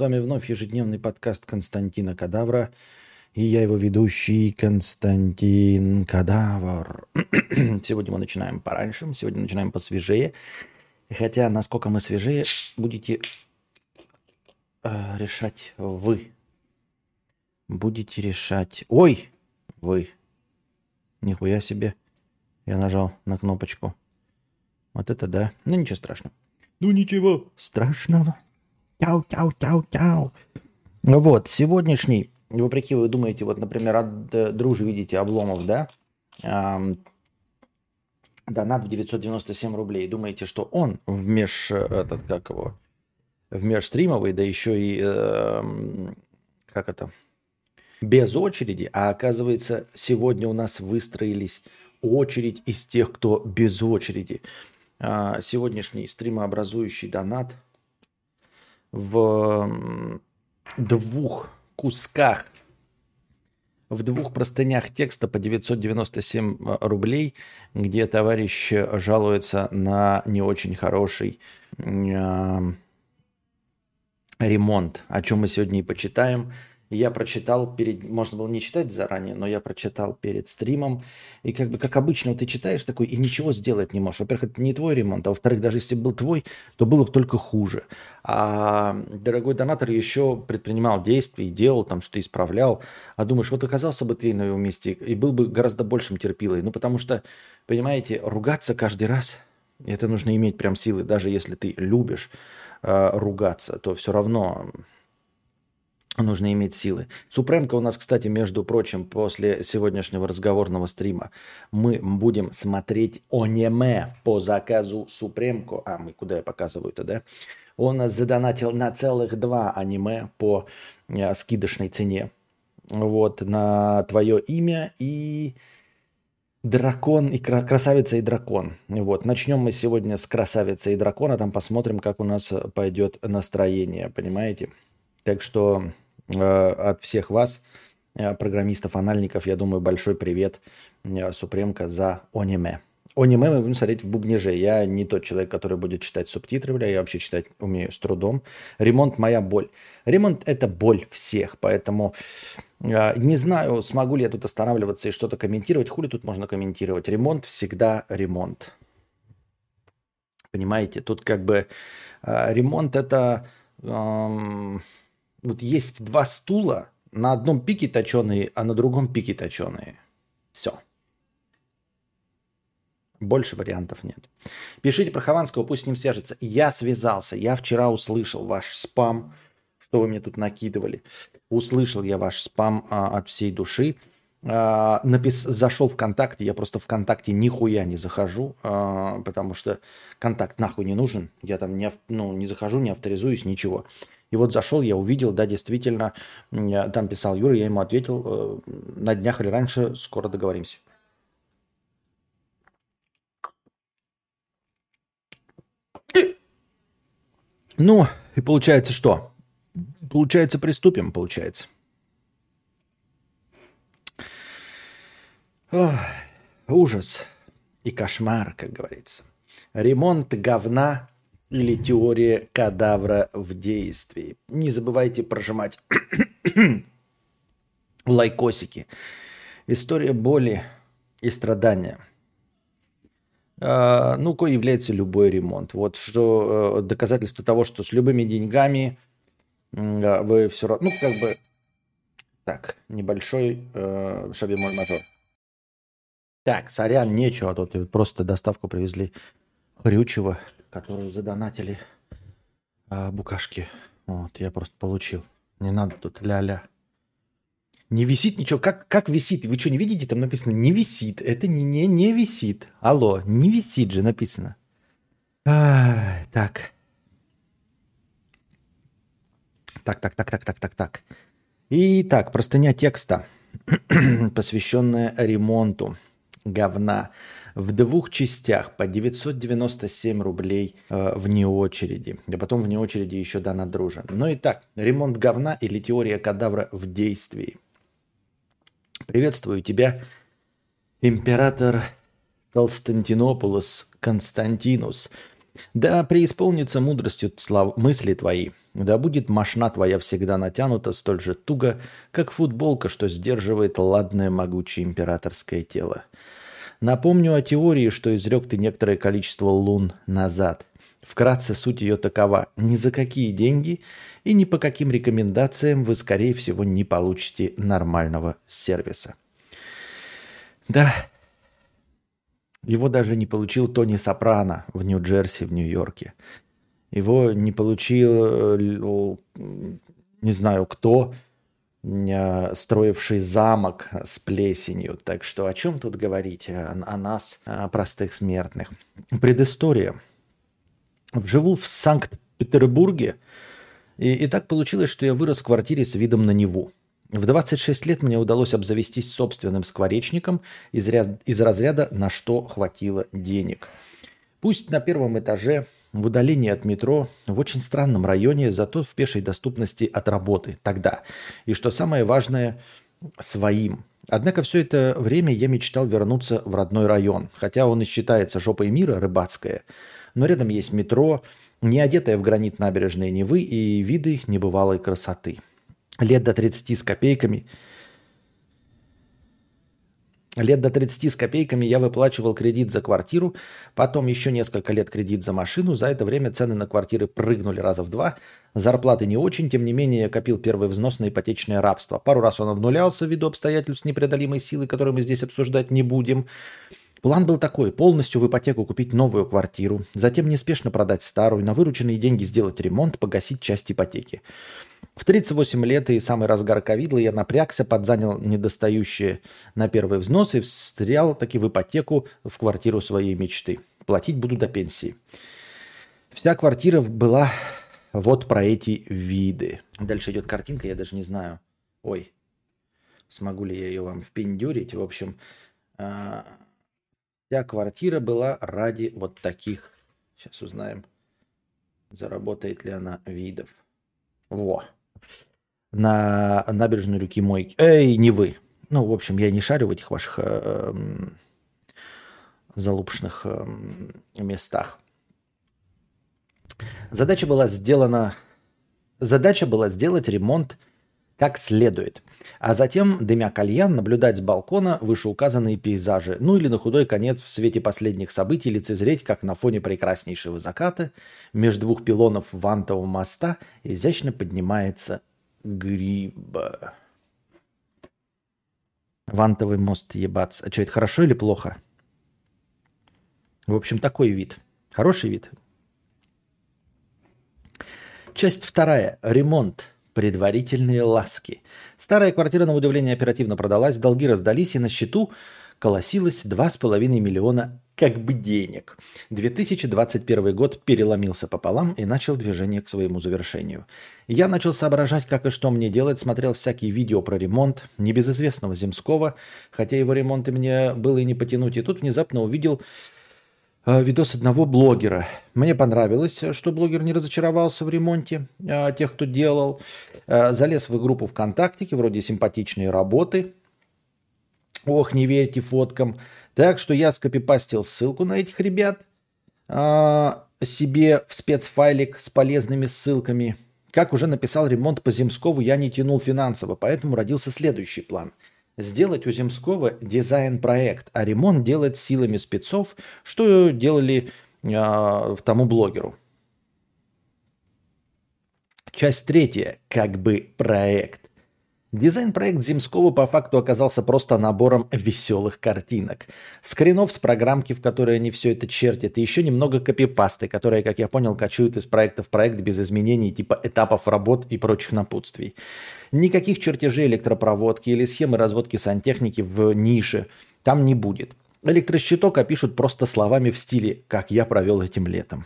С вами вновь ежедневный подкаст Константина Кадавра. И я его ведущий Константин Кадавр. Сегодня мы начинаем пораньше, сегодня начинаем посвежее. Хотя, насколько мы свежее, будете э, решать вы. Будете решать... Ой! Вы. Нихуя себе. Я нажал на кнопочку. Вот это да. Ну, ничего страшного. Ну, ничего страшного. Тяу-тяу-тяу-тяу. Вот, сегодняшний, вопреки вы думаете, вот, например, от э, дружи видите обломов, да? Эм, донат в 997 рублей. Думаете, что он в меж, этот, как его, в межстримовый, да еще и, э, как это, без очереди, а оказывается, сегодня у нас выстроились очередь из тех, кто без очереди. А, сегодняшний стримообразующий донат – в двух кусках, в двух простынях текста по 997 э, рублей, где товарищ жалуется на не очень хороший э, ремонт, о чем мы сегодня и почитаем – я прочитал перед... Можно было не читать заранее, но я прочитал перед стримом. И как бы, как обычно, ты читаешь такой и ничего сделать не можешь. Во-первых, это не твой ремонт, а во-вторых, даже если был твой, то было бы только хуже. А дорогой донатор еще предпринимал действия и делал там, что исправлял. А думаешь, вот оказался бы ты на его месте и был бы гораздо большим терпилой. Ну, потому что, понимаете, ругаться каждый раз, это нужно иметь прям силы. Даже если ты любишь э, ругаться, то все равно нужно иметь силы. Супремка у нас, кстати, между прочим, после сегодняшнего разговорного стрима мы будем смотреть аниме по заказу Супремку. А, мы куда я показываю-то, да? Он задонатил на целых два аниме по э, скидочной цене. Вот, на твое имя и Дракон и красавица и дракон. Вот. Начнем мы сегодня с красавицы и дракона, там посмотрим, как у нас пойдет настроение, понимаете? Так что Э, от всех вас, э, программистов-анальников, я думаю, большой привет, э, Супремка, за аниме. Аниме мы будем смотреть в бубнеже. Я не тот человек, который будет читать субтитры, бля, я вообще читать умею с трудом. Ремонт – моя боль. Ремонт – это боль всех, поэтому не знаю, смогу ли я тут останавливаться и что-то комментировать. Хули тут можно комментировать? Ремонт всегда ремонт. Понимаете, тут как бы ремонт – это эм, вот есть два стула, на одном пике точеные, а на другом пике точеные. Все. Больше вариантов нет. Пишите про Хованского, пусть с ним свяжется. Я связался, я вчера услышал ваш спам, что вы мне тут накидывали. Услышал я ваш спам а, от всей души. А, напис... Зашел ВКонтакте, я просто ВКонтакте нихуя не захожу, а, потому что контакт нахуй не нужен. Я там не, ну, не захожу, не авторизуюсь, ничего. И вот зашел, я увидел, да, действительно, там писал Юра, я ему ответил, э, на днях или раньше скоро договоримся. Ну, и получается что? Получается, приступим, получается. Ох, ужас и кошмар, как говорится. Ремонт говна или теория кадавра в действии. Не забывайте прожимать лайкосики. История боли и страдания. А, ну, кое является любой ремонт. Вот что э, доказательство того, что с любыми деньгами а, вы все равно, ну, как бы, так, небольшой э, шабемоль мажор. Так, сорян, нечего, а тут просто доставку привезли хрючего которые задонатили а, букашки. Вот, я просто получил. Не надо тут ля-ля. Не висит ничего. Как, как висит? Вы что, не видите? Там написано «не висит». Это не, не, не висит. Алло, не висит же написано. А, так. Так, так, так, так, так, так, так. Итак, простыня текста, посвященная ремонту говна в двух частях по 997 рублей э, вне очереди. И потом вне очереди еще дана дружен. Ну и так, ремонт говна или теория кадавра в действии. Приветствую тебя, император Толстантинополос Константинус. Да преисполнится мудростью слов... мысли твои, да будет мошна твоя всегда натянута столь же туго, как футболка, что сдерживает ладное могучее императорское тело. Напомню о теории, что изрек ты некоторое количество лун назад. Вкратце суть ее такова. Ни за какие деньги и ни по каким рекомендациям вы, скорее всего, не получите нормального сервиса. Да, его даже не получил Тони Сопрано в Нью-Джерси, в Нью-Йорке. Его не получил, э, не знаю кто, строивший замок с плесенью. Так что о чем тут говорить? О, о нас, о простых смертных. Предыстория. Живу в Санкт-Петербурге, и, и так получилось, что я вырос в квартире с видом на Неву. В 26 лет мне удалось обзавестись собственным скворечником из, ряд, из разряда «на что хватило денег». Пусть на первом этаже, в удалении от метро, в очень странном районе, зато в пешей доступности от работы тогда. И что самое важное, своим. Однако все это время я мечтал вернуться в родной район, хотя он и считается жопой мира, рыбацкое. Но рядом есть метро, не одетая в гранит набережной Невы и виды небывалой красоты – лет до 30 с копейками. Лет до 30 с копейками я выплачивал кредит за квартиру, потом еще несколько лет кредит за машину. За это время цены на квартиры прыгнули раза в два. Зарплаты не очень, тем не менее я копил первый взнос на ипотечное рабство. Пару раз он обнулялся ввиду обстоятельств непреодолимой силы, которые мы здесь обсуждать не будем. План был такой – полностью в ипотеку купить новую квартиру, затем неспешно продать старую, на вырученные деньги сделать ремонт, погасить часть ипотеки. В 38 лет и самый разгар ковида я напрягся, подзанял недостающие на первый взнос и встрял таки в ипотеку в квартиру своей мечты. Платить буду до пенсии. Вся квартира была вот про эти виды. Дальше идет картинка, я даже не знаю. Ой, смогу ли я ее вам впендюрить. В общем, а, вся квартира была ради вот таких. Сейчас узнаем, заработает ли она видов. Во на набережной реки Мойки. Эй, не вы. Ну, в общем, я не шарю в этих ваших э, э, залупшных э, местах. Задача была сделана... Задача была сделать ремонт как следует, а затем, дымя кальян, наблюдать с балкона вышеуказанные пейзажи, ну или на худой конец в свете последних событий лицезреть, как на фоне прекраснейшего заката между двух пилонов вантового моста изящно поднимается гриба. Вантовый мост ебаться. А что, это хорошо или плохо? В общем, такой вид. Хороший вид. Часть вторая. Ремонт. Предварительные ласки. Старая квартира, на удивление, оперативно продалась, долги раздались, и на счету колосилось 2,5 миллиона как бы денег. 2021 год переломился пополам и начал движение к своему завершению. Я начал соображать, как и что мне делать, смотрел всякие видео про ремонт небезызвестного Земского, хотя его ремонты мне было и не потянуть, и тут внезапно увидел видос одного блогера. Мне понравилось, что блогер не разочаровался в ремонте э, тех, кто делал. Э, залез в группу ВКонтакте, вроде симпатичные работы. Ох, не верьте фоткам. Так что я скопипастил ссылку на этих ребят а, себе в спецфайлик с полезными ссылками. Как уже написал ремонт по Земскову, я не тянул финансово, поэтому родился следующий план. Сделать у Земского дизайн-проект, а ремонт делать силами спецов, что делали э, тому блогеру. Часть третья. Как бы проект. Дизайн-проект Земского по факту оказался просто набором веселых картинок. Скринов с программки, в которой они все это чертят, и еще немного копипасты, которые, как я понял, качуют из проекта в проект без изменений типа этапов работ и прочих напутствий. Никаких чертежей электропроводки или схемы разводки сантехники в нише там не будет. Электрощиток опишут просто словами в стиле «как я провел этим летом».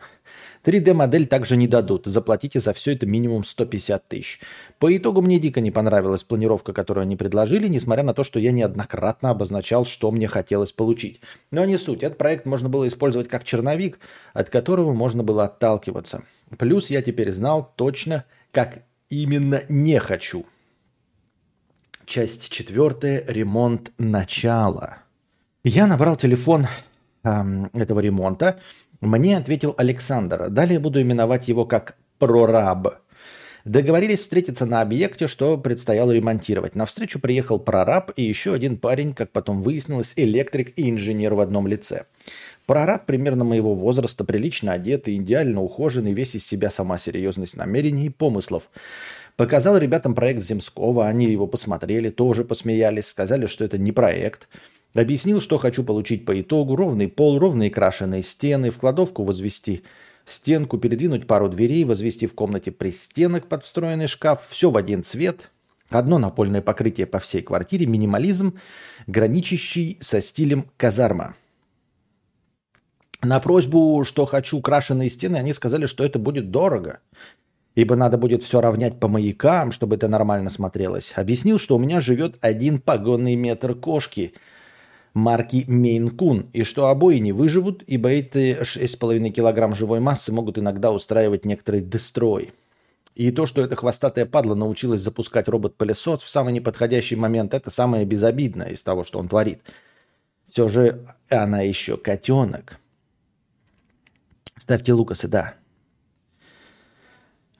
3D-модель также не дадут. Заплатите за все это минимум 150 тысяч. По итогу мне дико не понравилась планировка, которую они предложили, несмотря на то, что я неоднократно обозначал, что мне хотелось получить. Но не суть. Этот проект можно было использовать как черновик, от которого можно было отталкиваться. Плюс я теперь знал точно, как именно не хочу. Часть четвертая. Ремонт начала. Я набрал телефон эм, этого ремонта, мне ответил Александр. Далее буду именовать его как прораб. Договорились встретиться на объекте, что предстояло ремонтировать. На встречу приехал прораб и еще один парень, как потом выяснилось, электрик и инженер в одном лице. Прораб примерно моего возраста, прилично одетый, идеально ухоженный, весь из себя сама серьезность намерений и помыслов. Показал ребятам проект Земского, они его посмотрели, тоже посмеялись, сказали, что это не проект. Объяснил, что хочу получить по итогу ровный пол, ровные крашеные стены, в кладовку возвести стенку, передвинуть пару дверей, возвести в комнате пристенок под встроенный шкаф, все в один цвет, одно напольное покрытие по всей квартире, минимализм, граничащий со стилем казарма. На просьбу, что хочу крашеные стены, они сказали, что это будет дорого, ибо надо будет все равнять по маякам, чтобы это нормально смотрелось. Объяснил, что у меня живет один погонный метр кошки – марки Мейн-Кун, и что обои не выживут, ибо эти 6,5 килограмм живой массы могут иногда устраивать некоторый дестрой. И то, что эта хвостатая падла научилась запускать робот-пылесос в самый неподходящий момент, это самое безобидное из того, что он творит. Все же она еще котенок. Ставьте Лукасы, да.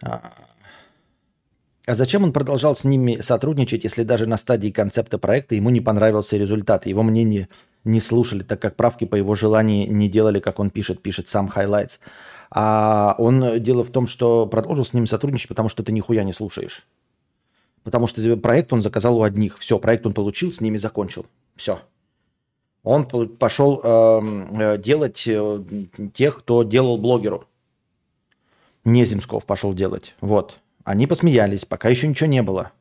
А, зачем он продолжал с ними сотрудничать, если даже на стадии концепта проекта ему не понравился результат? Его мнение не слушали, так как правки по его желанию не делали, как он пишет, пишет сам Highlights. А он, дело в том, что продолжил с ними сотрудничать, потому что ты нихуя не слушаешь. Потому что проект он заказал у одних. Все, проект он получил, с ними закончил. Все. Он пошел эм, э, делать э, тех, кто делал блогеру. Не Земсков пошел делать. Вот. Они посмеялись, пока еще ничего не было.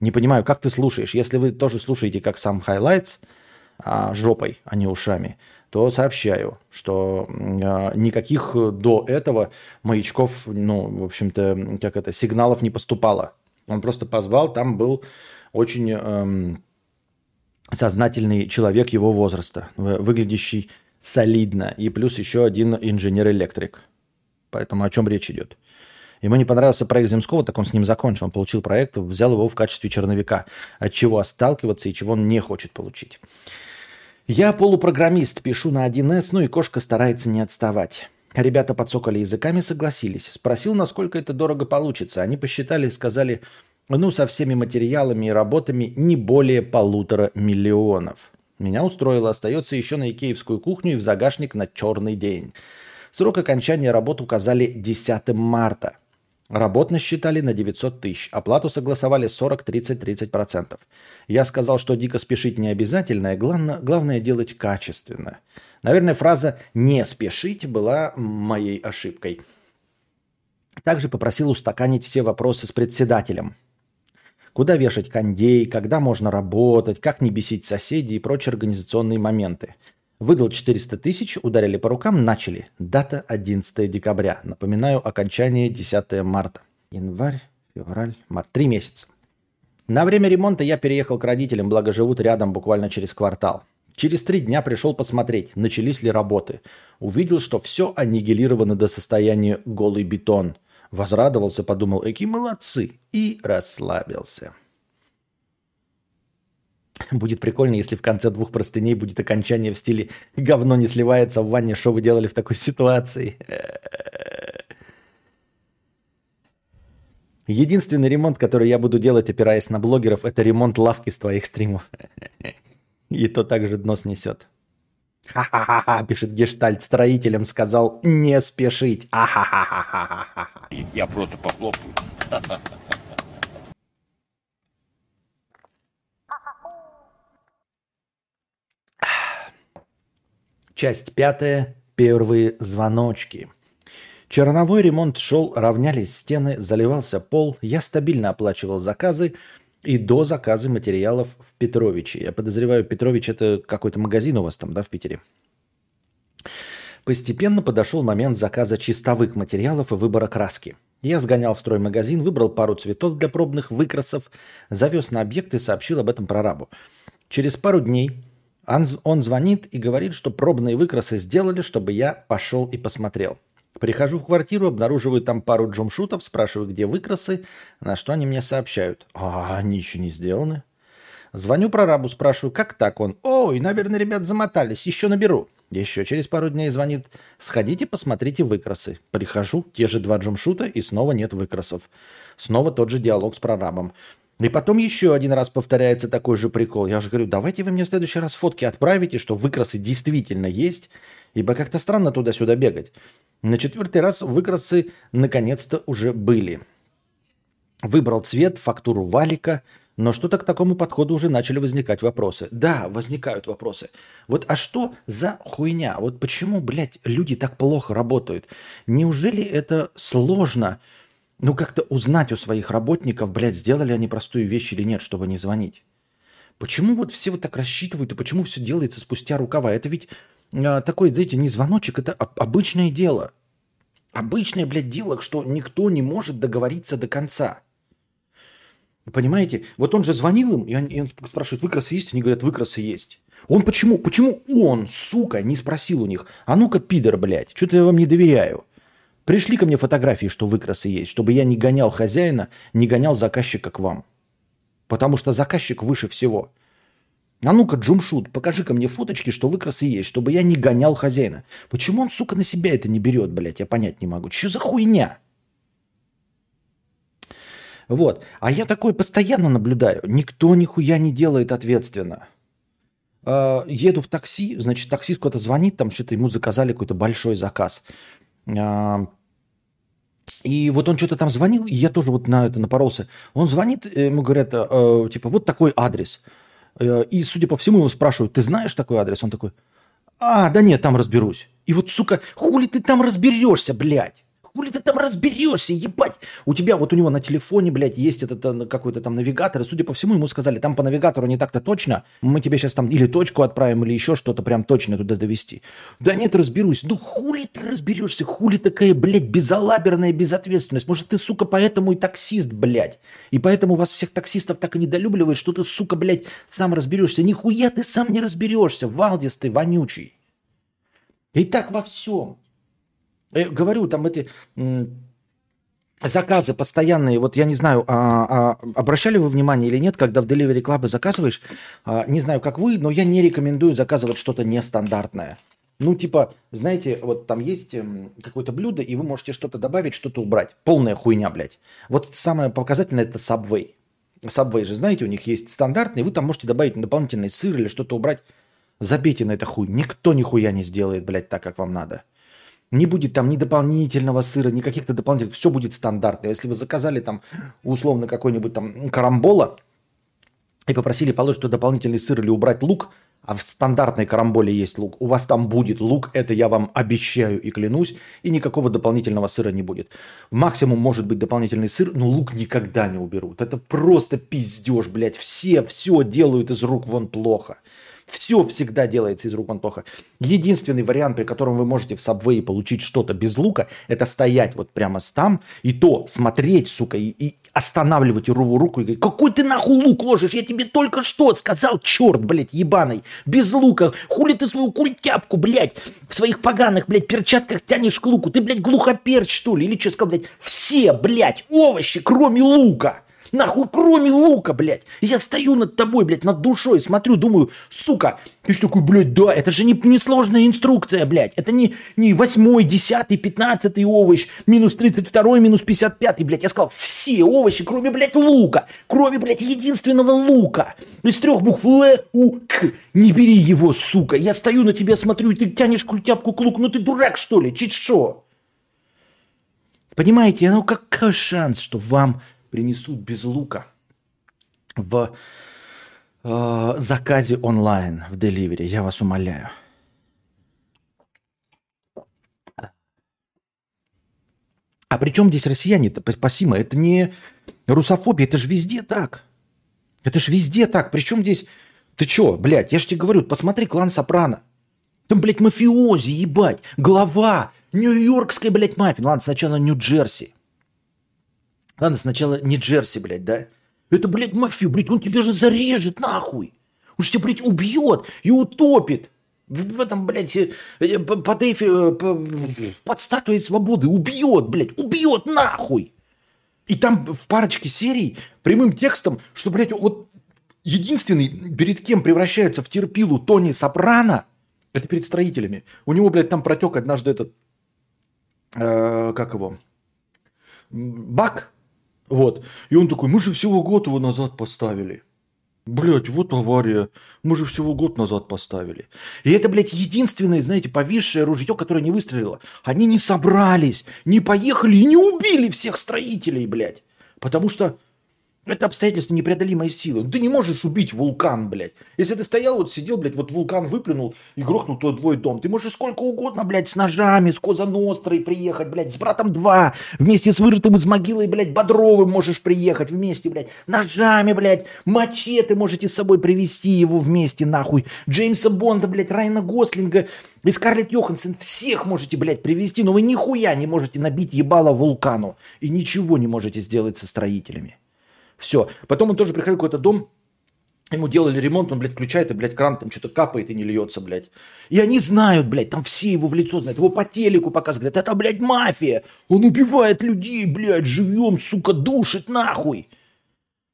Не понимаю, как ты слушаешь. Если вы тоже слушаете, как сам Highlights, а, жопой, а не ушами, то сообщаю, что а, никаких до этого маячков, ну, в общем-то, как это, сигналов не поступало. Он просто позвал, там был очень эм, сознательный человек его возраста, выглядящий солидно, и плюс еще один инженер-электрик. Поэтому о чем речь идет? Ему не понравился проект Земского, так он с ним закончил. Он получил проект, взял его в качестве черновика, от чего сталкиваться и чего он не хочет получить. Я полупрограммист, пишу на 1С, ну и кошка старается не отставать. Ребята подсокали языками, согласились. Спросил, насколько это дорого получится. Они посчитали и сказали, ну, со всеми материалами и работами не более полутора миллионов. Меня устроило, остается еще на икеевскую кухню и в загашник на черный день. Срок окончания работ указали 10 марта. Работ насчитали на 900 тысяч. Оплату согласовали 40, 30, 30 процентов. Я сказал, что дико спешить не обязательно, а главное, главное делать качественно. Наверное, фраза «не спешить» была моей ошибкой. Также попросил устаканить все вопросы с председателем. Куда вешать кондей, когда можно работать, как не бесить соседей и прочие организационные моменты. Выдал 400 тысяч, ударили по рукам, начали. Дата 11 декабря. Напоминаю, окончание 10 марта. Январь, февраль, март. Три месяца. На время ремонта я переехал к родителям, благо живут рядом буквально через квартал. Через три дня пришел посмотреть, начались ли работы. Увидел, что все аннигилировано до состояния голый бетон. Возрадовался, подумал, эки молодцы, и расслабился. Будет прикольно, если в конце двух простыней будет окончание в стиле «говно не сливается в ванне, что вы делали в такой ситуации?» Единственный ремонт, который я буду делать, опираясь на блогеров, это ремонт лавки с твоих стримов. И то также дно снесет. Ха-ха-ха, пишет Гештальт строителям, сказал не спешить. Ахахахахаха. Я просто похлопаю. Часть пятая. Первые звоночки. Черновой ремонт шел, равнялись стены, заливался пол. Я стабильно оплачивал заказы и до заказа материалов в Петровиче. Я подозреваю, Петрович это какой-то магазин у вас там, да, в Питере? Постепенно подошел момент заказа чистовых материалов и выбора краски. Я сгонял в строймагазин, выбрал пару цветов для пробных выкрасов, завез на объект и сообщил об этом прорабу. Через пару дней он звонит и говорит, что пробные выкрасы сделали, чтобы я пошел и посмотрел. Прихожу в квартиру, обнаруживаю там пару джумшутов, спрашиваю, где выкрасы, на что они мне сообщают. А они еще не сделаны. Звоню прорабу, спрашиваю, как так он? Ой, наверное, ребят замотались, еще наберу. Еще через пару дней звонит, сходите, посмотрите выкрасы. Прихожу, те же два джумшута, и снова нет выкрасов. Снова тот же диалог с прорабом. И потом еще один раз повторяется такой же прикол. Я уже говорю, давайте вы мне в следующий раз фотки отправите, что выкрасы действительно есть, ибо как-то странно туда-сюда бегать. На четвертый раз выкрасы наконец-то уже были. Выбрал цвет, фактуру валика, но что-то к такому подходу уже начали возникать вопросы. Да, возникают вопросы. Вот а что за хуйня? Вот почему, блядь, люди так плохо работают? Неужели это сложно, ну, как-то узнать у своих работников, блядь, сделали они простую вещь или нет, чтобы не звонить? Почему вот все вот так рассчитывают, и почему все делается спустя рукава? Это ведь э, такой, знаете, не звоночек, это обычное дело. Обычное, блядь, дело, что никто не может договориться до конца. Понимаете? Вот он же звонил им, и он, и он спрашивает, выкрасы есть? Они говорят, выкрасы есть. Он почему, почему он, сука, не спросил у них, а ну-ка, пидор, блядь, что-то я вам не доверяю. Пришли ко мне фотографии, что выкрасы есть, чтобы я не гонял хозяина, не гонял заказчика к вам. Потому что заказчик выше всего. А ну-ка, Джумшут, покажи-ка мне фоточки, что выкрасы есть, чтобы я не гонял хозяина. Почему он, сука, на себя это не берет, блядь, я понять не могу. Что за хуйня? Вот. А я такой постоянно наблюдаю. Никто нихуя не делает ответственно. Э, еду в такси, значит, таксист куда-то звонит, там что-то ему заказали какой-то большой заказ. Э, и вот он что-то там звонил, и я тоже вот на это напоролся. Он звонит, ему говорят, э, типа, вот такой адрес. Э, и, судя по всему, его спрашивают, ты знаешь такой адрес? Он такой, а, да нет, там разберусь. И вот, сука, хули ты там разберешься, блядь? Хули ты там разберешься, ебать? У тебя вот у него на телефоне, блядь, есть этот э, какой-то там навигатор, и, судя по всему, ему сказали, там по навигатору не так-то точно, мы тебе сейчас там или точку отправим, или еще что-то прям точно туда довести. Да нет, разберусь. Ну хули ты разберешься? Хули такая, блядь, безалаберная безответственность? Может, ты, сука, поэтому и таксист, блядь? И поэтому вас всех таксистов так и недолюбливает, что ты, сука, блядь, сам разберешься. Нихуя ты сам не разберешься, Валдис ты вонючий. И так во всем. Э, говорю, там эти заказы постоянные, вот я не знаю, а, а, обращали вы внимание или нет, когда в Delivery Club заказываешь, а, не знаю, как вы, но я не рекомендую заказывать что-то нестандартное. Ну, типа, знаете, вот там есть эм, какое-то блюдо, и вы можете что-то добавить, что-то убрать. Полная хуйня, блядь. Вот самое показательное это Subway. Subway же, знаете, у них есть стандартный, вы там можете добавить дополнительный сыр или что-то убрать. Забейте на это хуй. Никто нихуя не сделает, блядь, так, как вам надо. Не будет там ни дополнительного сыра, ни каких-то дополнительных. Все будет стандартно. Если вы заказали там условно какой-нибудь там карамбола и попросили положить туда дополнительный сыр или убрать лук, а в стандартной карамболе есть лук, у вас там будет лук, это я вам обещаю и клянусь, и никакого дополнительного сыра не будет. Максимум может быть дополнительный сыр, но лук никогда не уберут. Это просто пиздеж, блядь. Все все делают из рук вон плохо. Все всегда делается из рук плохо. Единственный вариант, при котором вы можете в Subway получить что-то без лука, это стоять вот прямо там, и то смотреть, сука, и, и останавливать его руку и говорить, какой ты нахуй лук ложишь? Я тебе только что сказал, черт, блядь, ебаный, без лука. Хули ты свою культяпку, блядь, в своих поганых, блядь, перчатках тянешь к луку? Ты, блядь, глухоперч, что ли? Или что сказал, блядь? Все, блядь, овощи, кроме лука. Нахуй, кроме лука, блядь. Я стою над тобой, блядь, над душой, смотрю, думаю, сука. Ты что такой, блядь, да, это же не, не сложная инструкция, блядь. Это не, не восьмой, десятый, пятнадцатый овощ, минус тридцать второй, минус пятьдесят пятый, блядь. Я сказал, все овощи, кроме, блядь, лука. Кроме, блядь, единственного лука. Из трех букв Л, У, К. Не бери его, сука. Я стою на тебя, смотрю, и ты тянешь культяпку к луку. Ну ты дурак, что ли? Чуть что? Понимаете, ну какой шанс, что вам принесут без лука в э, заказе онлайн, в деливере. Я вас умоляю. А при чем здесь россияне-то, спасибо, это не русофобия, это же везде так. Это же везде так. Причем здесь... Ты чё, блядь, я же тебе говорю, посмотри клан Сопрано. Там, блядь, мафиози, ебать, глава, нью-йоркская, блядь, мафия. Ладно, сначала Нью-Джерси. Ладно, сначала не Джерси, блядь, да? Это, блядь, мафия, блядь, он тебя же зарежет нахуй. Он же тебя, блядь, убьет и утопит. В этом, блядь, э, э, под, эфи, э, под статуей свободы убьет, блядь, убьет нахуй. И там в парочке серий прямым текстом, что, блядь, вот единственный, перед кем превращается в терпилу Тони Сопрано, это перед строителями. У него, блядь, там протек однажды этот, э, как его, бак. Вот. И он такой, мы же всего год его назад поставили. Блять, вот авария. Мы же всего год назад поставили. И это, блядь, единственное, знаете, повисшее ружье, которое не выстрелило. Они не собрались, не поехали и не убили всех строителей, блядь. Потому что это обстоятельство непреодолимой силы. Ну, ты не можешь убить вулкан, блядь. Если ты стоял, вот сидел, блядь, вот вулкан выплюнул и грохнул твой, твой дом. Ты можешь сколько угодно, блядь, с ножами, с Козанострой приехать, блядь, с братом два, вместе с вырытым из могилы, блядь, Бодровым можешь приехать вместе, блядь, ножами, блядь, мачете можете с собой привезти его вместе, нахуй. Джеймса Бонда, блядь, Райана Гослинга и Скарлетт Йоханссон, всех можете, блядь, привезти, но вы нихуя не можете набить ебало вулкану и ничего не можете сделать со строителями. Все. Потом он тоже приходил в какой-то дом, Ему делали ремонт, он, блядь, включает, и, блядь, кран там что-то капает и не льется, блядь. И они знают, блядь, там все его в лицо знают. Его по телеку показывают. Говорят, это, блядь, мафия. Он убивает людей, блядь, живьем, сука, душит нахуй.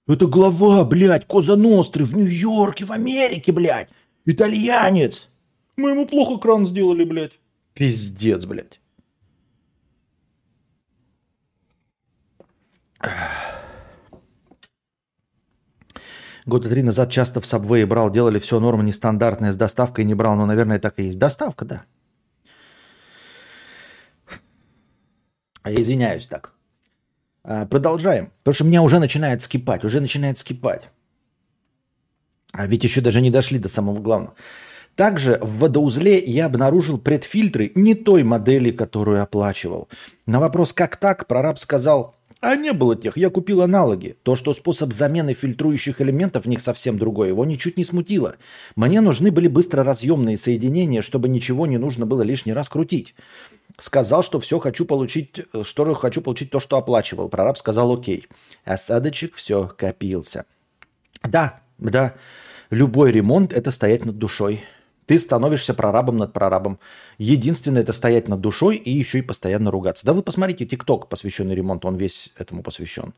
Это глава, блядь, Коза Ностры в Нью-Йорке, в Америке, блядь. Итальянец. Мы ему плохо кран сделали, блядь. Пиздец, блядь. Года три назад часто в Subway брал, делали все нормы нестандартные, с доставкой не брал, но, наверное, так и есть. Доставка, да. Извиняюсь так. А, продолжаем. Потому что меня уже начинает скипать, уже начинает скипать. А ведь еще даже не дошли до самого главного. Также в водоузле я обнаружил предфильтры не той модели, которую оплачивал. На вопрос «как так?» прораб сказал а не было тех. Я купил аналоги. То, что способ замены фильтрующих элементов в них совсем другой, его ничуть не смутило. Мне нужны были быстро разъемные соединения, чтобы ничего не нужно было лишний раз крутить. Сказал, что все хочу получить, что хочу получить то, что оплачивал. Прораб сказал окей. Осадочек все копился. Да, да, любой ремонт – это стоять над душой. Ты становишься прорабом над прорабом. Единственное это стоять над душой и еще и постоянно ругаться. Да вы посмотрите ТикТок, посвященный ремонту, он весь этому посвящен.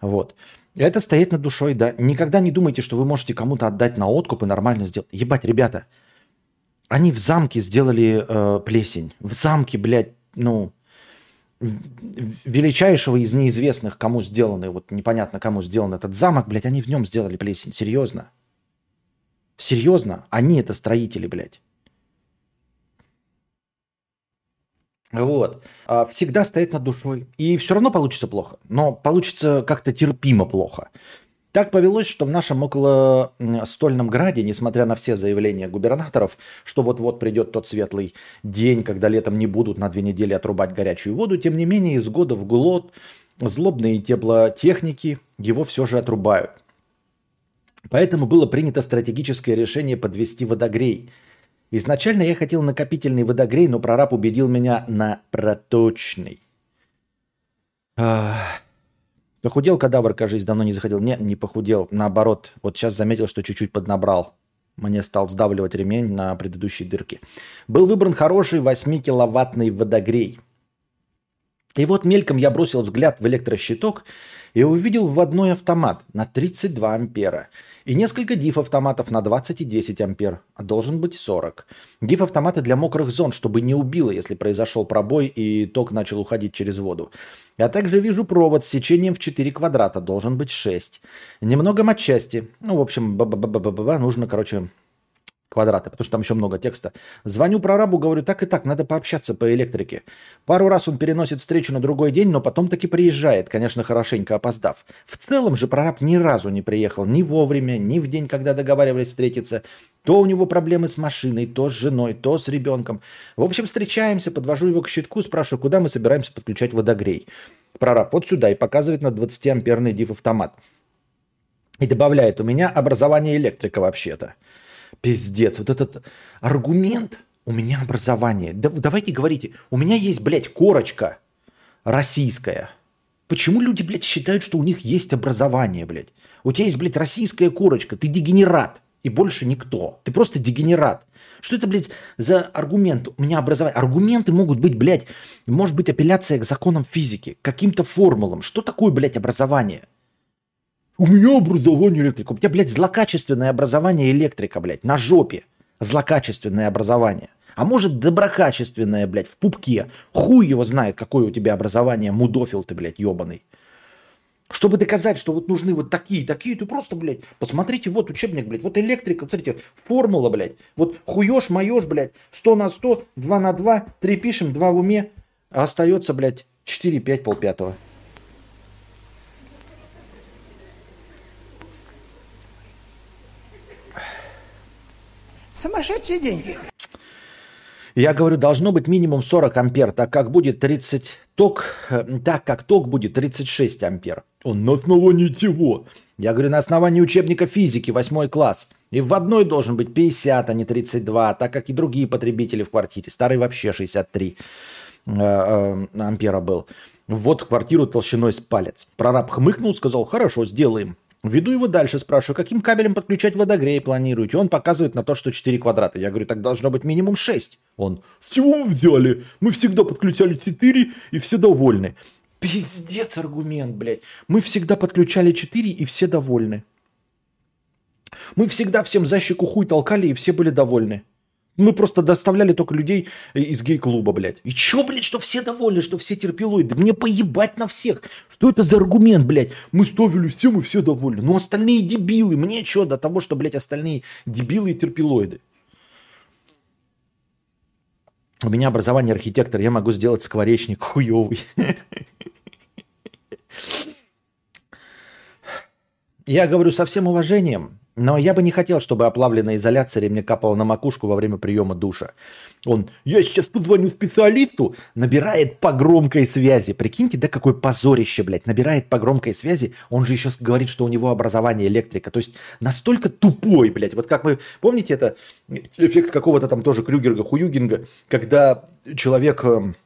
Вот. Это стоять над душой, да. Никогда не думайте, что вы можете кому-то отдать на откуп и нормально сделать. Ебать, ребята, они в замке сделали э, плесень. В замке, блядь, ну, величайшего из неизвестных, кому сделаны, вот непонятно кому сделан этот замок, блядь, они в нем сделали плесень. Серьезно. Серьезно? Они это строители, блядь. Вот. А, всегда стоит над душой. И все равно получится плохо. Но получится как-то терпимо плохо. Так повелось, что в нашем около Стольном граде, несмотря на все заявления губернаторов, что вот-вот придет тот светлый день, когда летом не будут на две недели отрубать горячую воду, тем не менее из года в год злобные теплотехники его все же отрубают. Поэтому было принято стратегическое решение подвести водогрей. Изначально я хотел накопительный водогрей, но прораб убедил меня на проточный. Похудел кадавр, кажется, давно не заходил. Не, не похудел. Наоборот, вот сейчас заметил, что чуть-чуть поднабрал. Мне стал сдавливать ремень на предыдущей дырке. Был выбран хороший 8-киловаттный водогрей. И вот мельком я бросил взгляд в электрощиток и увидел вводной автомат на 32 ампера – и несколько диф-автоматов на 20 и 10 ампер, а должен быть 40. Диф-автоматы для мокрых зон, чтобы не убило, если произошел пробой и ток начал уходить через воду. Я также вижу провод с сечением в 4 квадрата, должен быть 6. Немного матчасти. Ну, в общем, нужно, короче, квадраты, потому что там еще много текста. Звоню прорабу, говорю, так и так, надо пообщаться по электрике. Пару раз он переносит встречу на другой день, но потом таки приезжает, конечно, хорошенько опоздав. В целом же прораб ни разу не приехал ни вовремя, ни в день, когда договаривались встретиться. То у него проблемы с машиной, то с женой, то с ребенком. В общем, встречаемся, подвожу его к щитку, спрашиваю, куда мы собираемся подключать водогрей. Прораб вот сюда и показывает на 20-амперный диф-автомат. И добавляет, у меня образование электрика вообще-то. Пиздец. Вот этот аргумент, у меня образование. Да, давайте говорите, у меня есть, блядь, корочка российская. Почему люди, блядь, считают, что у них есть образование, блядь? У тебя есть, блядь, российская корочка, ты дегенерат. И больше никто. Ты просто дегенерат. Что это, блядь, за аргумент? У меня образование. Аргументы могут быть, блядь, может быть апелляция к законам физики, к каким-то формулам. Что такое, блядь, образование? У меня образование электрика. У тебя, блядь, злокачественное образование электрика, блядь, на жопе. Злокачественное образование. А может, доброкачественное, блядь, в пупке. Хуй его знает, какое у тебя образование, мудофил ты, блядь, ебаный. Чтобы доказать, что вот нужны вот такие, такие, ты просто, блядь, посмотрите, вот учебник, блядь, вот электрика, смотрите, формула, блядь, вот хуешь, моешь, блядь, 100 на 100, 2 на 2, 3 пишем, 2 в уме, а остается, блядь, 4, 5, полпятого. Сумасшедшие деньги. Я говорю, должно быть минимум 40 ампер, так как будет 30 ток, э, так как ток будет 36 ампер. Он на основании чего? Я говорю, на основании учебника физики, 8 класс. И в одной должен быть 50, а не 32, так как и другие потребители в квартире. Старый вообще 63 э, э, ампера был. Вот квартиру толщиной с палец. Прораб хмыкнул, сказал, хорошо, сделаем. Веду его дальше, спрашиваю, каким кабелем подключать водогрей планируете? Он показывает на то, что 4 квадрата. Я говорю, так должно быть минимум 6. Он, с чего вы взяли? Мы всегда подключали 4 и все довольны. Пиздец аргумент, блядь. Мы всегда подключали 4 и все довольны. Мы всегда всем за щеку хуй толкали и все были довольны. Мы просто доставляли только людей из гей-клуба, блядь. И чё, блядь, что все довольны, что все терпилоиды? Мне поебать на всех. Что это за аргумент, блядь? Мы ставили всем и все довольны. Ну остальные дебилы. Мне чё до того, что, блядь, остальные дебилы и терпилоиды? У меня образование архитектор, я могу сделать скворечник хуёвый. Я говорю со всем уважением, но я бы не хотел, чтобы оплавленная изоляция мне капала на макушку во время приема душа. Он, я сейчас позвоню специалисту, набирает по громкой связи. Прикиньте, да какое позорище, блядь. Набирает по громкой связи, он же еще говорит, что у него образование электрика. То есть настолько тупой, блядь. Вот как мы, помните это, эффект какого-то там тоже Крюгерга, Хуюгинга, когда человек эм,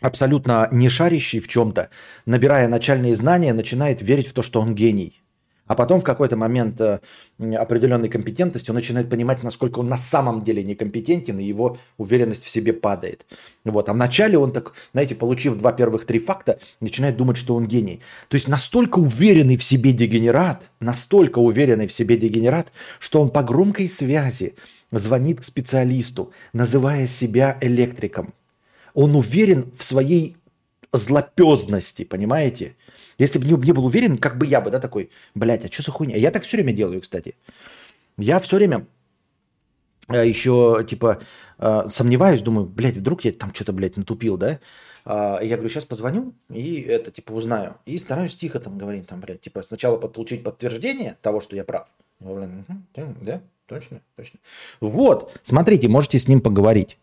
абсолютно не шарящий в чем-то, набирая начальные знания, начинает верить в то, что он гений. А потом в какой-то момент э, определенной компетентности он начинает понимать, насколько он на самом деле некомпетентен, и его уверенность в себе падает. Вот. А вначале он так, знаете, получив два первых три факта, начинает думать, что он гений. То есть настолько уверенный в себе дегенерат, настолько уверенный в себе дегенерат, что он по громкой связи звонит к специалисту, называя себя электриком. Он уверен в своей злопезности, понимаете? Если бы не, не был уверен, как бы я бы, да, такой, блядь, а что за хуйня? Я так все время делаю, кстати. Я все время э, еще, типа, э, сомневаюсь, думаю, блядь, вдруг я там что-то, блядь, натупил, да? А, я говорю, сейчас позвоню и это, типа, узнаю. И стараюсь тихо там говорить, там, блядь, типа, сначала получить подтверждение того, что я прав. Блин, да, точно, точно. Вот, смотрите, можете с ним поговорить.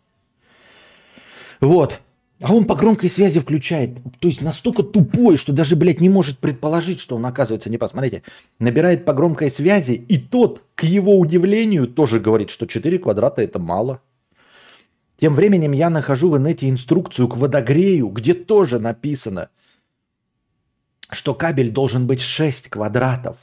Вот, а он по громкой связи включает. То есть настолько тупой, что даже, блядь, не может предположить, что он оказывается не посмотрите. Набирает по громкой связи, и тот, к его удивлению, тоже говорит, что 4 квадрата это мало. Тем временем я нахожу в инете инструкцию к водогрею, где тоже написано, что кабель должен быть 6 квадратов.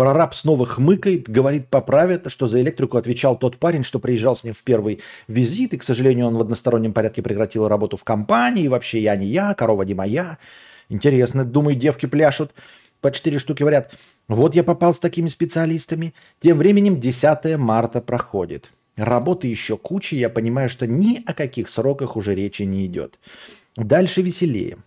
Прораб снова хмыкает, говорит, поправит, что за электрику отвечал тот парень, что приезжал с ним в первый визит, и, к сожалению, он в одностороннем порядке прекратил работу в компании, и вообще я не я, корова не моя. Интересно, думаю, девки пляшут, по четыре штуки говорят. Вот я попал с такими специалистами. Тем временем 10 марта проходит. Работы еще куча, я понимаю, что ни о каких сроках уже речи не идет. Дальше веселее.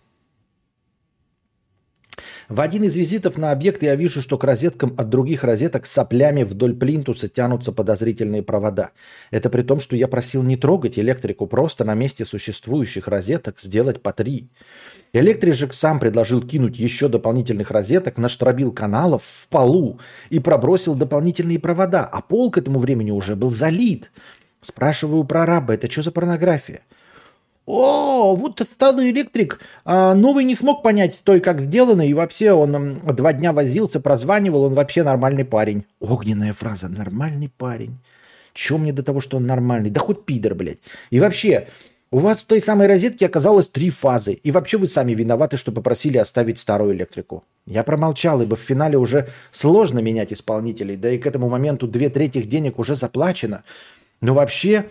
В один из визитов на объект я вижу, что к розеткам от других розеток соплями вдоль плинтуса тянутся подозрительные провода. Это при том, что я просил не трогать электрику, просто на месте существующих розеток сделать по три. Электрик же сам предложил кинуть еще дополнительных розеток, наштробил каналов в полу и пробросил дополнительные провода, а пол к этому времени уже был залит. Спрашиваю про раба, это что за порнография? О, вот старый электрик. А, новый не смог понять той, как сделано, и вообще он два дня возился, прозванивал, он вообще нормальный парень. Огненная фраза, нормальный парень. Чем мне до того, что он нормальный? Да хоть пидор, блядь. И вообще, у вас в той самой розетке оказалось три фазы. И вообще вы сами виноваты, что попросили оставить старую электрику. Я промолчал, ибо в финале уже сложно менять исполнителей. Да и к этому моменту две трети денег уже заплачено. Но вообще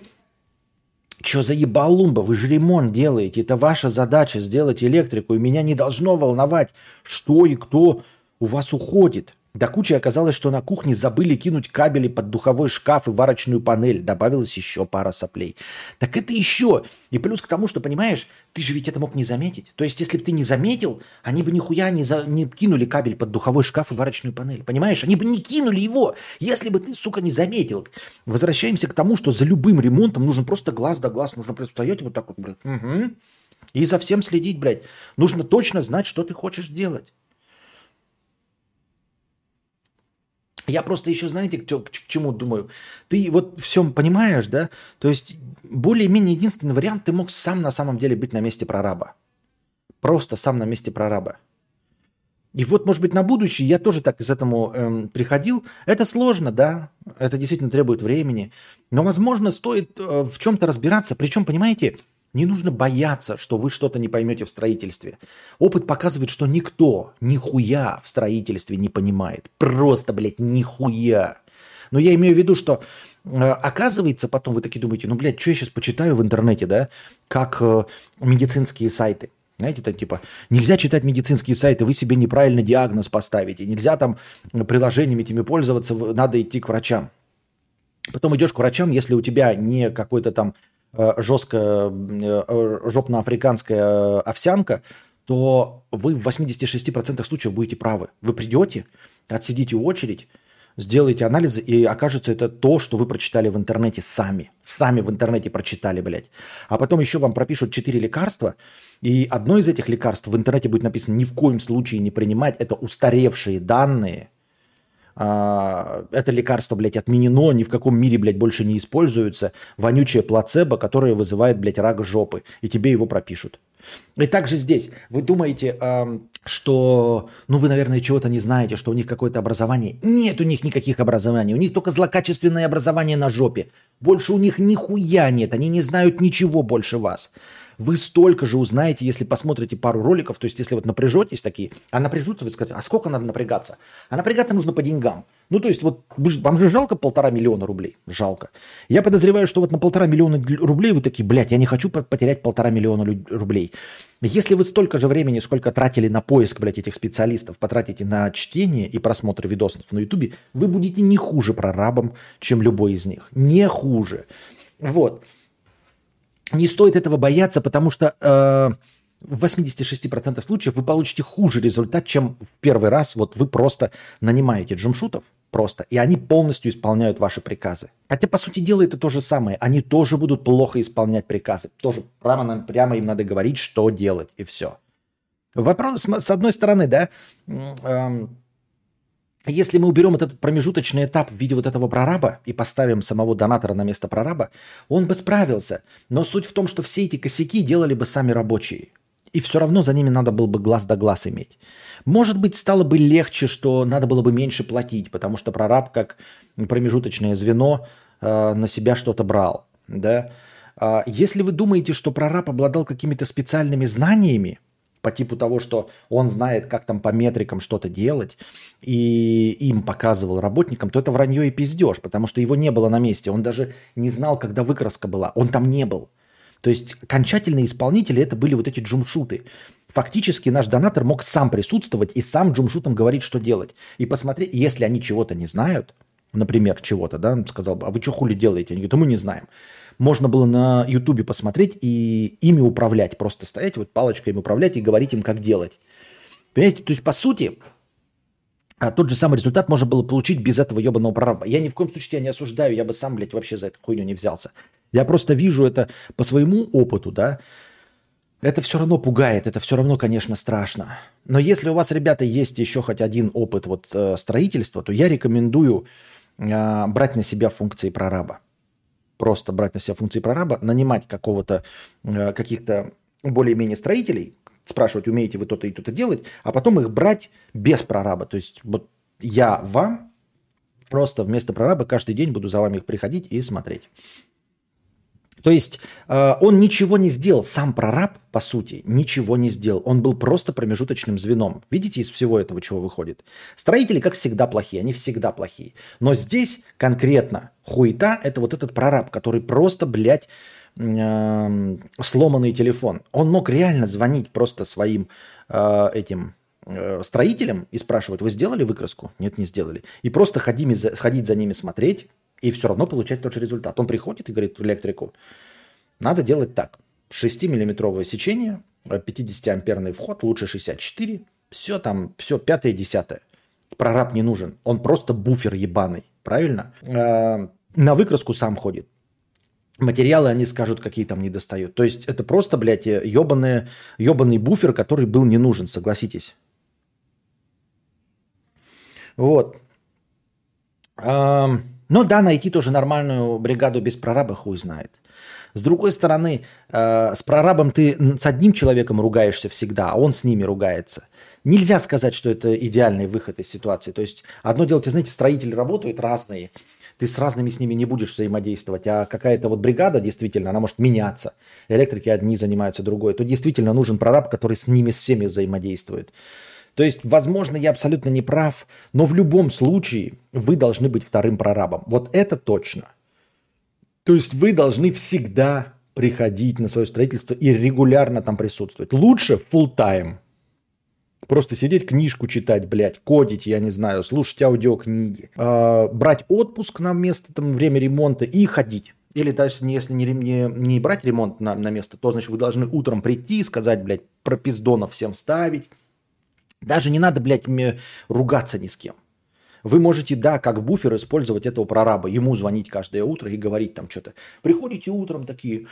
Че за ебалумба? Вы же ремонт делаете. Это ваша задача сделать электрику. И меня не должно волновать, что и кто у вас уходит. До кучи оказалось, что на кухне забыли кинуть кабели под духовой шкаф и варочную панель. Добавилась еще пара соплей. Так это еще. И плюс к тому, что, понимаешь, ты же ведь это мог не заметить. То есть, если бы ты не заметил, они бы нихуя не, за... не кинули кабель под духовой шкаф и варочную панель. Понимаешь? Они бы не кинули его, если бы ты, сука, не заметил. Возвращаемся к тому, что за любым ремонтом нужно просто глаз да глаз. Нужно просто стоять вот так вот, блядь. Угу. И за всем следить, блядь. Нужно точно знать, что ты хочешь делать. Я просто еще, знаете, к, к, к чему думаю? Ты вот всем понимаешь, да? То есть более-менее единственный вариант, ты мог сам на самом деле быть на месте прораба. Просто сам на месте прораба. И вот, может быть, на будущее я тоже так из этому эм, приходил. Это сложно, да, это действительно требует времени. Но, возможно, стоит э, в чем-то разбираться. Причем, понимаете, не нужно бояться, что вы что-то не поймете в строительстве. Опыт показывает, что никто нихуя в строительстве не понимает. Просто, блядь, нихуя. Но я имею в виду, что э, оказывается, потом вы такие думаете, ну, блядь, что я сейчас почитаю в интернете, да, как э, медицинские сайты. Знаете, там типа, нельзя читать медицинские сайты, вы себе неправильно диагноз поставите, нельзя там приложениями этими пользоваться, надо идти к врачам. Потом идешь к врачам, если у тебя не какой-то там Э, жесткая э, жопно-африканская овсянка, то вы в 86% случаев будете правы. Вы придете, отсидите очередь, сделаете анализы, и окажется это то, что вы прочитали в интернете сами. Сами в интернете прочитали, блядь. А потом еще вам пропишут 4 лекарства, и одно из этих лекарств в интернете будет написано ни в коем случае не принимать. Это устаревшие данные, это лекарство, блядь, отменено, ни в каком мире, блядь, больше не используется. Вонючее плацебо, которое вызывает, блядь, рак жопы. И тебе его пропишут. И также здесь. Вы думаете, что, ну, вы, наверное, чего-то не знаете, что у них какое-то образование. Нет у них никаких образований. У них только злокачественное образование на жопе. Больше у них нихуя нет. Они не знают ничего больше вас. Вы столько же узнаете, если посмотрите пару роликов, то есть если вот напряжетесь такие, а напряжутся, вы скажете, а сколько надо напрягаться? А напрягаться нужно по деньгам. Ну, то есть вот вам же жалко полтора миллиона рублей? Жалко. Я подозреваю, что вот на полтора миллиона рублей вы такие, блядь, я не хочу потерять полтора миллиона рублей. Если вы столько же времени, сколько тратили на поиск, блядь, этих специалистов, потратите на чтение и просмотр видосов на ютубе, вы будете не хуже прорабом, чем любой из них. Не хуже. Вот не стоит этого бояться, потому что э, в 86% случаев вы получите хуже результат, чем в первый раз. Вот вы просто нанимаете джумшутов, просто, и они полностью исполняют ваши приказы. Хотя, по сути дела, это то же самое. Они тоже будут плохо исполнять приказы. Тоже прямо, прямо им надо говорить, что делать, и все. Вопрос, с одной стороны, да, э, если мы уберем этот промежуточный этап в виде вот этого прораба и поставим самого донатора на место прораба, он бы справился. Но суть в том, что все эти косяки делали бы сами рабочие. И все равно за ними надо было бы глаз да глаз иметь. Может быть, стало бы легче, что надо было бы меньше платить, потому что прораб как промежуточное звено э, на себя что-то брал. Да? А если вы думаете, что прораб обладал какими-то специальными знаниями, по типу того, что он знает, как там по метрикам что-то делать, и им показывал работникам, то это вранье и пиздеж, потому что его не было на месте. Он даже не знал, когда выкраска была. Он там не был. То есть окончательные исполнители это были вот эти джумшуты. Фактически наш донатор мог сам присутствовать и сам джумшутам говорить, что делать. И посмотреть, если они чего-то не знают, например, чего-то, да, он сказал, а вы что хули делаете? Они говорят, мы не знаем можно было на Ютубе посмотреть и ими управлять. Просто стоять, вот палочкой им управлять и говорить им, как делать. Понимаете, то есть, по сути, а тот же самый результат можно было получить без этого ебаного прораба. Я ни в коем случае тебя не осуждаю, я бы сам, блядь, вообще за эту хуйню не взялся. Я просто вижу это по своему опыту, да, это все равно пугает, это все равно, конечно, страшно. Но если у вас, ребята, есть еще хоть один опыт вот э, строительства, то я рекомендую э, брать на себя функции прораба просто брать на себя функции прораба, нанимать какого-то, э, каких-то более-менее строителей, спрашивать, умеете вы то-то и то-то делать, а потом их брать без прораба. То есть вот я вам просто вместо прораба каждый день буду за вами их приходить и смотреть. То есть э, он ничего не сделал, сам прораб, по сути, ничего не сделал. Он был просто промежуточным звеном. Видите, из всего этого чего выходит? Строители, как всегда, плохие, они всегда плохие. Но здесь конкретно хуета – это вот этот прораб, который просто, блядь, э, сломанный телефон. Он мог реально звонить просто своим э, этим э, строителям и спрашивать, вы сделали выкраску? Нет, не сделали. И просто ходить, ходить за ними смотреть, и все равно получать тот же результат. Он приходит и говорит электрику, надо делать так. 6-миллиметровое сечение, 50-амперный вход, лучше 64, все там, все пятое, десятое. Прораб не нужен, он просто буфер ебаный, правильно? Э, на выкраску сам ходит материалы они скажут, какие там не достают. То есть это просто, блядь, ебаный, ебаный буфер, который был не нужен, согласитесь. Вот. Ну да, найти тоже нормальную бригаду без прораба хуй знает. С другой стороны, э, с прорабом ты с одним человеком ругаешься всегда, а он с ними ругается. Нельзя сказать, что это идеальный выход из ситуации. То есть одно дело, знаете, строители работают разные – ты с разными с ними не будешь взаимодействовать, а какая-то вот бригада действительно, она может меняться. Электрики одни занимаются другой. То действительно нужен прораб, который с ними с всеми взаимодействует. То есть, возможно, я абсолютно не прав, но в любом случае вы должны быть вторым прорабом. Вот это точно. То есть вы должны всегда приходить на свое строительство и регулярно там присутствовать. Лучше full time. Просто сидеть, книжку читать, блядь, кодить, я не знаю, слушать аудиокниги, э, брать отпуск на место, там, время ремонта и ходить. Или даже если не, не, не брать ремонт на, на место, то, значит, вы должны утром прийти и сказать, блядь, про пиздонов всем ставить. Даже не надо, блядь, мне ругаться ни с кем. Вы можете, да, как буфер использовать этого прораба, ему звонить каждое утро и говорить там что-то. Приходите утром такие,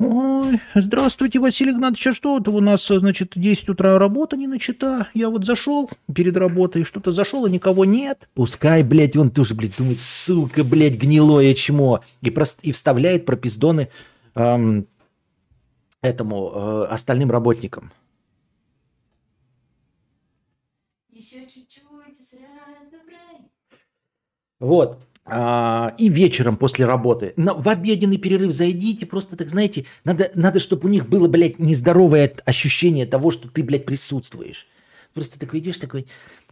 Ой, здравствуйте, Василий Игнатьевич, а что это у нас, значит, 10 утра работа не начата? Я вот зашел перед работой, что-то зашел, и никого нет. Пускай, блядь, он тоже, блядь, думает, сука, блядь, гнилое чмо. И, просто, и вставляет пропиздоны эм, этому, э, остальным работникам. Еще чуть-чуть, сразу Вот. А, и вечером после работы. Но в обеденный перерыв зайдите, просто так, знаете, надо, надо, чтобы у них было, блядь, нездоровое ощущение того, что ты, блядь, присутствуешь. Просто так идешь такой,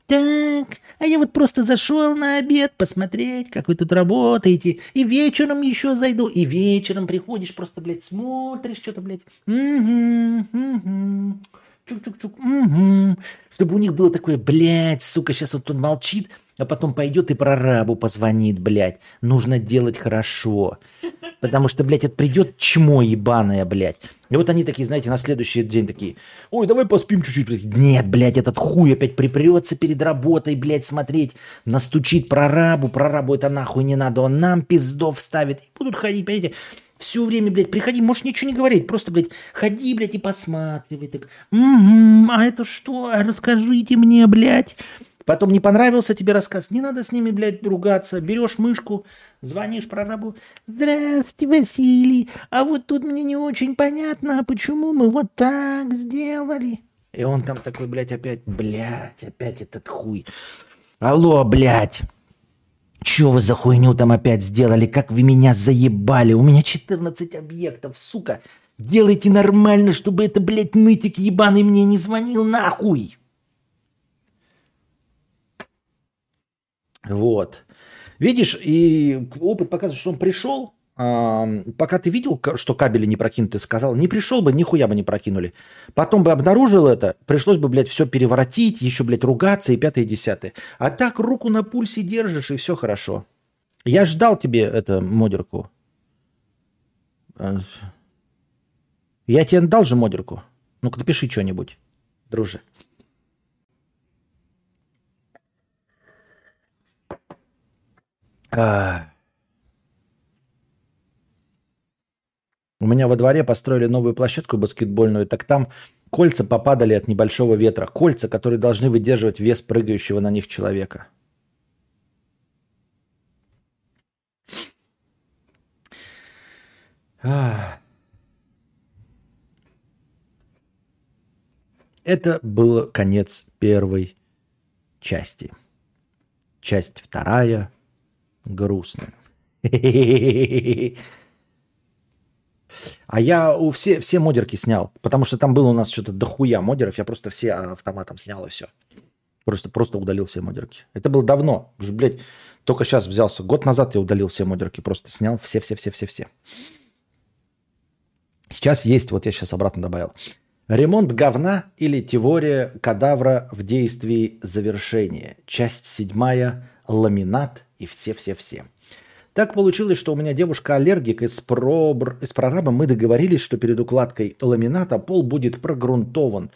так, а я вот просто зашел на обед посмотреть, как вы тут работаете, и вечером еще зайду, и вечером приходишь, просто, блядь, смотришь что-то, блядь, угу, угу, чук-чук-чук, угу, чтобы у них было такое, блядь, сука, сейчас вот он молчит, а потом пойдет и прорабу позвонит, блядь. Нужно делать хорошо. Потому что, блядь, это придет чмо ебаное, блядь. И вот они такие, знаете, на следующий день такие, ой, давай поспим чуть-чуть. Нет, блядь, этот хуй опять припрется перед работой, блядь, смотреть, настучит прорабу, прорабу это нахуй не надо, он нам пиздов ставит. И будут ходить, понимаете, все время, блядь, приходи, можешь ничего не говорить, просто, блядь, ходи, блядь, и посматривай. Так, угу, а это что? Расскажите мне, блядь. Потом не понравился тебе рассказ, не надо с ними, блядь, ругаться. Берешь мышку, звонишь прорабу. Здравствуйте, Василий. А вот тут мне не очень понятно, а почему мы вот так сделали. И он там такой, блядь, опять, блядь, опять этот хуй. Алло, блядь. Че вы за хуйню там опять сделали? Как вы меня заебали? У меня 14 объектов, сука. Делайте нормально, чтобы это, блядь, нытик ебаный мне не звонил нахуй. Вот. Видишь, и опыт показывает, что он пришел, пока ты видел, что кабели не прокинуты, сказал, не пришел бы, нихуя бы не прокинули. Потом бы обнаружил это, пришлось бы, блядь, все переворотить, еще, блядь, ругаться и пятое, и десятое. А так руку на пульсе держишь, и все хорошо. Я ждал тебе это модерку. А, я тебе дал же модерку. Ну-ка, напиши что-нибудь, друже. А... У меня во дворе построили новую площадку баскетбольную, так там кольца попадали от небольшого ветра. Кольца, которые должны выдерживать вес прыгающего на них человека. Это был конец первой части. Часть вторая – грустно. А я у все, все модерки снял, потому что там было у нас что-то дохуя модеров, я просто все автоматом снял и все. Просто, просто удалил все модерки. Это было давно, уже, блядь, только сейчас взялся. Год назад я удалил все модерки, просто снял все-все-все-все-все. Сейчас есть, вот я сейчас обратно добавил. Ремонт говна или теория кадавра в действии завершения. Часть седьмая. Ламинат и все-все-все. Так получилось, что у меня девушка аллергик, и с, пробр... с прорабом мы договорились, что перед укладкой ламината пол будет прогрунтован,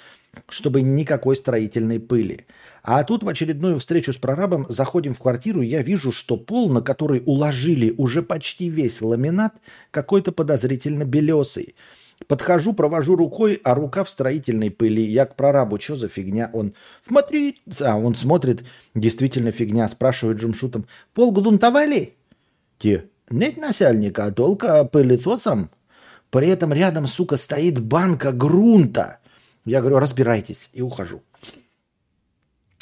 чтобы никакой строительной пыли. А тут в очередную встречу с прорабом заходим в квартиру, и я вижу, что пол, на который уложили уже почти весь ламинат, какой-то подозрительно белесый. Подхожу, провожу рукой, а рука в строительной пыли. Я к прорабу, что за фигня? Он, смотри, а он смотрит, действительно фигня, спрашивает Джимшутом, пол грунтовали? Те, нет насяльника, а только пылесосом. При этом рядом, сука, стоит банка грунта. Я говорю, разбирайтесь, и ухожу.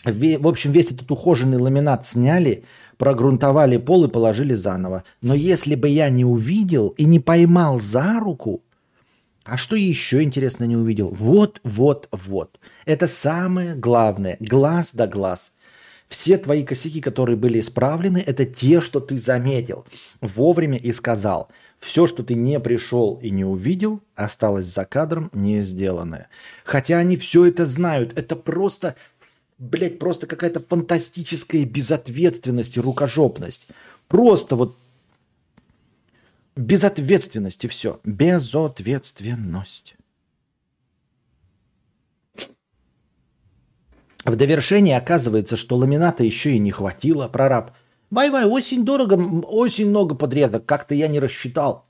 В общем, весь этот ухоженный ламинат сняли, прогрунтовали пол и положили заново. Но если бы я не увидел и не поймал за руку, а что еще интересно не увидел? Вот, вот, вот. Это самое главное. Глаз да глаз. Все твои косяки, которые были исправлены, это те, что ты заметил вовремя и сказал. Все, что ты не пришел и не увидел, осталось за кадром не сделанное. Хотя они все это знают. Это просто, блядь, просто какая-то фантастическая безответственность и рукожопность. Просто вот безответственность и все. Безответственность. В довершение оказывается, что ламината еще и не хватило, прораб. Вай-вай, осень дорого, очень много подрезок, как-то я не рассчитал.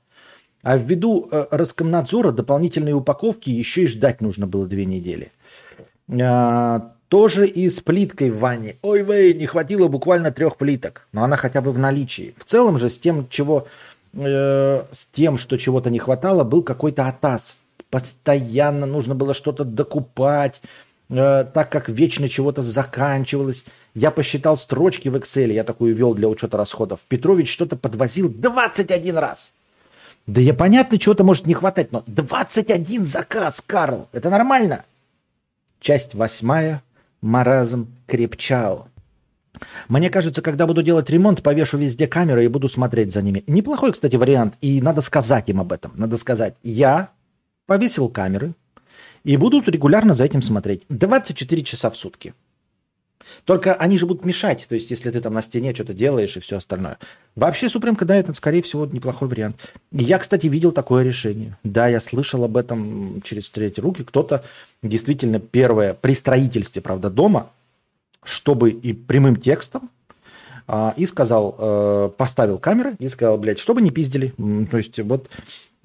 А ввиду э, Роскомнадзора дополнительные упаковки еще и ждать нужно было две недели. А, тоже и с плиткой в ванне. Ой, вей, не хватило буквально трех плиток, но она хотя бы в наличии. В целом же с тем, чего, э, с тем что чего-то не хватало, был какой-то атас. Постоянно нужно было что-то докупать, Э, так как вечно чего-то заканчивалось. Я посчитал строчки в Excel, я такую вел для учета расходов. Петрович что-то подвозил 21 раз. Да я понятно, чего-то может не хватать, но 21 заказ, Карл, это нормально? Часть восьмая. Маразм крепчал. Мне кажется, когда буду делать ремонт, повешу везде камеры и буду смотреть за ними. Неплохой, кстати, вариант. И надо сказать им об этом. Надо сказать, я повесил камеры, и будут регулярно за этим смотреть. 24 часа в сутки. Только они же будут мешать, то есть если ты там на стене что-то делаешь и все остальное. Вообще Супремка, да, это, скорее всего, неплохой вариант. Я, кстати, видел такое решение. Да, я слышал об этом через третьи руки. Кто-то действительно первое, при строительстве, правда, дома, чтобы и прямым текстом, а, и сказал, э, поставил камеры и сказал, блядь, чтобы не пиздили. То есть вот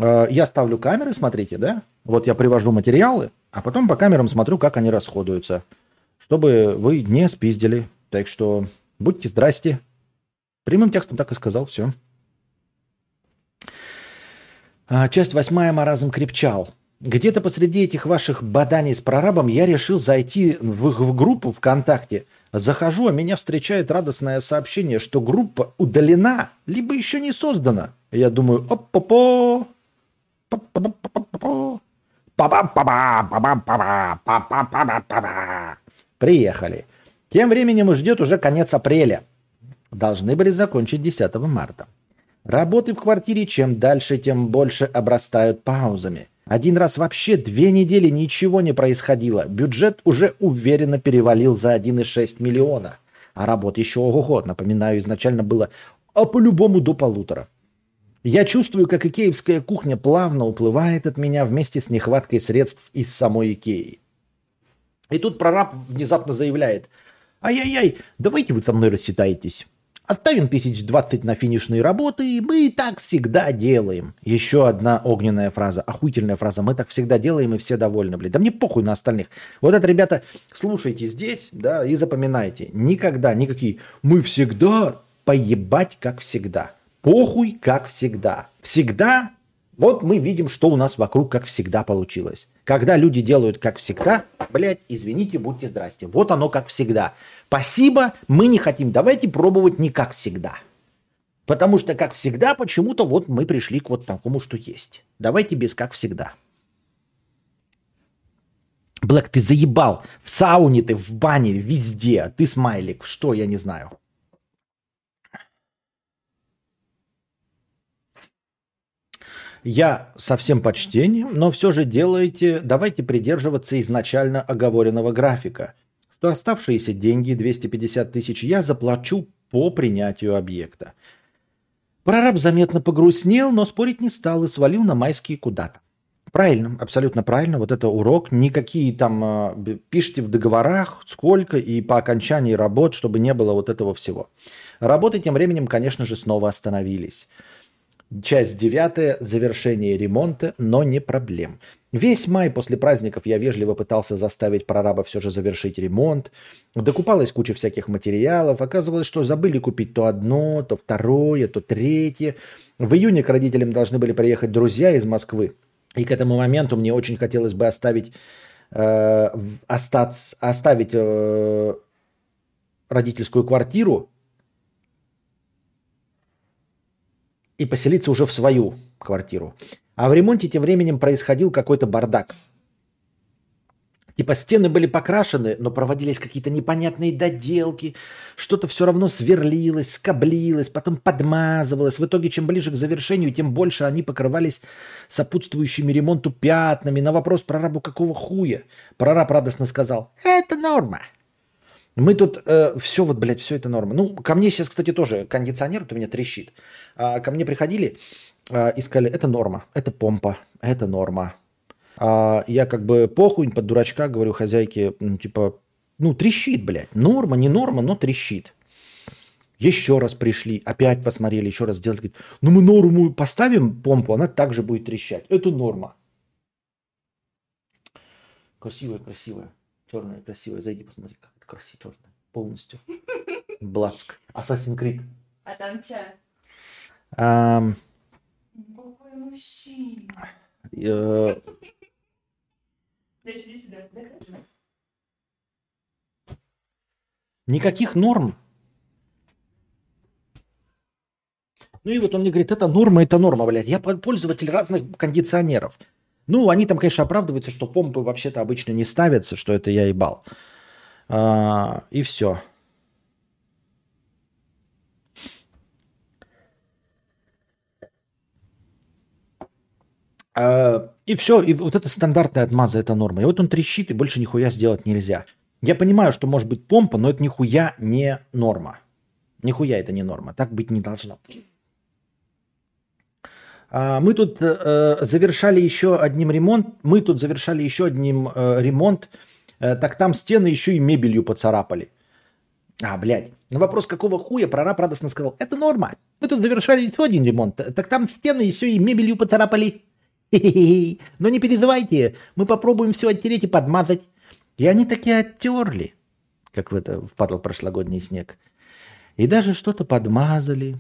я ставлю камеры, смотрите, да, вот я привожу материалы, а потом по камерам смотрю, как они расходуются, чтобы вы не спиздили. Так что будьте здрасте. Прямым текстом так и сказал, все. А, часть восьмая «Маразм крепчал». Где-то посреди этих ваших баданий с прорабом я решил зайти в, в группу ВКонтакте. Захожу, а меня встречает радостное сообщение, что группа удалена, либо еще не создана. Я думаю, оп-по-по, Приехали. Тем временем ждет уже конец апреля. Должны были закончить 10 марта. Работы в квартире чем дальше, тем больше обрастают паузами. Один раз вообще две недели ничего не происходило. Бюджет уже уверенно перевалил за 1,6 миллиона. А работ еще ого-го, напоминаю, изначально было а по-любому до полутора. Я чувствую, как икеевская кухня плавно уплывает от меня вместе с нехваткой средств из самой Икеи. И тут прораб внезапно заявляет, ай-яй-яй, давайте вы со мной рассчитаетесь. Оставим тысяч двадцать на финишные работы, и мы так всегда делаем. Еще одна огненная фраза, охуительная фраза. Мы так всегда делаем, и все довольны, блин. Да мне похуй на остальных. Вот это, ребята, слушайте здесь, да, и запоминайте. Никогда, никакие, мы всегда поебать, как всегда. Похуй, как всегда. Всегда, вот мы видим, что у нас вокруг, как всегда, получилось. Когда люди делают как всегда, блядь, извините, будьте здрасте. Вот оно как всегда. Спасибо, мы не хотим. Давайте пробовать не как всегда. Потому что, как всегда, почему-то вот мы пришли к вот такому, что есть. Давайте без как всегда. Блэк, ты заебал. В сауне ты, в бане, везде. Ты смайлик. Что, я не знаю. Я со всем почтением, но все же делайте, давайте придерживаться изначально оговоренного графика, что оставшиеся деньги, 250 тысяч, я заплачу по принятию объекта. Прораб заметно погрустнел, но спорить не стал и свалил на майские куда-то. Правильно, абсолютно правильно. Вот это урок. Никакие там э, пишите в договорах, сколько и по окончании работ, чтобы не было вот этого всего. Работы тем временем, конечно же, снова остановились. Часть девятая. Завершение ремонта, но не проблем. Весь май после праздников я вежливо пытался заставить прораба все же завершить ремонт. Докупалась куча всяких материалов. Оказывалось, что забыли купить то одно, то второе, то третье. В июне к родителям должны были приехать друзья из Москвы. И к этому моменту мне очень хотелось бы оставить, э, остаться, оставить э, родительскую квартиру и поселиться уже в свою квартиру. А в ремонте тем временем происходил какой-то бардак. Типа стены были покрашены, но проводились какие-то непонятные доделки, что-то все равно сверлилось, скоблилось, потом подмазывалось. В итоге, чем ближе к завершению, тем больше они покрывались сопутствующими ремонту пятнами. На вопрос прорабу какого хуя? Прораб радостно сказал, это норма. Мы тут э, все вот, блядь, все это норма. Ну, ко мне сейчас, кстати, тоже кондиционер у меня трещит. А, ко мне приходили а, и сказали, это норма, это помпа, это норма. А, я как бы похуй под дурачка говорю хозяйке, ну, типа, ну, трещит, блядь. Норма, не норма, но трещит. Еще раз пришли, опять посмотрели, еще раз сделали. Говорит, ну мы норму поставим помпу, она также будет трещать. Это норма. Красивая, красивая. Черная, красивая. Зайди, посмотри, как это красиво, черная. Полностью. Блацк. Assassin's Creed. А там чай. Ам, Какой мужчина. э, Подожди сюда. докажи. Никаких норм. Ну и вот он мне говорит, это норма, это норма, блядь. Я пол- пользователь разных кондиционеров. Ну, они там, конечно, оправдываются, что помпы вообще-то обычно не ставятся, что это я ебал. А, и все. А, и все, и вот это стандартная отмаза, это норма. И вот он трещит, и больше нихуя сделать нельзя. Я понимаю, что может быть помпа, но это нихуя не норма. Нихуя это не норма. Так быть не должно. А, Мы тут э, завершали еще одним ремонт. Мы тут завершали еще одним э, ремонт. Э, так там стены еще и мебелью поцарапали. А, блядь. На вопрос, какого хуя, прораб радостно сказал, это норма. Мы тут завершали еще один ремонт. Так там стены еще и мебелью поцарапали. Но не переживайте, мы попробуем все оттереть и подмазать. И они такие оттерли, как в это впадал прошлогодний снег. И даже что-то подмазали.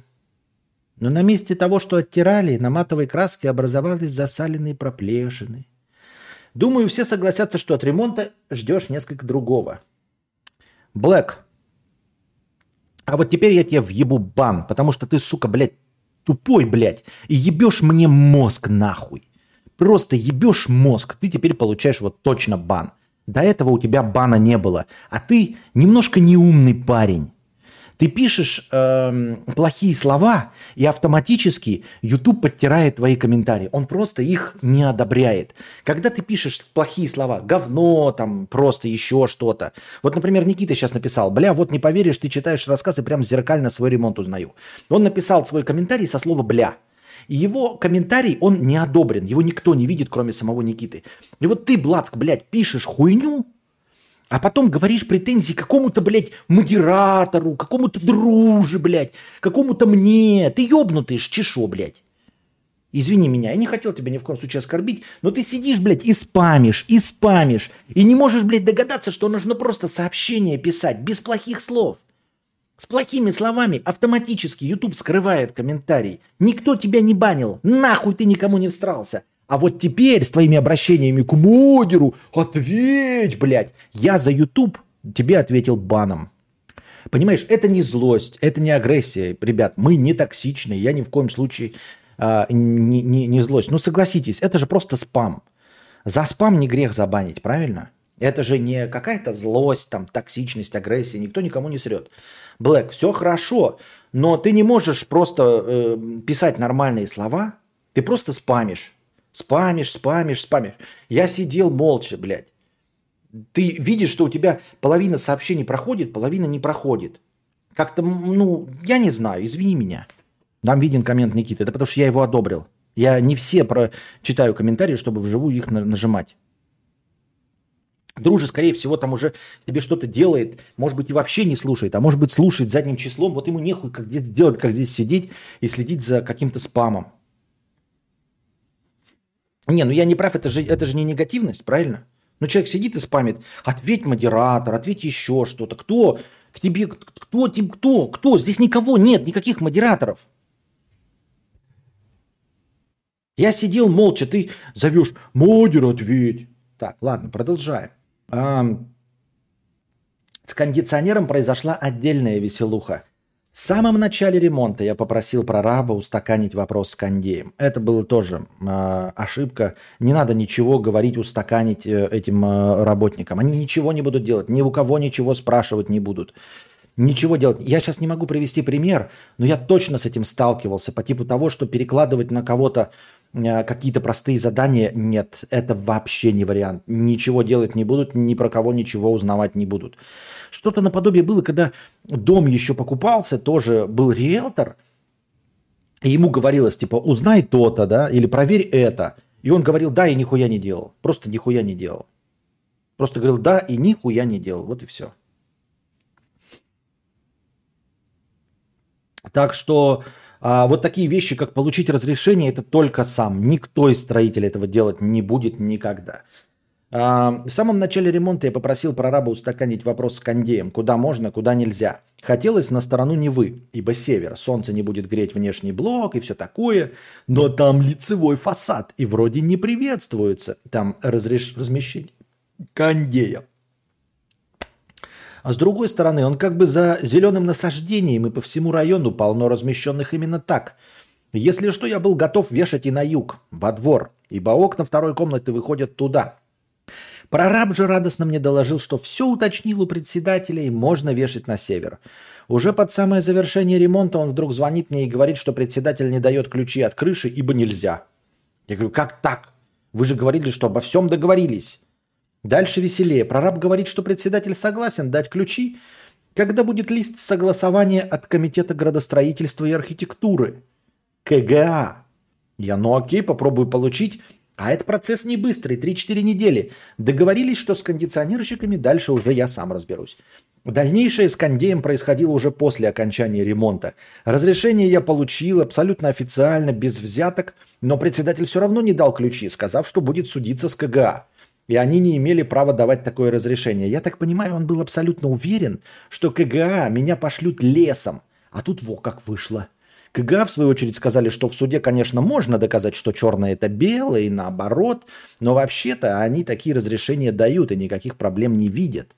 Но на месте того, что оттирали, на матовой краске образовались засаленные проплешины. Думаю, все согласятся, что от ремонта ждешь несколько другого. Блэк. А вот теперь я тебе въебу бан, потому что ты, сука, блядь, тупой, блядь, и ебешь мне мозг нахуй. Просто ебешь мозг, ты теперь получаешь вот точно бан. До этого у тебя бана не было, а ты немножко неумный парень. Ты пишешь эм, плохие слова, и автоматически YouTube подтирает твои комментарии. Он просто их не одобряет. Когда ты пишешь плохие слова, говно, там просто еще что-то. Вот, например, Никита сейчас написал, бля, вот не поверишь, ты читаешь рассказ и прям зеркально свой ремонт узнаю. Он написал свой комментарий со слова бля. Его комментарий, он не одобрен. Его никто не видит, кроме самого Никиты. И вот ты, Блацк, блядь, пишешь хуйню, а потом говоришь претензии какому-то, блядь, модератору, какому-то друже, блядь, какому-то мне. Ты ёбнутый ж чешо, блядь. Извини меня, я не хотел тебя ни в коем случае оскорбить, но ты сидишь, блядь, и спамишь, и спамишь, и не можешь, блядь, догадаться, что нужно просто сообщение писать без плохих слов. С плохими словами автоматически YouTube скрывает комментарий. Никто тебя не банил, нахуй ты никому не встрался. А вот теперь с твоими обращениями к модеру ответь, блядь. Я за YouTube тебе ответил баном. Понимаешь, это не злость, это не агрессия. Ребят, мы не токсичны, я ни в коем случае а, не, не, не злость. Ну согласитесь, это же просто спам. За спам не грех забанить, правильно? Это же не какая-то злость, там, токсичность, агрессия. Никто никому не срет. Блэк, все хорошо, но ты не можешь просто э, писать нормальные слова, Ты просто спамишь. Спамишь, спамишь, спамишь. Я сидел молча, блядь. Ты видишь, что у тебя половина сообщений проходит, половина не проходит. Как-то, ну, я не знаю, извини меня. Нам виден коммент Никиты. Это потому что я его одобрил. Я не все про... читаю комментарии, чтобы вживую их нажимать. Дружи, скорее всего, там уже себе что-то делает, может быть, и вообще не слушает, а может быть, слушает задним числом. Вот ему нехуй как где делать, как здесь сидеть и следить за каким-то спамом. Не, ну я не прав, это же, это же не негативность, правильно? Ну человек сидит и спамит, ответь модератор, ответь еще что-то. Кто к тебе, кто, кто, кто? Здесь никого нет, никаких модераторов. Я сидел молча, ты зовешь, модер, ответь. Так, ладно, продолжаем. С кондиционером произошла отдельная веселуха. В самом начале ремонта я попросил прораба устаканить вопрос с кондеем. Это было тоже э, ошибка. Не надо ничего говорить, устаканить э, этим э, работникам. Они ничего не будут делать, ни у кого ничего спрашивать не будут. Ничего делать. Я сейчас не могу привести пример, но я точно с этим сталкивался по типу того, что перекладывать на кого-то какие-то простые задания, нет, это вообще не вариант. Ничего делать не будут, ни про кого ничего узнавать не будут. Что-то наподобие было, когда дом еще покупался, тоже был риэлтор, и ему говорилось, типа, узнай то-то, да, или проверь это. И он говорил, да, и нихуя не делал. Просто нихуя не делал. Просто говорил, да, и нихуя не делал. Вот и все. Так что а вот такие вещи, как получить разрешение, это только сам. Никто из строителей этого делать не будет никогда. А, в самом начале ремонта я попросил прораба устаканить вопрос с кондеем. Куда можно, куда нельзя. Хотелось на сторону Невы, ибо север. Солнце не будет греть внешний блок и все такое. Но там лицевой фасад. И вроде не приветствуется там разреш... размещение кондея. А с другой стороны, он как бы за зеленым насаждением и по всему району полно размещенных именно так. Если что, я был готов вешать и на юг, во двор, ибо окна второй комнаты выходят туда. Прораб же радостно мне доложил, что все уточнил у председателя и можно вешать на север. Уже под самое завершение ремонта он вдруг звонит мне и говорит, что председатель не дает ключи от крыши, ибо нельзя. Я говорю, как так? Вы же говорили, что обо всем договорились. Дальше веселее. Прораб говорит, что председатель согласен дать ключи, когда будет лист согласования от Комитета градостроительства и архитектуры. КГА. Я, ну окей, попробую получить. А это процесс не быстрый, 3-4 недели. Договорились, что с кондиционерщиками дальше уже я сам разберусь. Дальнейшее с кондеем происходило уже после окончания ремонта. Разрешение я получил абсолютно официально, без взяток, но председатель все равно не дал ключи, сказав, что будет судиться с КГА. И они не имели права давать такое разрешение. Я так понимаю, он был абсолютно уверен, что КГА меня пошлют лесом. А тут во как вышло. КГА, в свою очередь, сказали, что в суде, конечно, можно доказать, что черное это белое и наоборот, но вообще-то они такие разрешения дают и никаких проблем не видят.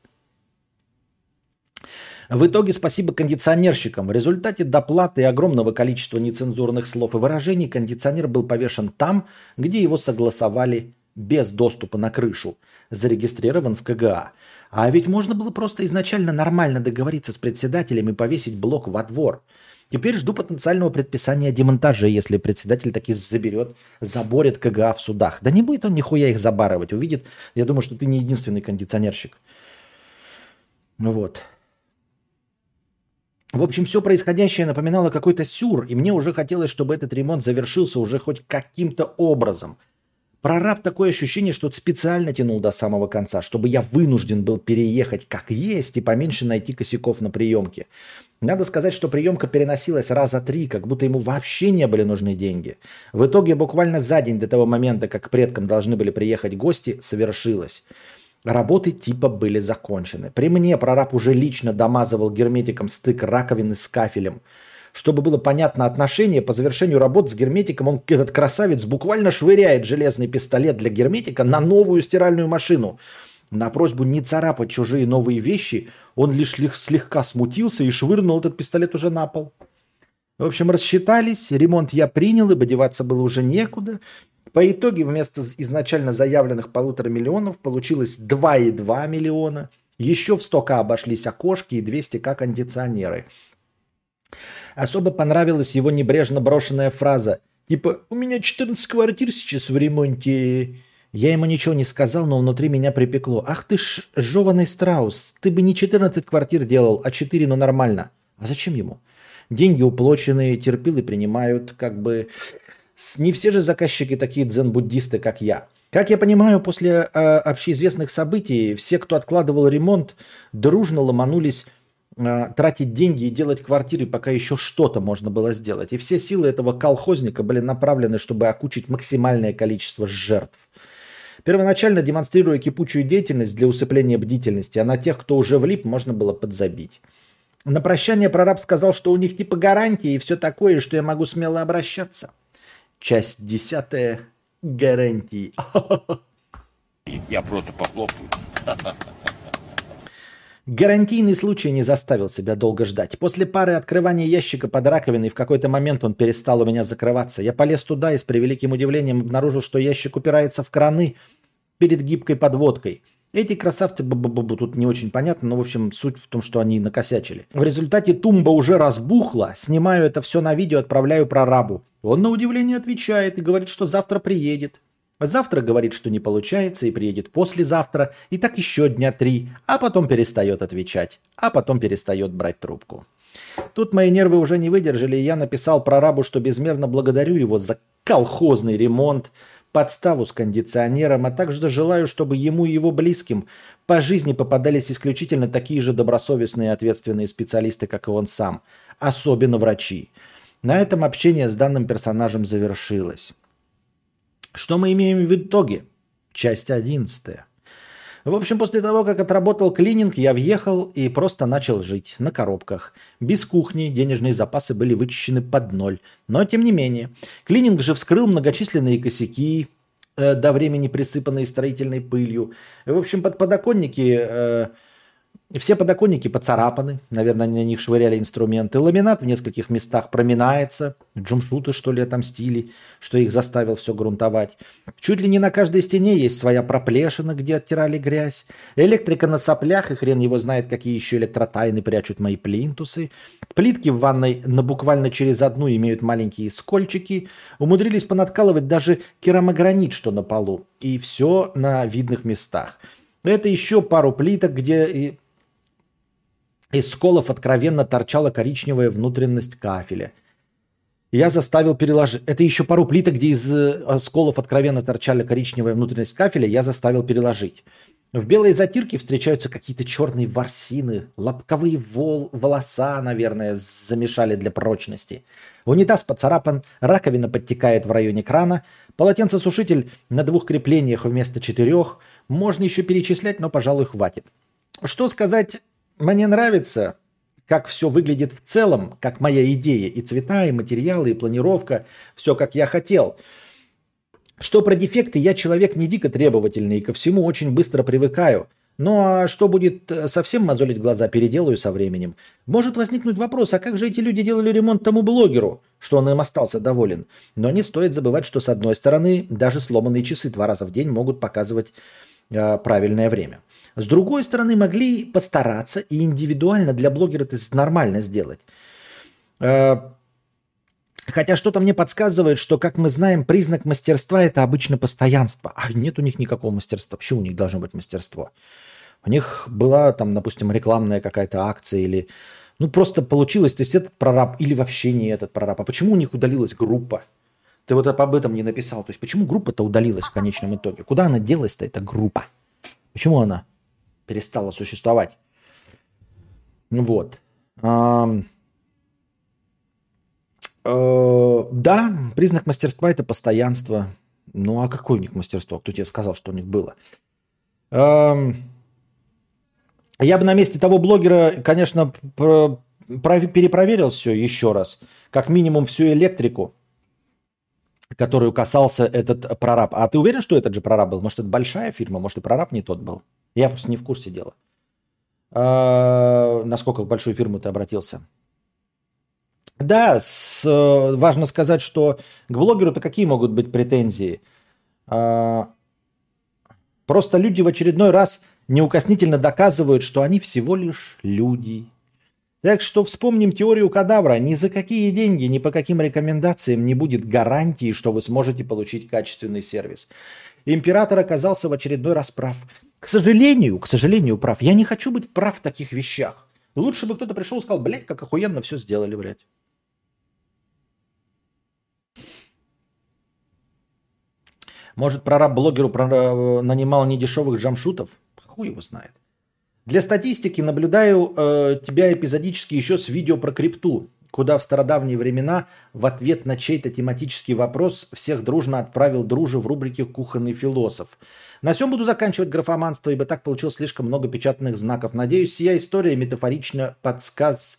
В итоге спасибо кондиционерщикам. В результате доплаты и огромного количества нецензурных слов и выражений кондиционер был повешен там, где его согласовали без доступа на крышу зарегистрирован в КГА. А ведь можно было просто изначально нормально договориться с председателем и повесить блок во двор. Теперь жду потенциального предписания о демонтаже, если председатель таки заберет, заборет КГА в судах. Да не будет он нихуя их забарывать. Увидит, я думаю, что ты не единственный кондиционерщик. Вот. В общем, все происходящее напоминало какой-то сюр, и мне уже хотелось, чтобы этот ремонт завершился уже хоть каким-то образом – Прораб такое ощущение, что специально тянул до самого конца, чтобы я вынужден был переехать как есть и поменьше найти косяков на приемке. Надо сказать, что приемка переносилась раза три, как будто ему вообще не были нужны деньги. В итоге буквально за день до того момента, как к предкам должны были приехать гости, совершилось. Работы типа были закончены. При мне прораб уже лично домазывал герметиком стык раковины с кафелем – чтобы было понятно отношение, по завершению работ с герметиком он, этот красавец, буквально швыряет железный пистолет для герметика на новую стиральную машину. На просьбу не царапать чужие новые вещи, он лишь слегка смутился и швырнул этот пистолет уже на пол. В общем, рассчитались, ремонт я принял, ибо деваться было уже некуда. По итоге вместо изначально заявленных полутора миллионов получилось 2,2 миллиона. Еще в 100к обошлись окошки и 200к кондиционеры. Особо понравилась его небрежно брошенная фраза Типа, у меня 14 квартир сейчас в ремонте. Я ему ничего не сказал, но внутри меня припекло. Ах ты ж жеванный страус, ты бы не 14 квартир делал, а 4, но нормально. А зачем ему? Деньги уплоченные, терпилы принимают, как бы... Не все же заказчики такие дзен-буддисты, как я. Как я понимаю, после э, общеизвестных событий все, кто откладывал ремонт, дружно ломанулись тратить деньги и делать квартиры, пока еще что-то можно было сделать. И все силы этого колхозника были направлены, чтобы окучить максимальное количество жертв. Первоначально демонстрируя кипучую деятельность для усыпления бдительности, а на тех, кто уже влип, можно было подзабить. На прощание прораб сказал, что у них типа гарантии и все такое, что я могу смело обращаться. Часть десятая. Гарантии. Я просто похлопаю. Гарантийный случай не заставил себя долго ждать. После пары открывания ящика под раковиной в какой-то момент он перестал у меня закрываться. Я полез туда и с превеликим удивлением обнаружил, что ящик упирается в краны перед гибкой подводкой. Эти красавцы, б -б -б, тут не очень понятно, но в общем суть в том, что они накосячили. В результате тумба уже разбухла, снимаю это все на видео, отправляю прорабу. Он на удивление отвечает и говорит, что завтра приедет. Завтра говорит, что не получается и приедет послезавтра, и так еще дня три, а потом перестает отвечать, а потом перестает брать трубку. Тут мои нервы уже не выдержали, и я написал прорабу, что безмерно благодарю его за колхозный ремонт, подставу с кондиционером, а также желаю, чтобы ему и его близким по жизни попадались исключительно такие же добросовестные и ответственные специалисты, как и он сам, особенно врачи. На этом общение с данным персонажем завершилось. Что мы имеем в итоге? Часть одиннадцатая. В общем, после того, как отработал клининг, я въехал и просто начал жить на коробках. Без кухни, денежные запасы были вычищены под ноль. Но тем не менее. Клининг же вскрыл многочисленные косяки, э, до времени присыпанные строительной пылью. В общем, под подоконники... Э, все подоконники поцарапаны, наверное, на них швыряли инструменты. Ламинат в нескольких местах проминается. Джумшуты, что ли, отомстили, что их заставил все грунтовать. Чуть ли не на каждой стене есть своя проплешина, где оттирали грязь. Электрика на соплях, и хрен его знает, какие еще электротайны прячут мои плинтусы. Плитки в ванной на буквально через одну имеют маленькие скольчики. Умудрились понаткалывать даже керамогранит, что на полу. И все на видных местах. Это еще пару плиток, где из сколов откровенно торчала коричневая внутренность кафеля. Я заставил переложить... Это еще пару плиток, где из э, сколов откровенно торчали коричневая внутренность кафеля, я заставил переложить. В белой затирке встречаются какие-то черные ворсины, лобковые вол... волоса, наверное, замешали для прочности. Унитаз поцарапан, раковина подтекает в районе крана, полотенцесушитель на двух креплениях вместо четырех. Можно еще перечислять, но, пожалуй, хватит. Что сказать мне нравится, как все выглядит в целом, как моя идея, и цвета, и материалы, и планировка, все как я хотел. Что про дефекты, я человек не дико требовательный и ко всему очень быстро привыкаю. Ну а что будет э, совсем мозолить глаза, переделаю со временем. Может возникнуть вопрос, а как же эти люди делали ремонт тому блогеру, что он им остался доволен? Но не стоит забывать, что с одной стороны, даже сломанные часы два раза в день могут показывать э, правильное время. С другой стороны, могли постараться и индивидуально для блогера это нормально сделать. Э, хотя что-то мне подсказывает, что, как мы знаем, признак мастерства – это обычно постоянство. А нет у них никакого мастерства. Почему у них должно быть мастерство? У них была там, допустим, рекламная какая-то акция или... Ну, просто получилось, то есть этот прораб или вообще не этот прораб. А почему у них удалилась группа? Ты вот об этом не написал. То есть почему группа-то удалилась в конечном итоге? Куда она делась-то, эта группа? Почему она перестала существовать. Вот. Э, да, признак мастерства это постоянство. Ну а какое у них мастерство? Кто тебе сказал, что у них было? Я бы на месте того блогера, конечно, перепроверил все еще раз. Как минимум всю электрику, которую касался этот прораб. А ты уверен, что этот же прораб был? Может, это большая фирма, может, и прораб не тот был? Я просто не в курсе дела. А, насколько в большую фирму ты обратился? Да, с, важно сказать, что к блогеру-то какие могут быть претензии? А, просто люди в очередной раз неукоснительно доказывают, что они всего лишь люди. Так что вспомним теорию кадавра. Ни за какие деньги, ни по каким рекомендациям не будет гарантии, что вы сможете получить качественный сервис. Император оказался в очередной раз прав. К сожалению, к сожалению, прав. Я не хочу быть прав в таких вещах. Лучше бы кто-то пришел и сказал, блядь, как охуенно все сделали, блядь. Может, прораб блогеру про- нанимал недешевых джамшутов? Хуй его знает. Для статистики наблюдаю э, тебя эпизодически еще с видео про крипту, куда в стародавние времена в ответ на чей-то тематический вопрос всех дружно отправил дружи в рубрике «Кухонный философ». На всем буду заканчивать графоманство, ибо так получилось слишком много печатных знаков. Надеюсь, сия история метафорично подсказ...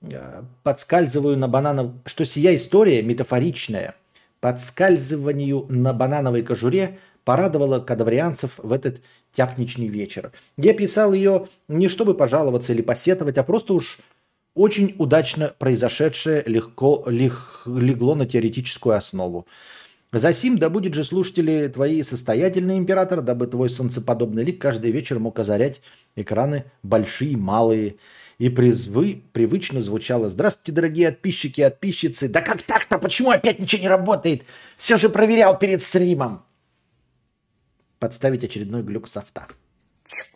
э, подскальзываю на бананов... Что сия история метафоричная подскальзыванию на банановой кожуре порадовала кадаврианцев в этот тяпничный вечер. Я писал ее не чтобы пожаловаться или посетовать, а просто уж очень удачно произошедшее легко лег, легло на теоретическую основу. Засим, да будет же слушатели твои состоятельный император, дабы твой солнцеподобный лик каждый вечер мог озарять экраны большие, малые. И призвы привычно звучало «Здравствуйте, дорогие подписчики и подписчицы! Да как так-то? Почему опять ничего не работает? Все же проверял перед стримом!» Подставить очередной глюк софта.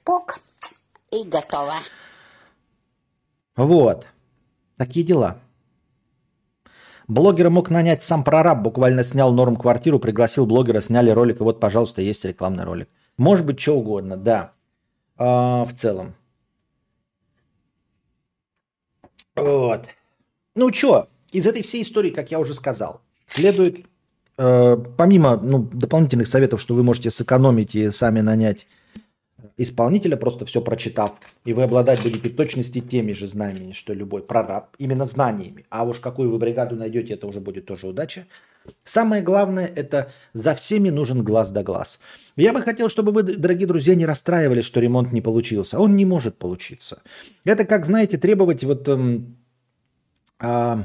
Пук. И готово. Вот. Такие дела. Блогера мог нанять сам прораб, буквально снял норм квартиру, пригласил блогера, сняли ролик, и вот, пожалуйста, есть рекламный ролик. Может быть, что угодно, да. А, в целом. Вот. Ну что, из этой всей истории, как я уже сказал, следует, э, помимо ну, дополнительных советов, что вы можете сэкономить и сами нанять исполнителя, просто все прочитав, и вы обладать будете точности теми же знаниями, что любой прораб, именно знаниями. А уж какую вы бригаду найдете, это уже будет тоже удача. Самое главное, это за всеми нужен глаз да глаз. Я бы хотел, чтобы вы, дорогие друзья, не расстраивались, что ремонт не получился. Он не может получиться. Это как, знаете, требовать вот... эм, а,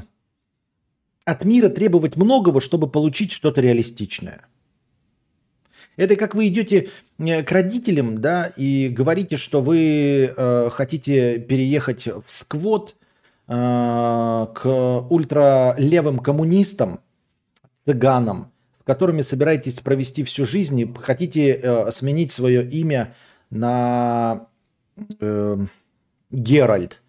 от мира требовать многого, чтобы получить что-то реалистичное. Это как вы идете э, к родителям, да, и говорите, что вы э, хотите переехать в сквот э, к ультралевым коммунистам, цыганам, с которыми собираетесь провести всю жизнь, и хотите э, сменить свое имя на э, Геральт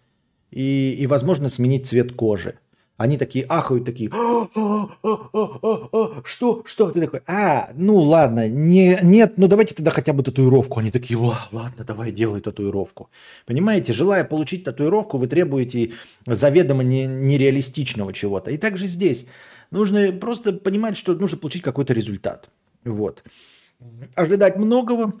и, и, возможно, сменить цвет кожи. Они такие ахают, такие, «А, а, а, а, а, что, что? Ты такой, а, ну ладно, не, нет, ну давайте тогда хотя бы татуировку. Они такие, «Ла- ладно, давай делай татуировку. Понимаете, желая получить татуировку, вы требуете заведомо не- нереалистичного чего-то. И также здесь нужно просто понимать, что нужно получить какой-то результат. Вот. Ожидать многого,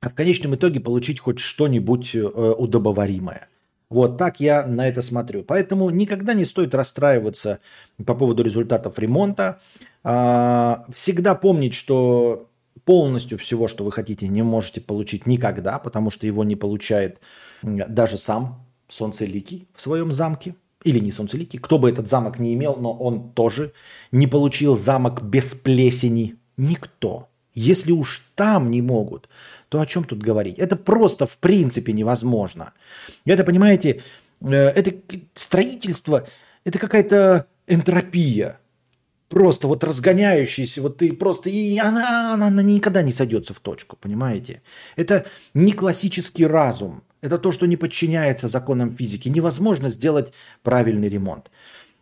а в конечном итоге получить хоть что-нибудь э, удобоваримое. Вот так я на это смотрю. Поэтому никогда не стоит расстраиваться по поводу результатов ремонта. А, Всегда помнить, что полностью всего, что вы хотите, не можете получить никогда, потому что его не получает даже сам Солнцеликий в своем замке. Или не Солнцеликий. Кто бы этот замок не имел, но он тоже не получил замок без плесени. Никто. Если уж там не могут, то о чем тут говорить? Это просто в принципе невозможно. Это, понимаете, э, это строительство, это какая-то энтропия. Просто вот разгоняющаяся, вот ты просто, и она, она, она никогда не сойдется в точку, понимаете? Это не классический разум. Это то, что не подчиняется законам физики. Невозможно сделать правильный ремонт.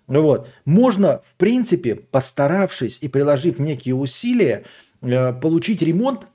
Вот. Можно, в принципе, постаравшись и приложив некие усилия, э, получить ремонт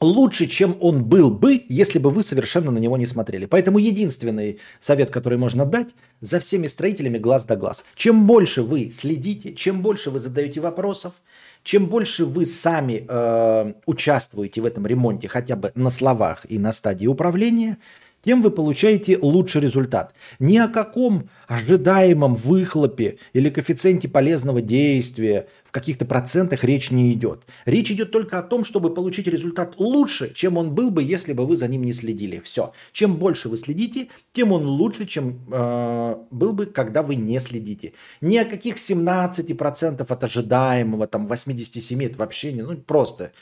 лучше, чем он был бы, если бы вы совершенно на него не смотрели. Поэтому единственный совет, который можно дать, за всеми строителями глаз да глаз. Чем больше вы следите, чем больше вы задаете вопросов, чем больше вы сами э, участвуете в этом ремонте хотя бы на словах и на стадии управления, тем вы получаете лучший результат. Ни о каком ожидаемом выхлопе или коэффициенте полезного действия каких-то процентах речь не идет. Речь идет только о том, чтобы получить результат лучше, чем он был бы, если бы вы за ним не следили. Все. Чем больше вы следите, тем он лучше, чем э, был бы, когда вы не следите. Ни о каких 17% от ожидаемого, там 87% это вообще не, ну просто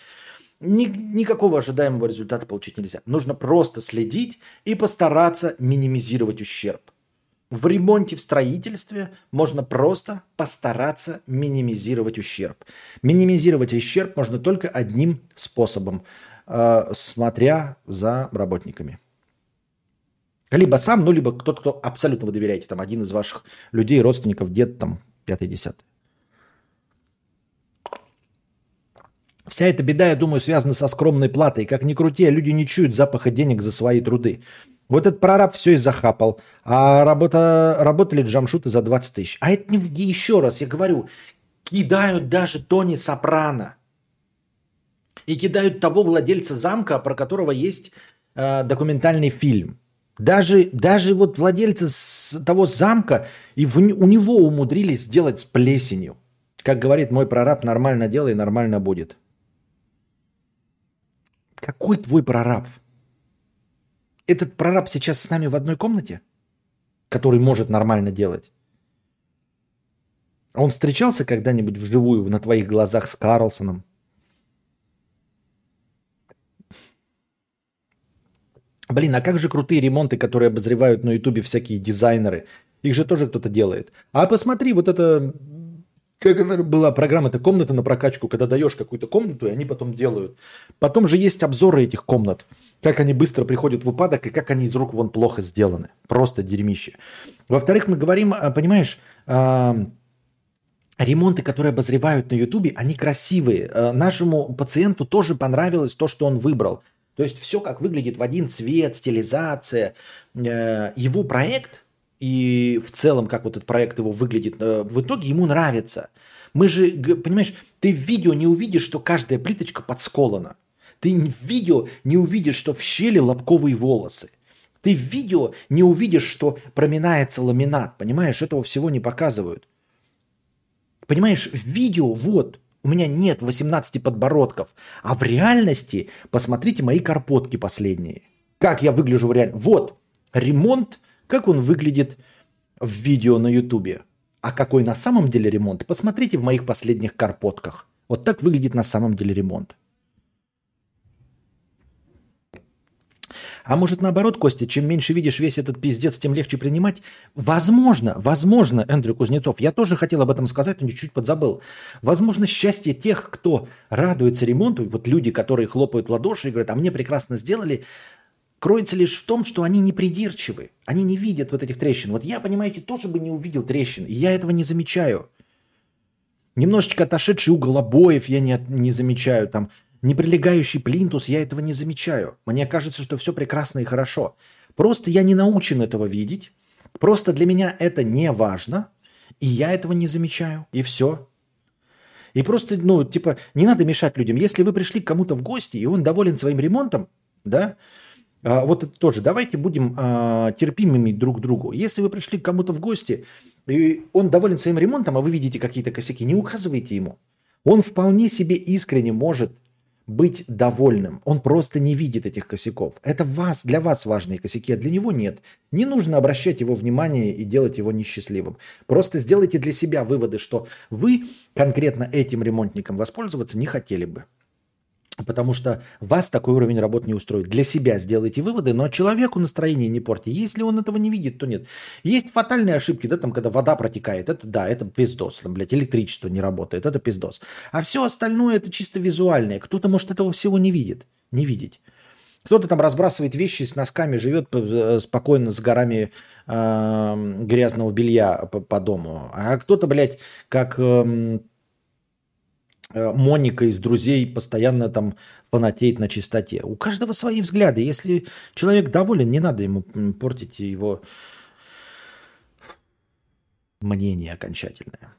Ни- никакого ожидаемого результата получить нельзя. Нужно просто следить и постараться минимизировать ущерб. В ремонте, в строительстве можно просто постараться минимизировать ущерб. Минимизировать ущерб можно только одним способом, э, смотря за работниками. Либо сам, ну, либо кто-то, кто абсолютно вы доверяете, там, один из ваших людей, родственников, дед, там, пятый, десятый. Вся эта беда, я думаю, связана со скромной платой. Как ни крути, люди не чуют запаха денег за свои труды. Вот этот прораб все и захапал. А работа, работали джамшуты за 20 тысяч. А это не, еще раз, я говорю, кидают даже Тони Сопрано. И кидают того владельца замка, про которого есть э, документальный фильм. Даже, даже вот владельца того замка, и в- у него умудрились сделать с плесенью. Как говорит мой прораб, нормально делай, нормально будет. Какой твой прораб? Этот прораб сейчас с нами в одной комнате, который может нормально делать. Он встречался когда-нибудь вживую на твоих глазах с Карлсоном? Блин, а как же крутые ремонты, которые обозревают на Ютубе всякие дизайнеры? Их же тоже кто-то делает. А посмотри, вот это... Как это была программа, это комната на прокачку, когда даешь какую-то комнату, и они потом делают. Потом же есть обзоры этих комнат. Как они быстро приходят в упадок, и как они из рук вон плохо сделаны. Просто дерьмище. Во-вторых, мы говорим, а, понимаешь, а, ремонты, которые обозревают на Ютубе, они красивые. Э, Нашему пациенту тоже понравилось то, что он выбрал. То есть все как выглядит в один цвет, стилизация. Э, Его проект и в целом, как вот этот проект его выглядит, э, в итоге ему нравится. Мы же, понимаешь, ты в видео не увидишь, что каждая плиточка подсколана. Ты в видео не увидишь, что в щели лобковые волосы. Ты в видео не увидишь, что проминается ламинат. Понимаешь, этого всего не показывают. Понимаешь, в видео вот, у меня нет 18 подбородков, а в реальности посмотрите мои карпотки последние. Как я выгляжу в реальности. Вот, ремонт, как он выглядит в видео на ютубе. А какой на самом деле ремонт, посмотрите в моих последних карпотках. Вот так выглядит на самом деле ремонт. А может наоборот, Костя, чем меньше видишь весь этот пиздец, тем легче принимать? Возможно, возможно, Эндрю Кузнецов, я тоже хотел об этом сказать, но чуть-чуть подзабыл. Возможно, счастье тех, кто радуется ремонту, вот люди, которые хлопают в ладоши и говорят, а мне прекрасно сделали, кроется лишь в том, что они не придирчивы, они не видят вот этих трещин. Вот я, понимаете, тоже бы не увидел трещин, и я этого не замечаю. Немножечко отошедший угол обоев я не, не замечаю, там, неприлегающий плинтус, я этого не замечаю. Мне кажется, что все прекрасно и хорошо. Просто я не научен этого видеть, просто для меня это не важно, и я этого не замечаю, и все. И просто, ну, типа, не надо мешать людям. Если вы пришли к кому-то в гости, и он доволен своим ремонтом, да, вот это тоже, давайте будем а, терпимыми друг к другу. Если вы пришли к кому-то в гости, и он доволен своим ремонтом, а вы видите какие-то косяки, не указывайте ему. Он вполне себе искренне может быть довольным. Он просто не видит этих косяков. Это вас, для вас важные косяки, а для него нет. Не нужно обращать его внимание и делать его несчастливым. Просто сделайте для себя выводы, что вы конкретно этим ремонтником воспользоваться не хотели бы. Потому что вас такой уровень работы не устроит. Для себя сделайте выводы, но человеку настроение не портите. Если он этого не видит, то нет. Есть фатальные ошибки, да, там, когда вода протекает. Это да, это пиздос. Там, блядь, электричество не работает. Это пиздос. А все остальное это чисто визуальное. Кто-то, может, этого всего не видит. Не видеть. Кто-то там разбрасывает вещи с носками, живет п- спокойно с горами э, грязного белья по, по дому. А кто-то, блядь, как э, Моника из друзей постоянно там фанатеет на чистоте. У каждого свои взгляды. Если человек доволен, не надо ему портить его мнение окончательное.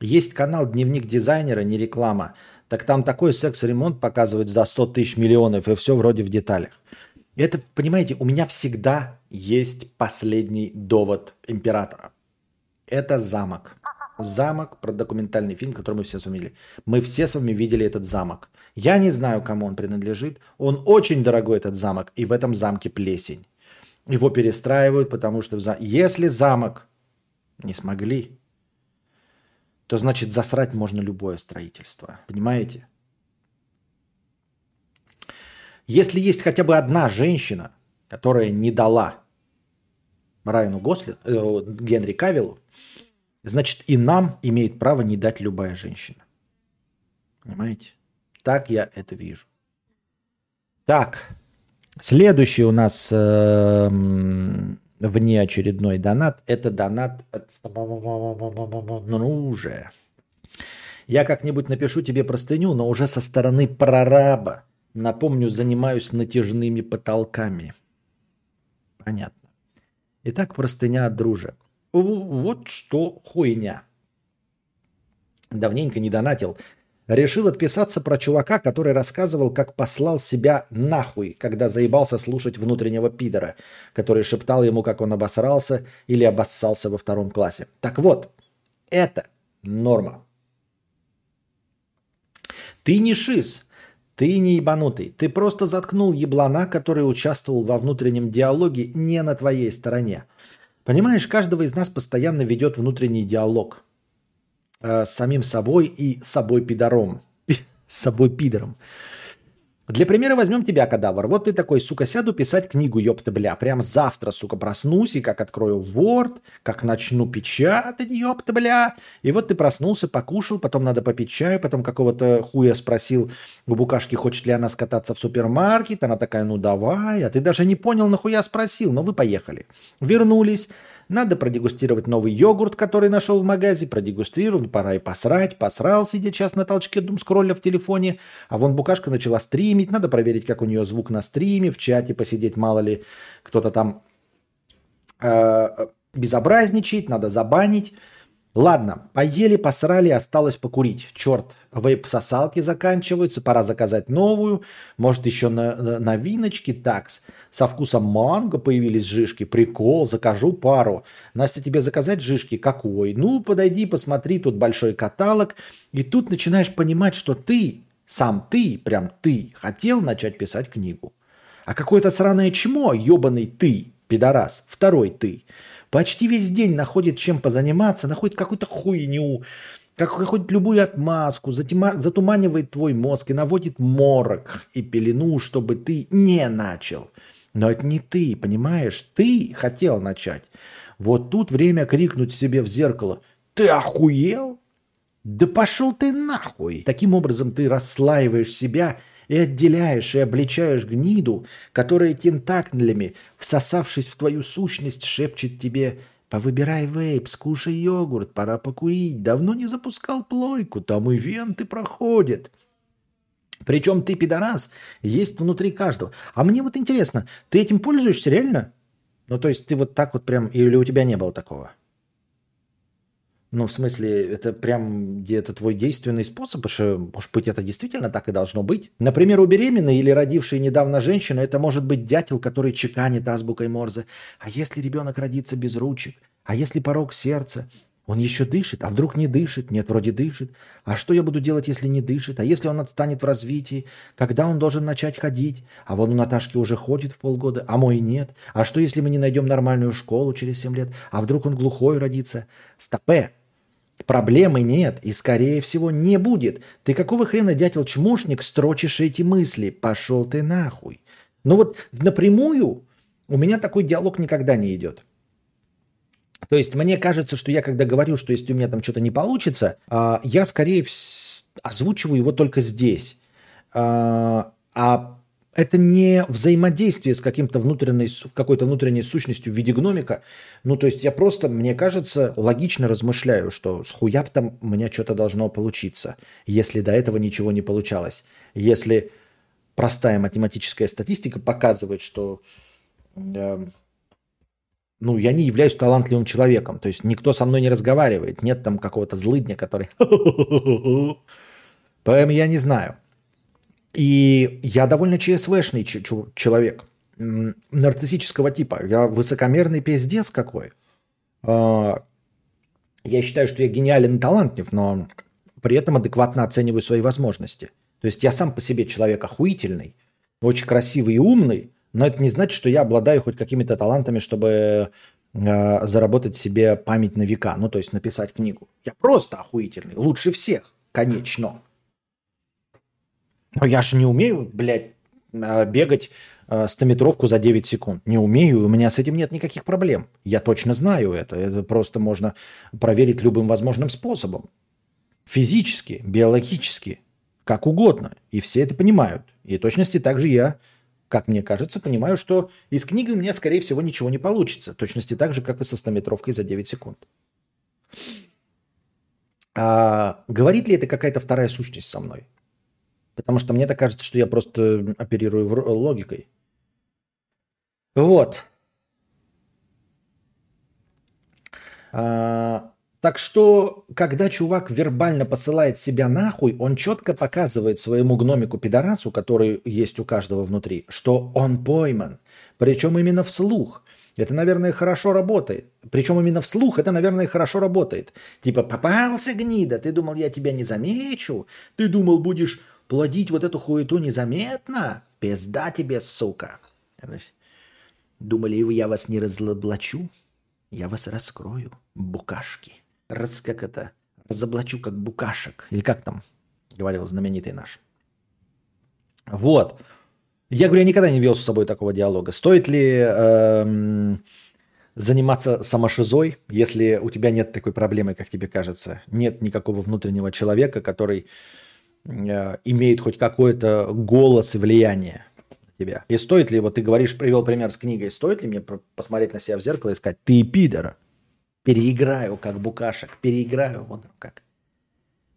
Есть канал «Дневник дизайнера», не реклама. Так там такой секс-ремонт показывают за 100 тысяч миллионов, и все вроде в деталях. Это, понимаете, у меня всегда есть последний довод императора. Это замок. Замок про документальный фильм, который мы все с вами видели. Мы все с вами видели этот замок. Я не знаю, кому он принадлежит. Он очень дорогой, этот замок. И в этом замке плесень. Его перестраивают, потому что в если замок не смогли то значит засрать можно любое строительство. Понимаете? Если есть хотя бы одна женщина, которая не дала Райану Госли, э, Генри Кавиллу, значит и нам имеет право не дать любая женщина. Понимаете? Так я это вижу. Так, следующий у нас э, внеочередной донат. Это донат от... Ну уже. Я как-нибудь напишу тебе простыню, но уже со стороны прораба. Напомню, занимаюсь натяжными потолками. Понятно. Итак, простыня от дружи. Вот что хуйня. Давненько не донатил. Решил отписаться про чувака, который рассказывал, как послал себя нахуй, когда заебался слушать внутреннего пидора, который шептал ему, как он обосрался или обоссался во втором классе. Так вот, это норма. Ты не шиз, ты не ебанутый, ты просто заткнул еблана, который участвовал во внутреннем диалоге не на твоей стороне. Понимаешь, каждого из нас постоянно ведет внутренний диалог э, с самим собой и собой пидором. С собой пидором. Для примера возьмем тебя, кадавр. Вот ты такой, сука, сяду писать книгу, ёпта, бля. Прям завтра, сука, проснусь и как открою Word, как начну печатать, ёпта, бля. И вот ты проснулся, покушал, потом надо попить чаю, потом какого-то хуя спросил у букашки, хочет ли она скататься в супермаркет. Она такая, ну давай. А ты даже не понял, нахуя спросил, но вы поехали. Вернулись, надо продегустировать новый йогурт, который нашел в магазе. Продегустировал, пора и посрать. Посрал, сидя час на толчке, дум скролля в телефоне. А вон букашка начала стримить. Надо проверить, как у нее звук на стриме, в чате посидеть. Мало ли кто-то там э, безобразничает, надо забанить. Ладно, поели, посрали, осталось покурить. Черт, вейп-сосалки заканчиваются, пора заказать новую. Может, еще на, на новиночки, такс. Со вкусом манго появились жишки. Прикол, закажу пару. Настя, тебе заказать жишки? Какой? Ну, подойди, посмотри, тут большой каталог. И тут начинаешь понимать, что ты, сам ты, прям ты, хотел начать писать книгу. А какое-то сраное чмо, ебаный ты, пидорас, второй ты – почти весь день находит чем позаниматься, находит какую-то хуйню, как хоть любую отмазку, затуманивает твой мозг и наводит морок и пелену, чтобы ты не начал. Но это не ты, понимаешь? Ты хотел начать. Вот тут время крикнуть себе в зеркало. Ты охуел? Да пошел ты нахуй! Таким образом ты расслаиваешь себя и отделяешь и обличаешь гниду, которая тентаклями, всосавшись в твою сущность, шепчет тебе «Повыбирай вейп, скушай йогурт, пора покурить, давно не запускал плойку, там и венты проходят». Причем ты, пидорас, есть внутри каждого. А мне вот интересно, ты этим пользуешься реально? Ну, то есть ты вот так вот прям, или у тебя не было такого? Ну, в смысле, это прям где-то твой действенный способ, потому что, может быть, это действительно так и должно быть. Например, у беременной или родившей недавно женщины это может быть дятел, который чеканит азбукой Морзе. А если ребенок родится без ручек? А если порог сердца? Он еще дышит, а вдруг не дышит? Нет, вроде дышит. А что я буду делать, если не дышит? А если он отстанет в развитии? Когда он должен начать ходить? А вон у Наташки уже ходит в полгода, а мой нет. А что, если мы не найдем нормальную школу через 7 лет? А вдруг он глухой родится? Стопе! Проблемы нет и, скорее всего, не будет. Ты какого хрена, дятел-чмошник, строчишь эти мысли? Пошел ты нахуй. Ну вот напрямую у меня такой диалог никогда не идет. То есть мне кажется, что я когда говорю, что если у меня там что-то не получится, а, я скорее озвучиваю его только здесь. А, а это не взаимодействие с каким-то внутренней, какой-то внутренней сущностью в виде гномика. Ну, то есть я просто, мне кажется, логично размышляю, что с хуяб там у меня что-то должно получиться, если до этого ничего не получалось. Если простая математическая статистика показывает, что э, ну, я не являюсь талантливым человеком. То есть никто со мной не разговаривает. Нет там какого-то злыдня, который... Поэтому я не знаю. И я довольно ЧСВшный человек, нарциссического типа. Я высокомерный пиздец какой. А, я считаю, что я гениален и талантлив, но при этом адекватно оцениваю свои возможности. То есть я сам по себе человек охуительный, очень красивый и умный, но это не значит, что я обладаю хоть какими-то талантами, чтобы э, заработать себе память на века, ну то есть написать книгу. Я просто охуительный, лучше всех, конечно. Но я же не умею, блядь, э, бегать э, 100-метровку за 9 секунд. Не умею, у меня с этим нет никаких проблем. Я точно знаю это. Это просто можно проверить любым возможным способом. Физически, биологически, как угодно. И все это понимают. И точности также я, как мне кажется, понимаю, что из книги у меня, скорее всего, ничего не получится. Точности так же, как и со 100-метровкой за 9 секунд. А говорит ли это какая-то вторая сущность со мной? Потому что мне так кажется, что я просто оперирую логикой. Вот. А, так что, когда чувак вербально посылает себя нахуй, он четко показывает своему гномику-пидорасу, который есть у каждого внутри, что он пойман. Причем именно вслух. Это, наверное, хорошо работает. Причем именно вслух это, наверное, хорошо работает. Типа, попался гнида, ты думал, я тебя не замечу? Ты думал, будешь плодить вот эту хуету незаметно? Пизда тебе, сука. Думали, я вас не разоблачу? Я вас раскрою, букашки. Раз, как это, разоблачу, как букашек. Или как там говорил знаменитый наш. Вот. Я говорю, я никогда не вел с собой такого диалога. Стоит ли эм, заниматься самошизой, если у тебя нет такой проблемы, как тебе кажется? Нет никакого внутреннего человека, который имеет хоть какой-то голос и влияние на тебя. И стоит ли, вот ты говоришь, привел пример с книгой, стоит ли мне посмотреть на себя в зеркало и сказать, ты пидор, переиграю, как букашек, переиграю, вот как.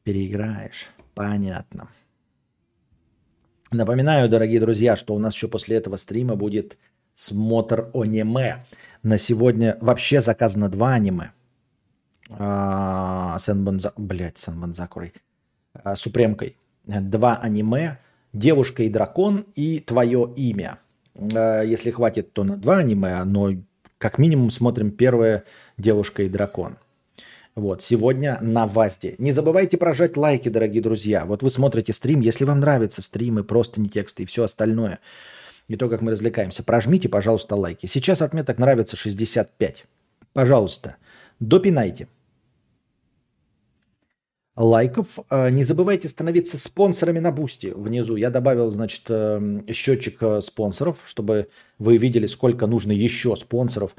Переиграешь, понятно. Напоминаю, дорогие друзья, что у нас еще после этого стрима будет смотр аниме. На сегодня вообще заказано два аниме. А, Сенбон За- блядь, Сенбон Закурой. А, Супремкой. Два аниме. Девушка и дракон и твое имя. А, Если хватит, то на два аниме, но как минимум смотрим первое Девушка и дракон. Вот, сегодня на ВАЗде. Не забывайте прожать лайки, дорогие друзья. Вот вы смотрите стрим, если вам нравятся стримы, просто не тексты и все остальное, и то, как мы развлекаемся, прожмите, пожалуйста, лайки. Сейчас отметок нравится 65. Пожалуйста, допинайте. Лайков. А, Не забывайте становиться спонсорами на Бусти внизу. Я добавил, значит, эм, счетчик э, спонсоров, чтобы вы видели, сколько нужно еще спонсоров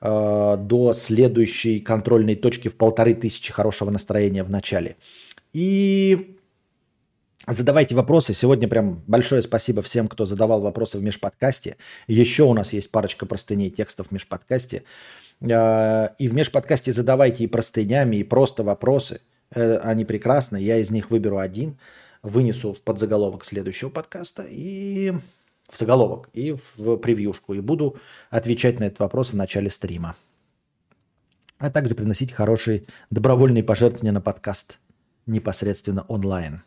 э, до следующей контрольной точки в полторы тысячи хорошего настроения в начале. И задавайте вопросы. Сегодня прям большое спасибо всем, кто задавал вопросы в межподкасте. Еще у нас есть парочка простыней текстов в межподкасте. Э, И в межподкасте задавайте и простынями, и просто вопросы. Э, Они прекрасны. Я из них выберу один, вынесу в подзаголовок следующего подкаста и в заголовок и в превьюшку. И буду отвечать на этот вопрос в начале стрима. А также приносить хорошие добровольные пожертвования на подкаст непосредственно онлайн.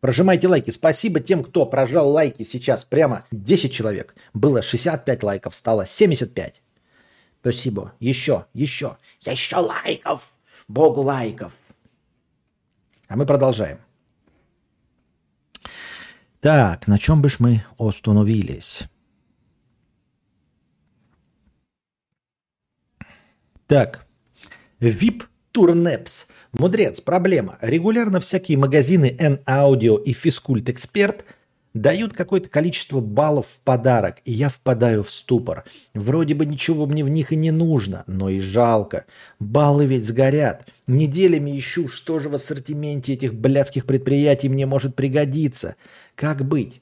Прожимайте лайки. Спасибо тем, кто прожал лайки сейчас. Прямо 10 человек. Было 65 лайков, стало 75. Спасибо. Еще, еще, еще лайков. Богу лайков. А мы продолжаем. Так, на чем бы ж мы остановились? Так, VIP Турнепс. Мудрец, проблема. Регулярно всякие магазины N-Audio и Физкульт Эксперт дают какое-то количество баллов в подарок, и я впадаю в ступор. Вроде бы ничего мне в них и не нужно, но и жалко. Баллы ведь сгорят. Неделями ищу, что же в ассортименте этих блядских предприятий мне может пригодиться. Как быть?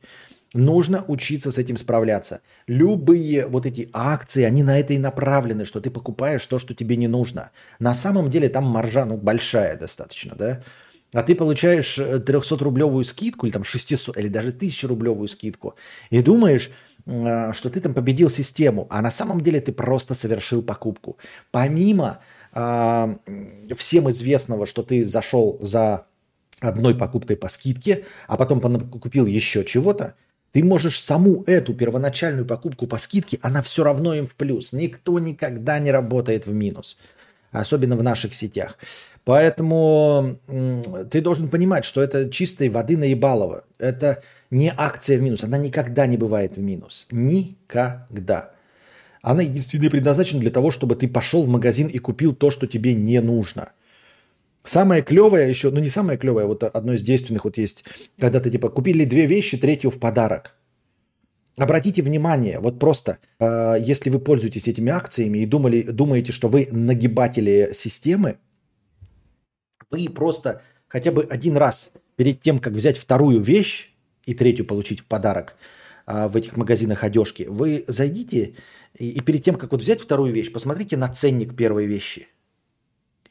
Нужно учиться с этим справляться. Любые вот эти акции, они на это и направлены, что ты покупаешь то, что тебе не нужно. На самом деле там маржа, ну, большая достаточно, да? А ты получаешь 300-рублевую скидку, или там 600, или даже 1000-рублевую скидку, и думаешь, э, что ты там победил систему, а на самом деле ты просто совершил покупку. Помимо а, всем известного, что ты зашел за одной покупкой по скидке, а потом купил еще чего-то, ты можешь саму эту первоначальную покупку по скидке, она все равно им в плюс. Никто никогда не работает в минус. Особенно в наших сетях. Поэтому ты должен понимать, что это чистой воды наебалово. Это не акция в минус. Она никогда не бывает в минус. Никогда. Она единственная предназначена для того, чтобы ты пошел в магазин и купил то, что тебе не нужно. Самое клевое еще, ну не самое клевое, вот одно из действенных вот есть, когда ты типа купили две вещи, третью в подарок. Обратите внимание, вот просто, э, если вы пользуетесь этими акциями и думали, думаете, что вы нагибатели системы, вы просто хотя бы один раз перед тем, как взять вторую вещь и третью получить в подарок э, в этих магазинах одежки, вы зайдите и, и перед тем, как вот взять вторую вещь, посмотрите на ценник первой вещи.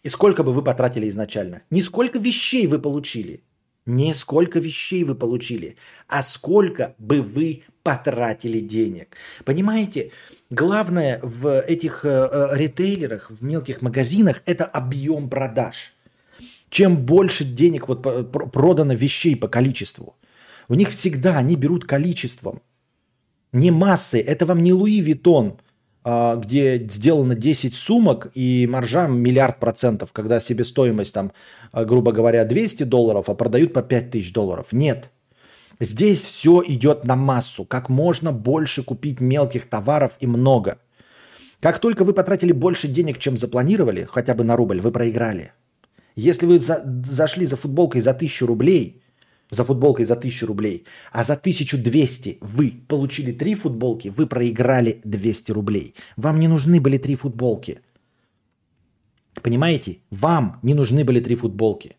И сколько бы вы потратили изначально. Не сколько вещей вы получили, не сколько вещей вы получили, а сколько бы вы потратили денег. Понимаете, главное в этих э, э, ритейлерах, в мелких магазинах, это объем продаж. Чем больше денег вот продано вещей по количеству, у них всегда они берут количеством, не массой. Это вам не Луи Виттон, а, где сделано 10 сумок и маржа миллиард процентов, когда себестоимость там, а, грубо говоря, 200 долларов, а продают по 5000 долларов. Нет. Здесь все идет на массу. Как можно больше купить мелких товаров и много. Как только вы потратили больше денег, чем запланировали, хотя бы на рубль, вы проиграли. Если вы за- зашли за футболкой за 1000 рублей, за футболкой за 1000 рублей, а за 1200 вы получили три футболки, вы проиграли 200 рублей. Вам не нужны были три футболки. Понимаете? Вам не нужны были три футболки.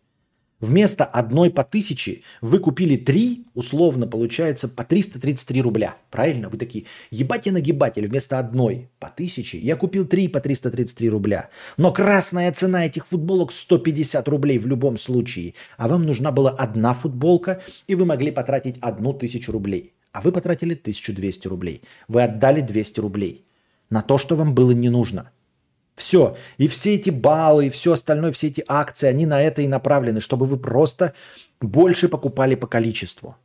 Вместо одной по тысяче вы купили три, условно получается по 333 рубля. Правильно? Вы такие, ебать я нагибатель, вместо одной по тысяче я купил три по 333 рубля. Но красная цена этих футболок 150 рублей в любом случае. А вам нужна была одна футболка, и вы могли потратить одну тысячу рублей. А вы потратили 1200 рублей. Вы отдали 200 рублей на то, что вам было не нужно. Все. И все эти баллы, и все остальное, все эти акции, они на это и направлены, чтобы вы просто больше покупали по количеству.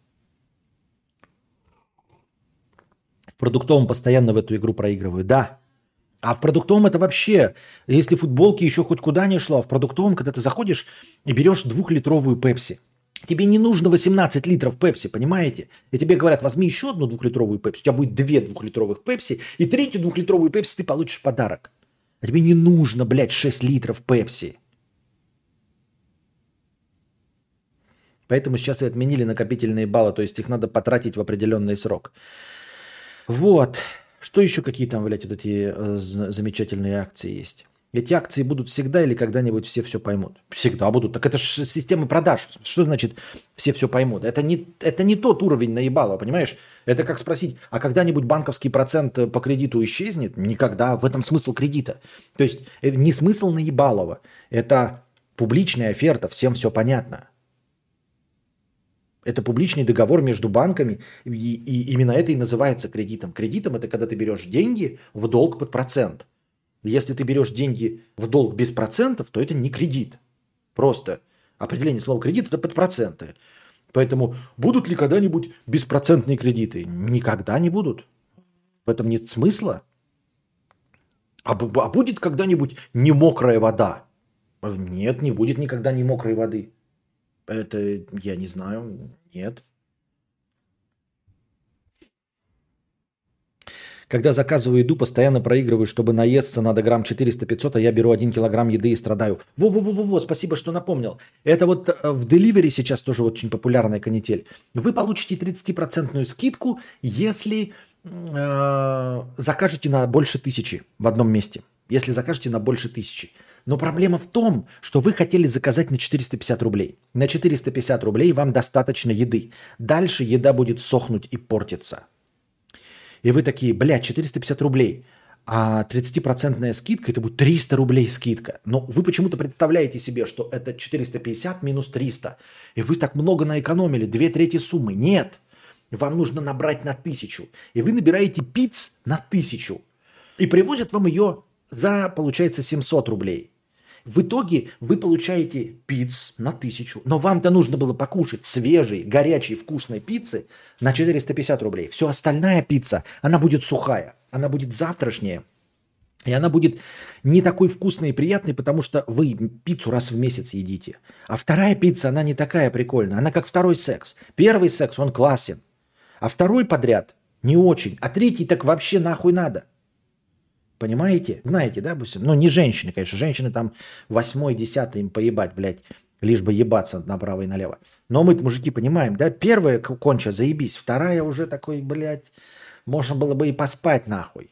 В продуктовом постоянно в эту игру проигрываю. Да. А в продуктовом это вообще, если футболки еще хоть куда не шло, а в продуктовом, когда ты заходишь и берешь двухлитровую пепси, тебе не нужно 18 литров пепси, понимаете? И тебе говорят, возьми еще одну двухлитровую пепси, у тебя будет две двухлитровых пепси, и третью двухлитровую пепси ты получишь подарок. А тебе не нужно, блядь, 6 литров пепси. Поэтому сейчас и отменили накопительные баллы, то есть их надо потратить в определенный срок. Вот. Что еще какие там, блядь, вот эти э, замечательные акции есть? Эти акции будут всегда или когда-нибудь все все поймут? Всегда будут. Так это же система продаж. Что значит все все поймут? Это не, это не тот уровень наебала, понимаешь? Это как спросить, а когда-нибудь банковский процент э, по кредиту исчезнет? Никогда. В этом смысл кредита. То есть это не смысл наебалова. Это публичная оферта, всем все понятно. Это публичный договор между банками, и, и именно это и называется кредитом. Кредитом это когда ты берешь деньги в долг под процент. Если ты берешь деньги в долг без процентов, то это не кредит. Просто определение слова кредит это под проценты. Поэтому будут ли когда-нибудь беспроцентные кредиты? Никогда не будут. В этом нет смысла. А, а будет когда-нибудь не мокрая вода? Нет, не будет никогда не мокрой воды. Это я не знаю. Нет. Когда заказываю еду, постоянно проигрываю, чтобы наесться надо грамм 400-500, а я беру 1 килограмм еды и страдаю. Во-во-во-во, спасибо, что напомнил. Это вот э, в Delivery сейчас тоже очень популярная канитель. Вы получите 30% скидку, если э, закажете на больше тысячи в одном месте. Если закажете на больше тысячи. Но проблема в том, что вы хотели заказать на 450 рублей. На 450 рублей вам достаточно еды. Дальше еда будет сохнуть и портиться. И вы такие, блядь, 450 рублей, а 30% скидка, это будет 300 рублей скидка. Но вы почему-то представляете себе, что это 450 минус 300. И вы так много наэкономили, две трети суммы. Нет, вам нужно набрать на тысячу. И вы набираете пиц на тысячу. И привозят вам ее за, получается, 700 рублей. В итоге вы получаете пиц на тысячу, но вам-то нужно было покушать свежей, горячей, вкусной пиццы на 450 рублей. Все остальная пицца, она будет сухая, она будет завтрашняя, и она будет не такой вкусной и приятной, потому что вы пиццу раз в месяц едите. А вторая пицца, она не такая прикольная, она как второй секс. Первый секс, он классен, а второй подряд не очень, а третий так вообще нахуй надо. Понимаете? Знаете, да, допустим? Ну, не женщины, конечно. Женщины там восьмой, десятый им поебать, блядь. Лишь бы ебаться направо и налево. Но мы мужики понимаем, да? Первая конча, заебись. Вторая уже такой, блядь, можно было бы и поспать нахуй.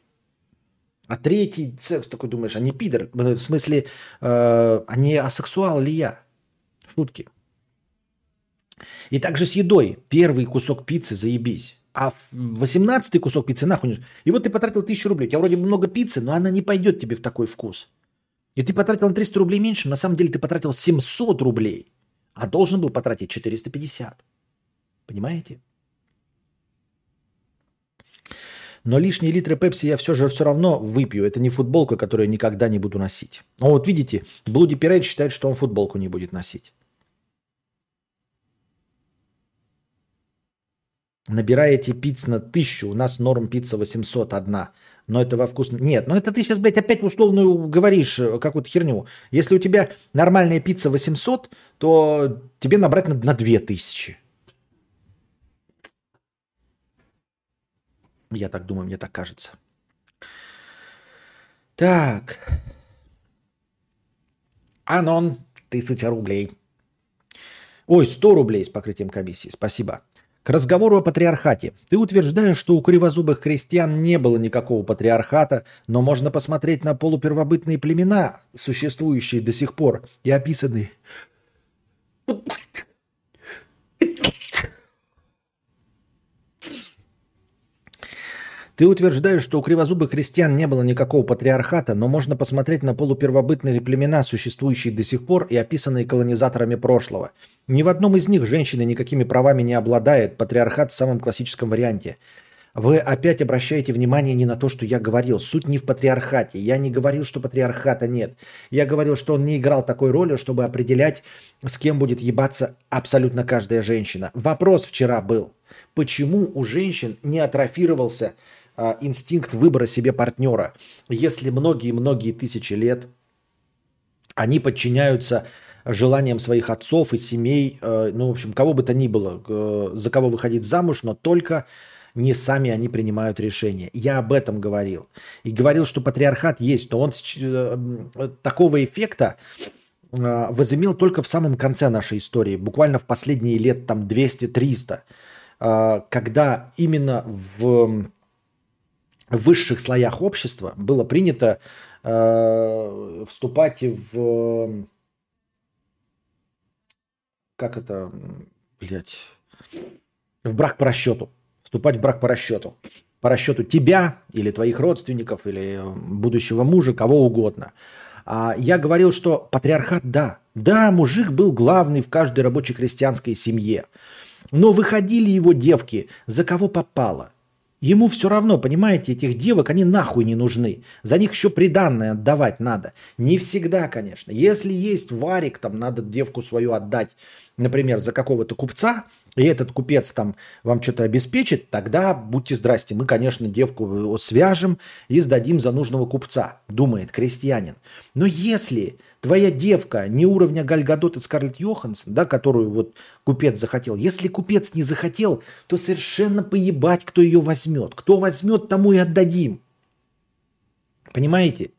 А третий секс такой думаешь, а не пидор? В смысле, э, а не асексуал ли я? Шутки. И также с едой. Первый кусок пиццы заебись. А восемнадцатый кусок пиццы нахуй. И вот ты потратил тысячу рублей. У тебя вроде много пиццы, но она не пойдет тебе в такой вкус. И ты потратил на 300 рублей меньше, на самом деле ты потратил 700 рублей, а должен был потратить 450. Понимаете? Но лишние литры пепси я все же все равно выпью. Это не футболка, которую я никогда не буду носить. Ну вот видите, Блуди Пирейд считает, что он футболку не будет носить. Набираете пиц на тысячу, у нас норм пицца 801. Но это во вкус... Нет, ну это ты сейчас, блядь, опять условную говоришь э, какую-то херню. Если у тебя нормальная пицца 800, то тебе набрать надо на 2000. Я так думаю, мне так кажется. Так. Анон, тысяча рублей. Ой, 100 рублей с покрытием комиссии. Спасибо. К разговору о патриархате. Ты утверждаешь, что у кривозубых крестьян не было никакого патриархата, но можно посмотреть на полупервобытные племена, существующие до сих пор и описанные Ты утверждаешь, что у кривозубых крестьян не было никакого патриархата, но можно посмотреть на полупервобытные племена, существующие до сих пор и описанные колонизаторами прошлого. Ни в одном из них женщина никакими правами не обладает, патриархат в самом классическом варианте. Вы опять обращаете внимание не на то, что я говорил. Суть не в патриархате. Я не говорил, что патриархата нет. Я говорил, что он не играл такой роли, чтобы определять, с кем будет ебаться абсолютно каждая женщина. Вопрос вчера был. Почему у женщин не атрофировался инстинкт выбора себе партнера, если многие-многие тысячи лет они подчиняются желаниям своих отцов и семей, э, ну, в общем, кого бы то ни было, э, за кого выходить замуж, но только не сами они принимают решения. Я об этом говорил. И говорил, что патриархат есть, но он э, такого эффекта возымел только в самом конце нашей истории, буквально в последние лет там 200-300, э, когда именно в в высших слоях общества было принято э, вступать в как это, блядь, в брак по расчету. Вступать в брак по расчету. По расчету тебя или твоих родственников, или будущего мужа, кого угодно. А я говорил, что патриархат, да. Да, мужик был главный в каждой рабочей крестьянской семье. Но выходили его девки за кого попало. Ему все равно, понимаете, этих девок, они нахуй не нужны. За них еще приданное отдавать надо. Не всегда, конечно. Если есть варик, там надо девку свою отдать, например, за какого-то купца, и этот купец там вам что-то обеспечит, тогда будьте здрасте, мы, конечно, девку свяжем и сдадим за нужного купца, думает крестьянин. Но если твоя девка не уровня Гальгадот и Скарлетт Йоханссон, да, которую вот купец захотел, если купец не захотел, то совершенно поебать, кто ее возьмет. Кто возьмет, тому и отдадим. Понимаете?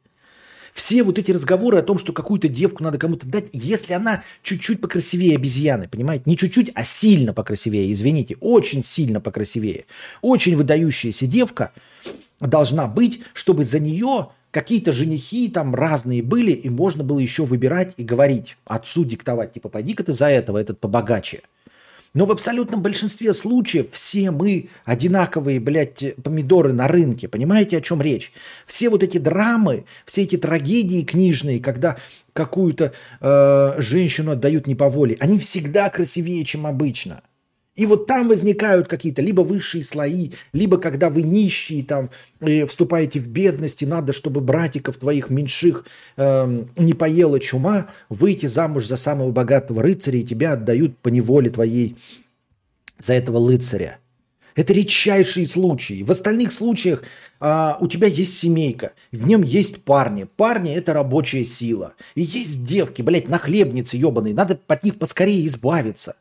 Все вот эти разговоры о том, что какую-то девку надо кому-то дать, если она чуть-чуть покрасивее обезьяны, понимаете? Не чуть-чуть, а сильно покрасивее, извините, очень сильно покрасивее. Очень выдающаяся девка должна быть, чтобы за нее какие-то женихи там разные были, и можно было еще выбирать и говорить, отцу диктовать, типа, пойди-ка ты за этого, этот побогаче. Но в абсолютном большинстве случаев все мы одинаковые, блядь, помидоры на рынке. Понимаете, о чем речь? Все вот эти драмы, все эти трагедии книжные, когда какую-то э, женщину отдают не по воле, они всегда красивее, чем обычно. И вот там возникают какие-то либо высшие слои, либо когда вы нищие, там, и вступаете в бедность, и надо, чтобы братиков твоих меньших э, не поела чума, выйти замуж за самого богатого рыцаря, и тебя отдают по неволе твоей за этого рыцаря. Это редчайшие случаи. В остальных случаях а, у тебя есть семейка, в нем есть парни. Парни – это рабочая сила. И есть девки, блядь, нахлебницы ебаные. Надо от них поскорее избавиться.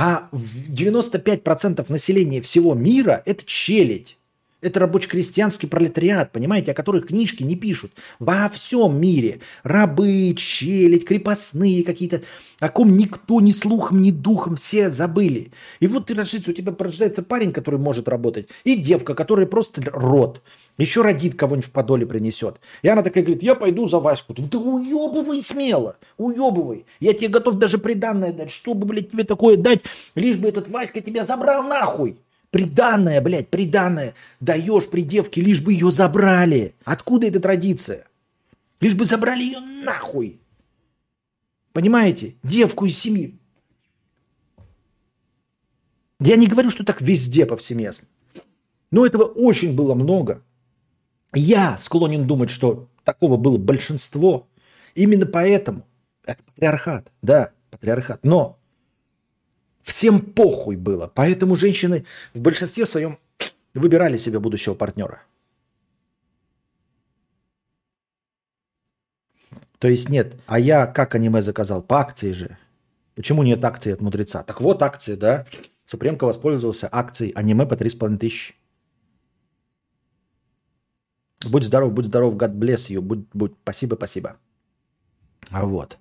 А 95% населения всего мира – это челядь. Это рабоче-крестьянский пролетариат, понимаете, о которых книжки не пишут. Во всем мире. Рабы, челядь, крепостные какие-то, о ком никто ни слухом, ни духом все забыли. И вот ты рождается, у тебя рождается парень, который может работать, и девка, которая просто род. Еще родит кого-нибудь в подоле принесет. И она такая говорит, я пойду за Ваську. Ты, ты уебывай смело, уебывай. Я тебе готов даже приданное дать, чтобы, блядь, тебе такое дать, лишь бы этот Васька тебя забрал нахуй. Приданное, блядь, приданное. Даешь при девке, лишь бы ее забрали. Откуда эта традиция? Лишь бы забрали ее нахуй. Понимаете? Девку из семьи. Я не говорю, что так везде повсеместно. Но этого очень было много. Я склонен думать, что такого было большинство. Именно поэтому. Это патриархат. Да, патриархат. Но Всем похуй было. Поэтому женщины в большинстве своем выбирали себе будущего партнера. То есть нет. А я как аниме заказал? По акции же. Почему нет акции от мудреца? Так вот акции, да. Супремка воспользовался акцией аниме по 3,5 тысячи. Будь здоров, будь здоров, God bless you. Будь, будь, спасибо, спасибо. А вот.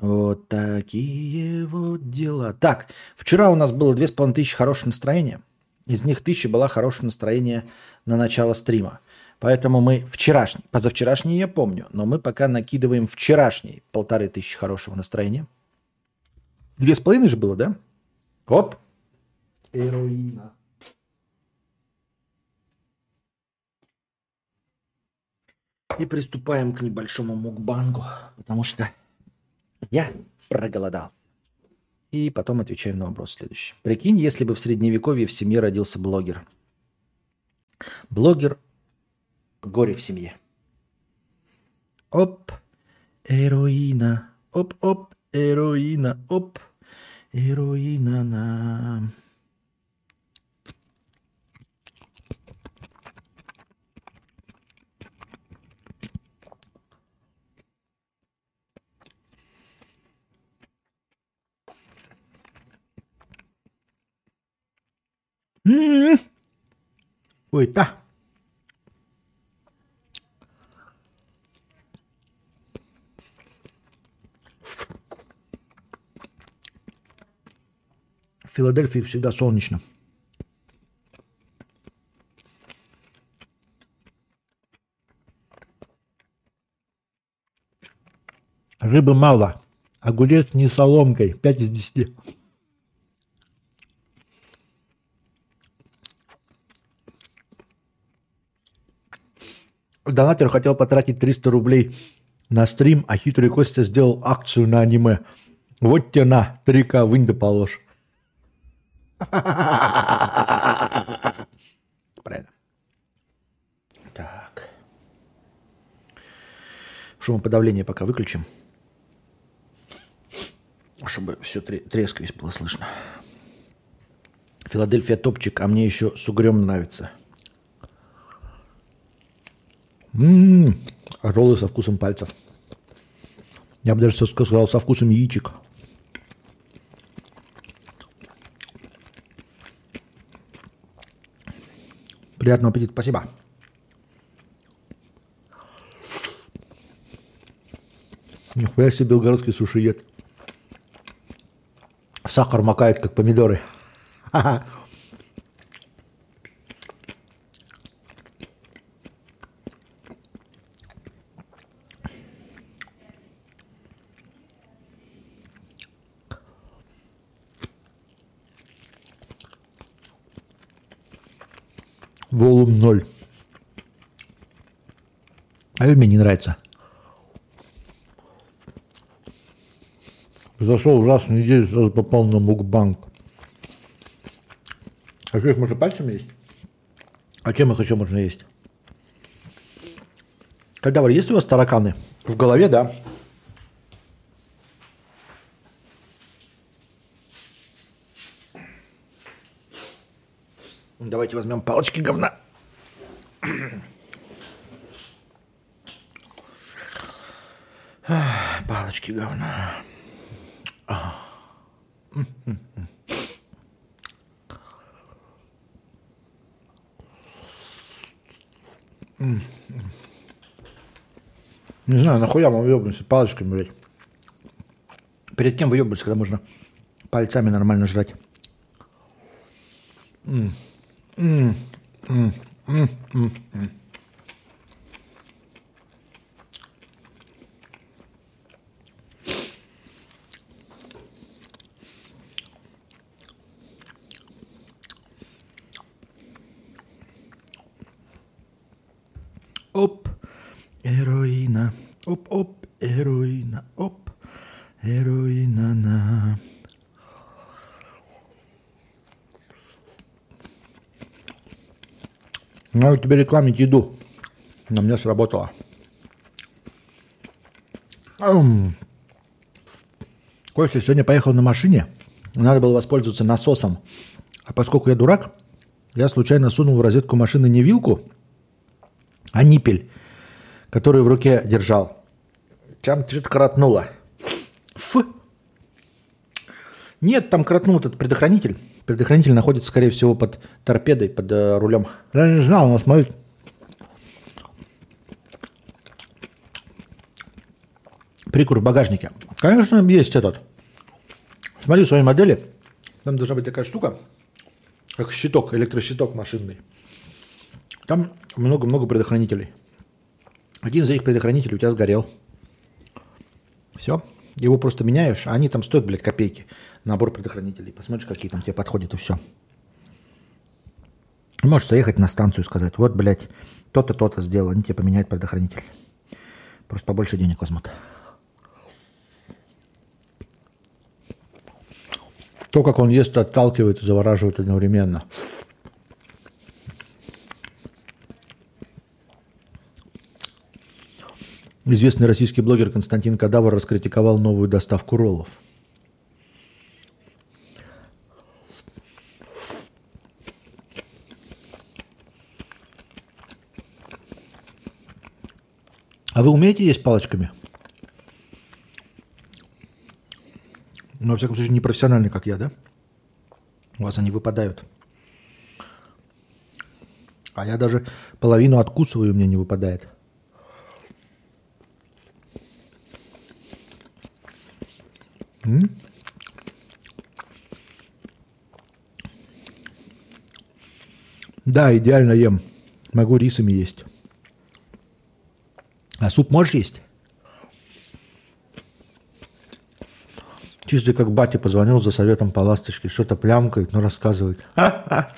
Вот такие вот дела. Так, вчера у нас было две с половиной тысячи хорошего настроения. Из них тысяча была хорошее настроение на начало стрима. Поэтому мы вчерашний, позавчерашний я помню, но мы пока накидываем вчерашний полторы тысячи хорошего настроения. Две с половиной же было, да? Оп. Эроина. И приступаем к небольшому мукбангу, потому что я проголодался. И потом отвечаем на вопрос следующий. Прикинь, если бы в средневековье в семье родился блогер. Блогер – горе в семье. Оп, эроина, оп-оп, эроина, оп, эроина на... Ой, та. В Филадельфии всегда солнечно. Рыбы мало. Огурец не соломкой. 5 из 10. Донатор хотел потратить 300 рублей на стрим, а хитрый Костя сделал акцию на аниме. Вот тебе на, 3К вынь положь. Правильно. Так. Шумоподавление пока выключим. Чтобы все трескаясь было слышно. Филадельфия топчик, а мне еще с угрем нравится. М-м-м, роллы со вкусом пальцев. Я бы даже сказал со вкусом яичек. Приятного аппетита, спасибо. Нихуя себе белгородский сушиед. Сахар макает, как помидоры. Ха-ха. Волум 0. А мне не нравится. Зашел ужасную неделю, сразу попал на мукбанк. А что их можно пальцами есть? А чем их еще можно есть? Когда вы есть у вас тараканы? В голове, да. Давайте возьмем палочки говна. Палочки говна. Не знаю, нахуя мы въебнемся палочками, блядь. Перед кем выебываться, когда можно пальцами нормально жрать? Надо тебе рекламить еду. На меня сработало. Костя сегодня поехал на машине. Надо было воспользоваться насосом. А поскольку я дурак, я случайно сунул в розетку машины не вилку, а ниппель, который в руке держал. Там что-то коротнуло. Ф. Нет, там коротнул этот предохранитель. Предохранитель находится, скорее всего, под торпедой, под э, рулем. Я не знал, но смотри. Прикур в багажнике. Конечно, есть этот. Смотри, в своей модели. Там должна быть такая штука, как щиток, электрощиток машинный. Там много-много предохранителей. Один из этих предохранителей у тебя сгорел. Все. Его просто меняешь, а они там стоят, блядь, копейки. Набор предохранителей. Посмотришь, какие там тебе подходят, и все. Можешь заехать на станцию и сказать, вот, блядь, то-то, то-то сделал, они тебе поменяют предохранитель. Просто побольше денег возьмут. То, как он ест, отталкивает и завораживает одновременно. Известный российский блогер Константин Кадавр раскритиковал новую доставку роллов. А вы умеете есть палочками? Ну, во всяком случае, не профессионально, как я, да? У вас они выпадают. А я даже половину откусываю, у меня не выпадает. М? Да, идеально ем. Могу рисами есть. А суп можешь есть? Чисто как батя позвонил за советом по ласточке, что-то плямкает, но рассказывает. К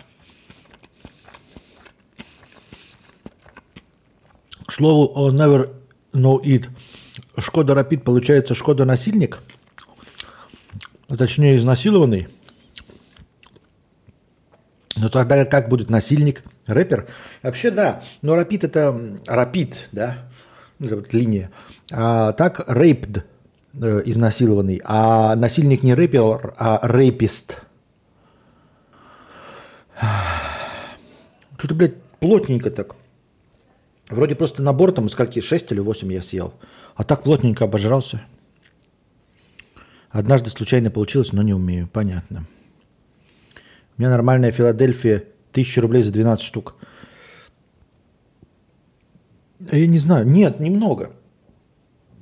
слову о Never Know It. Шкода Рапид получается Шкода насильник, а точнее изнасилованный. Но тогда как будет насильник? Рэпер? Вообще да, но Рапид это Рапид, да, ну, линия. А так рейпд, э, изнасилованный, а насильник не рэпер, а рэпист. Что-то, блядь, плотненько так. Вроде просто набор там, скольки, 6 или 8 я съел. А так плотненько обожрался. Однажды случайно получилось, но не умею. Понятно. У меня нормальная Филадельфия, 1000 рублей за 12 штук. Я не знаю. Нет, немного.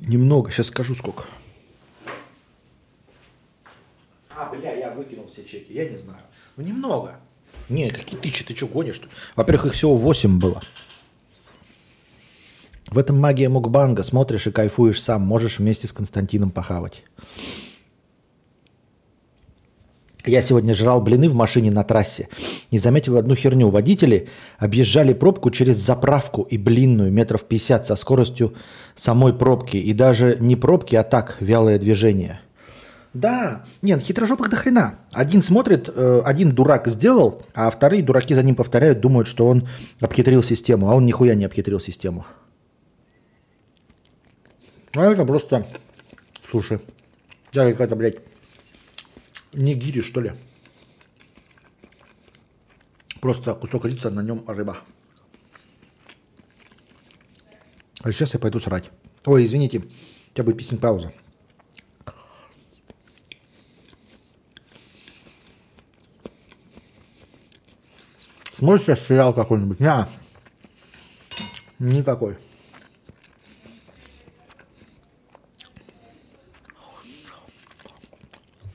Немного. Сейчас скажу сколько. А, бля, я выкинул все чеки. Я не знаю. Ну, немного. Не, какие тысячи, ты что гонишь? Во-первых, их всего 8 было. В этом магия мукбанга. Смотришь и кайфуешь сам. Можешь вместе с Константином похавать. Я сегодня жрал блины в машине на трассе и заметил одну херню. Водители объезжали пробку через заправку и блинную метров 50 со скоростью самой пробки. И даже не пробки, а так, вялое движение. Да, нет, хитрожопых до хрена. Один смотрит, э, один дурак сделал, а вторые дураки за ним повторяют, думают, что он обхитрил систему, а он нихуя не обхитрил систему. А это просто, слушай, я какая-то, блядь, нигири, что ли. Просто кусок риса, на нем рыба. А сейчас я пойду срать. Ой, извините, у тебя будет песня пауза. Смотришь сейчас сериал какой-нибудь? Не. Никакой.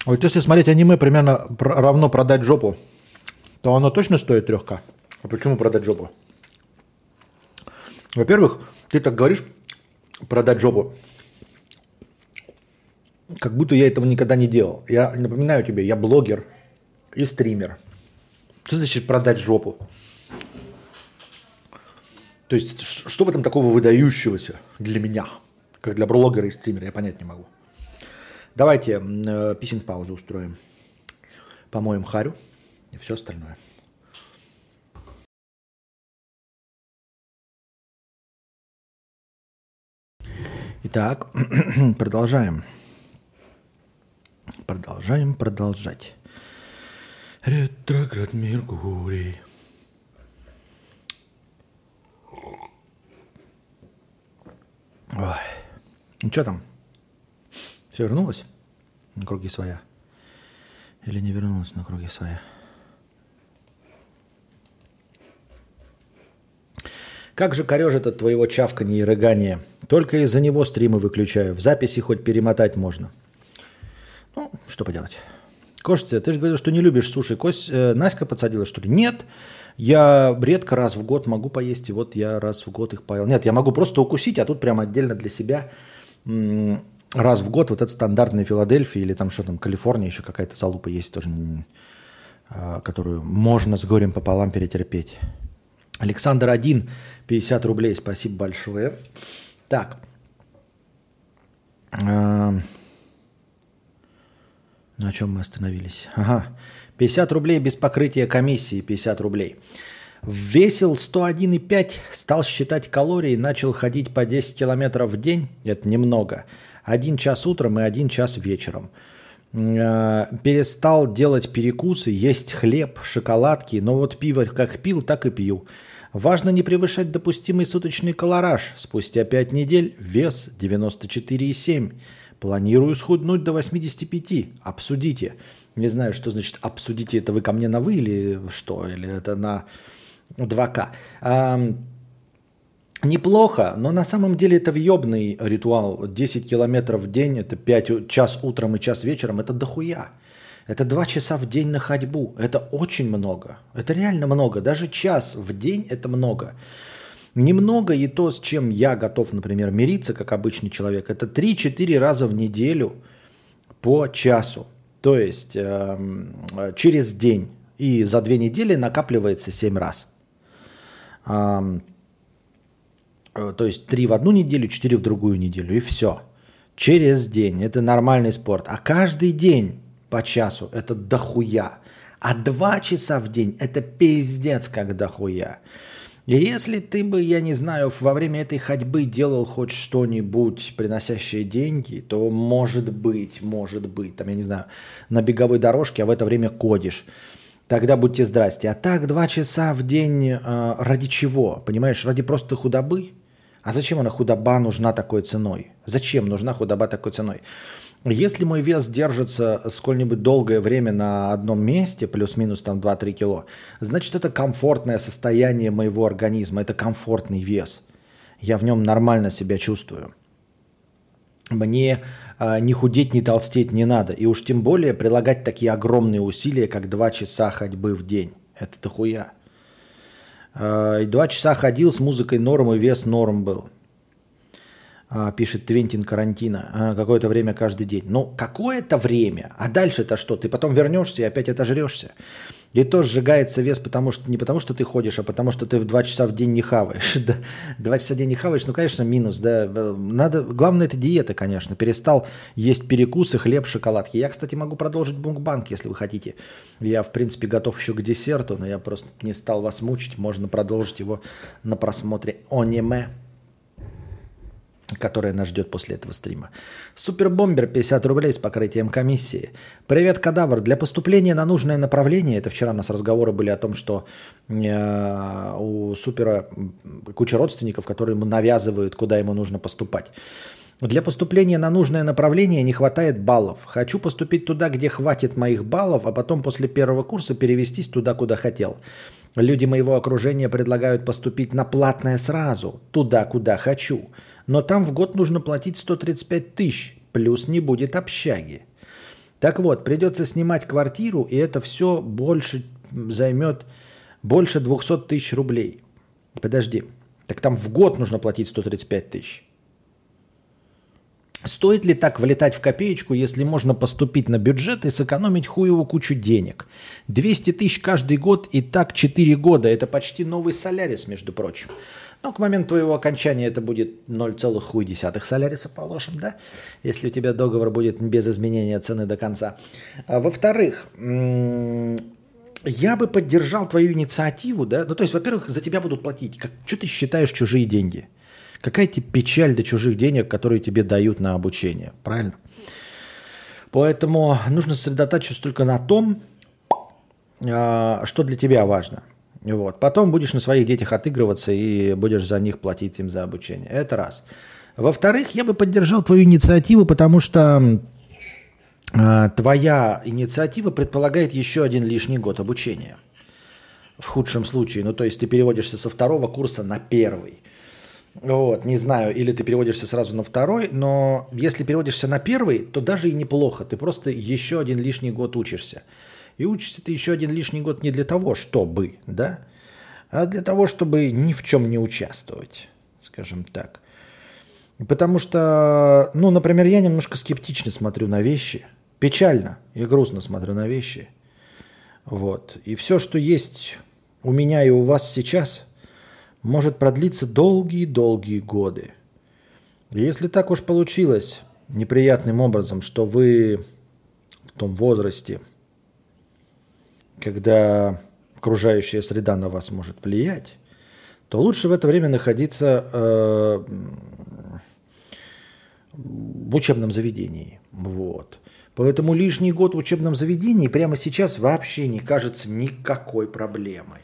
Вот если смотреть аниме примерно пр- равно продать жопу, то оно точно стоит 3К. А почему продать жопу? Во-первых, ты так говоришь продать жопу, как будто я этого никогда не делал. Я напоминаю тебе, я блогер и стример. Что значит продать жопу? То есть, что в этом такого выдающегося для меня, как для блогера и стримера, я понять не могу. Давайте э, писинг-паузу устроим. Помоем харю и все остальное. Итак, продолжаем. Продолжаем продолжать. Ретроград Меркурий. Ой. Ну что там? Все вернулось на круги своя? Или не вернулось на круги своя? Как же корежит от твоего чавканья и рыгания? Только из-за него стримы выключаю. В записи хоть перемотать можно. Ну, что поделать. Костя, ты же говорил, что не любишь суши. Кость, э, Наська подсадила, что ли? Нет. Я редко раз в год могу поесть, и вот я раз в год их поел. Нет, я могу просто укусить, а тут прям отдельно для себя раз в год вот этот стандартный Филадельфия или там что там, Калифорния, еще какая-то залупа есть тоже, а, которую можно с горем пополам перетерпеть. Александр 1, 50 рублей, спасибо большое. Так. А, На чем мы остановились? Ага. 50 рублей без покрытия комиссии, 50 рублей. Весил 101,5, стал считать калории, начал ходить по 10 километров в день. Это немного. Один час утром и один час вечером. Э, Перестал делать перекусы, есть хлеб, шоколадки, но вот пиво как пил, так и пью. Важно не превышать допустимый суточный колораж. Спустя 5 недель вес 94,7. Планирую схуднуть до 85. Обсудите. Не знаю, что значит обсудите. Это вы ко мне на вы или что? Или это на 2К. Неплохо, но на самом деле это въебный ритуал. 10 километров в день, это 5, час утром и час вечером, это дохуя. Это 2 часа в день на ходьбу. Это очень много. Это реально много. Даже час в день это много. Немного и то, с чем я готов, например, мириться, как обычный человек, это 3-4 раза в неделю по часу. То есть э, через день. И за две недели накапливается 7 раз. Э, То есть три в одну неделю, четыре в другую неделю, и все. Через день. Это нормальный спорт. А каждый день по часу это дохуя. А два часа в день это пиздец как дохуя. И если ты бы, я не знаю, во время этой ходьбы делал хоть что-нибудь, приносящее деньги, то может быть, может быть, там, я не знаю, на беговой дорожке, а в это время кодишь. Тогда будьте здрасте. А так два часа в день э, ради чего? Понимаешь, ради просто худобы? А зачем она худоба нужна такой ценой? Зачем нужна худоба такой ценой? Если мой вес держится сколь-нибудь долгое время на одном месте, плюс-минус там 2-3 кило, значит это комфортное состояние моего организма, это комфортный вес. Я в нем нормально себя чувствую. Мне а, ни худеть, ни толстеть не надо. И уж тем более прилагать такие огромные усилия, как 2 часа ходьбы в день. Это дохуя. И Два часа ходил с музыкой норм, и вес норм был. А, Пишет Твентин Карантина. Какое-то время каждый день. Ну, какое-то время. А дальше-то что? Ты потом вернешься и опять отожрешься. И то сжигается вес потому что, не потому, что ты ходишь, а потому что ты в 2 часа в день не хаваешь. Да, 2 часа в день не хаваешь, ну, конечно, минус. Да. Надо, главное, это диета, конечно. Перестал есть перекусы, хлеб, шоколадки. Я, кстати, могу продолжить бункбанк, если вы хотите. Я, в принципе, готов еще к десерту, но я просто не стал вас мучить. Можно продолжить его на просмотре аниме которая нас ждет после этого стрима. Супербомбер 50 рублей с покрытием комиссии. Привет, кадавр. Для поступления на нужное направление, это вчера у нас разговоры были о том, что э, у супера куча родственников, которые ему навязывают, куда ему нужно поступать. Для поступления на нужное направление не хватает баллов. Хочу поступить туда, где хватит моих баллов, а потом после первого курса перевестись туда, куда хотел. Люди моего окружения предлагают поступить на платное сразу, туда, куда хочу. Но там в год нужно платить 135 тысяч, плюс не будет общаги. Так вот, придется снимать квартиру, и это все больше займет больше 200 тысяч рублей. Подожди, так там в год нужно платить 135 тысяч. Стоит ли так влетать в копеечку, если можно поступить на бюджет и сэкономить хуеву кучу денег? 200 тысяч каждый год и так 4 года. Это почти новый солярис, между прочим. Но к моменту твоего окончания это будет 0,1 соляриса, положим, да? Если у тебя договор будет без изменения цены до конца. А во-вторых, я бы поддержал твою инициативу, да? Ну, то есть, во-первых, за тебя будут платить. Как, что ты считаешь чужие деньги? Какая тебе печаль до чужих денег, которые тебе дают на обучение, правильно? Поэтому нужно сосредотачиваться только на том, а, что для тебя важно. Вот. Потом будешь на своих детях отыгрываться и будешь за них платить им за обучение. Это раз. Во-вторых, я бы поддержал твою инициативу, потому что а, твоя инициатива предполагает еще один лишний год обучения. В худшем случае. Ну, то есть ты переводишься со второго курса на первый. Вот, не знаю, или ты переводишься сразу на второй, но если переводишься на первый, то даже и неплохо. Ты просто еще один лишний год учишься. И учишься ты еще один лишний год не для того, чтобы, да, а для того, чтобы ни в чем не участвовать, скажем так. Потому что, ну, например, я немножко скептично смотрю на вещи. Печально и грустно смотрю на вещи. Вот. И все, что есть у меня и у вас сейчас, может продлиться долгие-долгие годы. И если так уж получилось неприятным образом, что вы в том возрасте, когда окружающая среда на вас может влиять, то лучше в это время находиться э, в учебном заведении. Вот. Поэтому лишний год в учебном заведении прямо сейчас вообще не кажется никакой проблемой.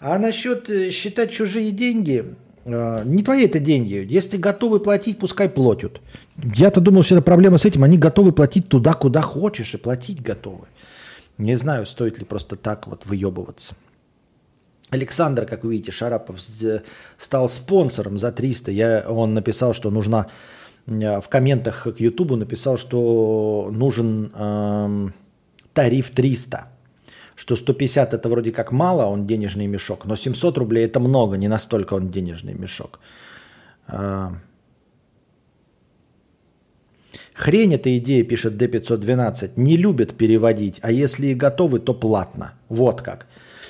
А насчет э, считать чужие деньги, э, не твои это деньги. Если готовы платить, пускай платят. Я-то думал, что это проблема с этим. Они готовы платить туда, куда хочешь, и платить готовы. Не знаю, стоит ли просто так вот выебываться. Александр, как вы видите, Шарапов стал спонсором за 300. Я, он написал, что нужна в комментах к Ютубу написал, что нужен эм, тариф 300. Что 150 это вроде как мало, он денежный мешок, но 700 рублей это много, не настолько он денежный мешок. Э, Хрень эта идея, пишет D512, не любят переводить, а если и готовы, то платно. Вот как.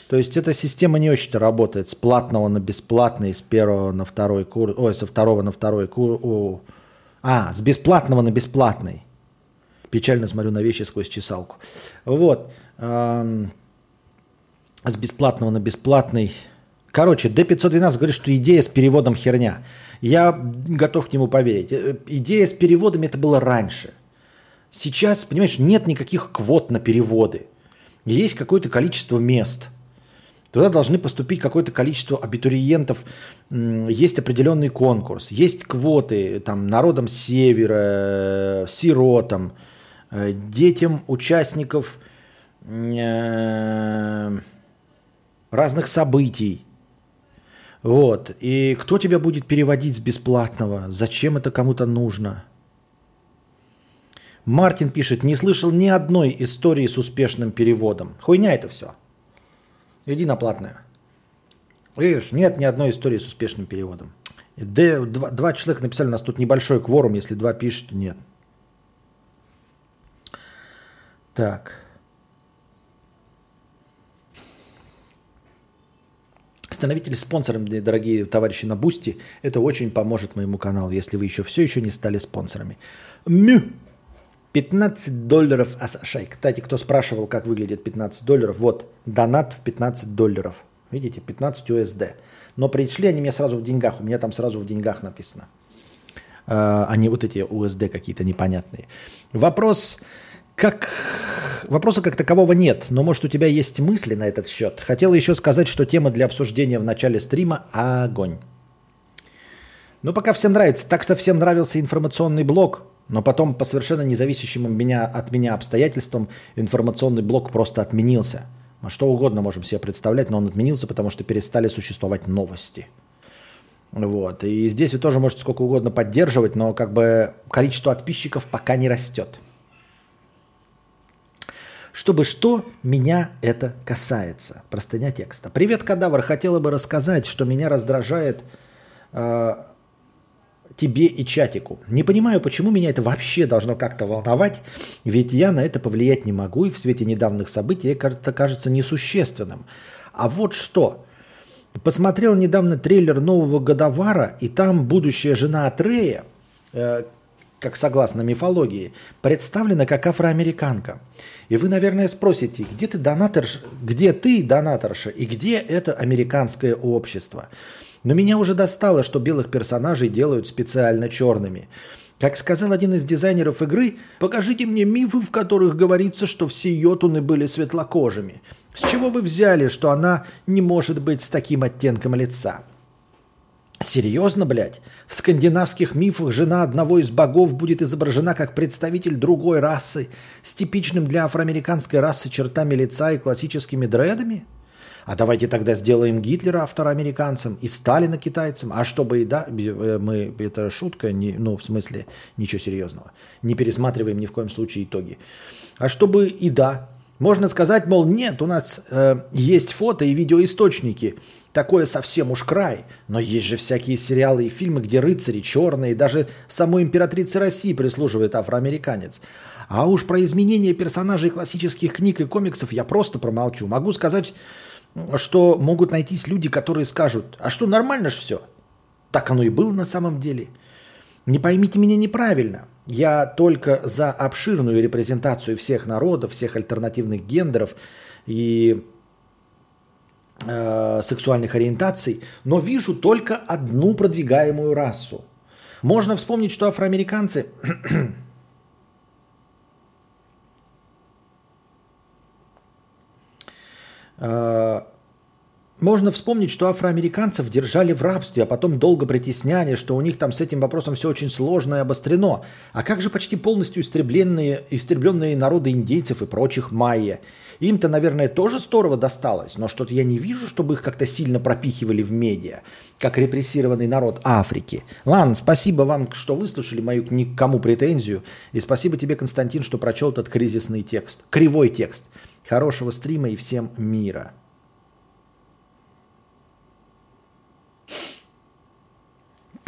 То есть эта система не очень-то работает с платного на бесплатный, с первого на второй курс, ой, со второго на второй курс, а, с бесплатного на бесплатный. Печально смотрю на вещи сквозь чесалку. Вот. С бесплатного на бесплатный. Короче, D512 говорит, что идея с переводом херня. Я готов к нему поверить. Э, Идея с переводами это было раньше. Сейчас, понимаешь, нет никаких квот на переводы. Есть какое-то количество мест – Туда должны поступить какое-то количество абитуриентов, есть определенный конкурс, есть квоты там, народам севера, сиротам, э, детям участников э, разных событий. Вот. И кто тебя будет переводить с бесплатного? Зачем это кому-то нужно? Мартин пишет, не слышал ни одной истории с успешным переводом. Хуйня это все. Иди на платное. Видишь, нет ни одной истории с успешным переводом. Два, два человека написали, у нас тут небольшой кворум, если два пишут, нет. Так. Становитесь спонсором, дорогие товарищи на Бусти. Это очень поможет моему каналу, если вы еще все еще не стали спонсорами. Мю! 15 долларов Асашай. Кстати, кто спрашивал, как выглядит 15 долларов, вот, донат в 15 долларов. Видите, 15 USD. Но пришли они мне сразу в деньгах. У меня там сразу в деньгах написано. А, не вот эти USD какие-то непонятные. Вопрос, как... Вопроса как такового нет, но может у тебя есть мысли на этот счет. Хотел еще сказать, что тема для обсуждения в начале стрима – огонь. Ну, пока всем нравится. Так что всем нравился информационный блок – но потом по совершенно независящим меня, от меня обстоятельствам информационный блок просто отменился. Что угодно можем себе представлять, но он отменился, потому что перестали существовать новости. Вот. И здесь вы тоже можете сколько угодно поддерживать, но как бы количество подписчиков пока не растет. Чтобы что, меня это касается. Простыня текста. Привет, кадавр. Хотела бы рассказать, что меня раздражает э, тебе и чатику. Не понимаю, почему меня это вообще должно как-то волновать, ведь я на это повлиять не могу, и в свете недавних событий это кажется несущественным. А вот что. Посмотрел недавно трейлер нового Годовара, и там будущая жена Атрея, э, как согласно мифологии, представлена как афроамериканка. И вы, наверное, спросите, где ты донаторша, где ты донаторша и где это американское общество? Но меня уже достало, что белых персонажей делают специально черными. Как сказал один из дизайнеров игры, покажите мне мифы, в которых говорится, что все йотуны были светлокожими. С чего вы взяли, что она не может быть с таким оттенком лица? Серьезно, блядь? В скандинавских мифах жена одного из богов будет изображена как представитель другой расы с типичным для афроамериканской расы чертами лица и классическими дредами? А давайте тогда сделаем Гитлера афроамериканцем и Сталина китайцем. А чтобы и да, э, мы, это шутка, не, ну, в смысле, ничего серьезного. Не пересматриваем ни в коем случае итоги. А чтобы и да, можно сказать, мол, нет, у нас э, есть фото и видеоисточники – такое совсем уж край. Но есть же всякие сериалы и фильмы, где рыцари черные, даже самой императрице России прислуживает афроамериканец. А уж про изменения персонажей классических книг и комиксов я просто промолчу. Могу сказать, что могут найтись люди, которые скажут, а что, нормально же все? Так оно и было на самом деле. Не поймите меня неправильно. Я только за обширную репрезентацию всех народов, всех альтернативных гендеров и э, сексуальных ориентаций, но вижу только одну продвигаемую расу. Можно вспомнить, что афроамериканцы э, можно вспомнить, что афроамериканцев держали в рабстве, а потом долго притесняли, что у них там с этим вопросом все очень сложно и обострено. А как же почти полностью истребленные, истребленные народы индейцев и прочих майя? Им-то, наверное, тоже здорово досталось, но что-то я не вижу, чтобы их как-то сильно пропихивали в медиа, как репрессированный народ Африки. Ладно, спасибо вам, что выслушали мою никому претензию, и спасибо тебе, Константин, что прочел этот кризисный текст, кривой текст. Хорошего стрима и всем мира.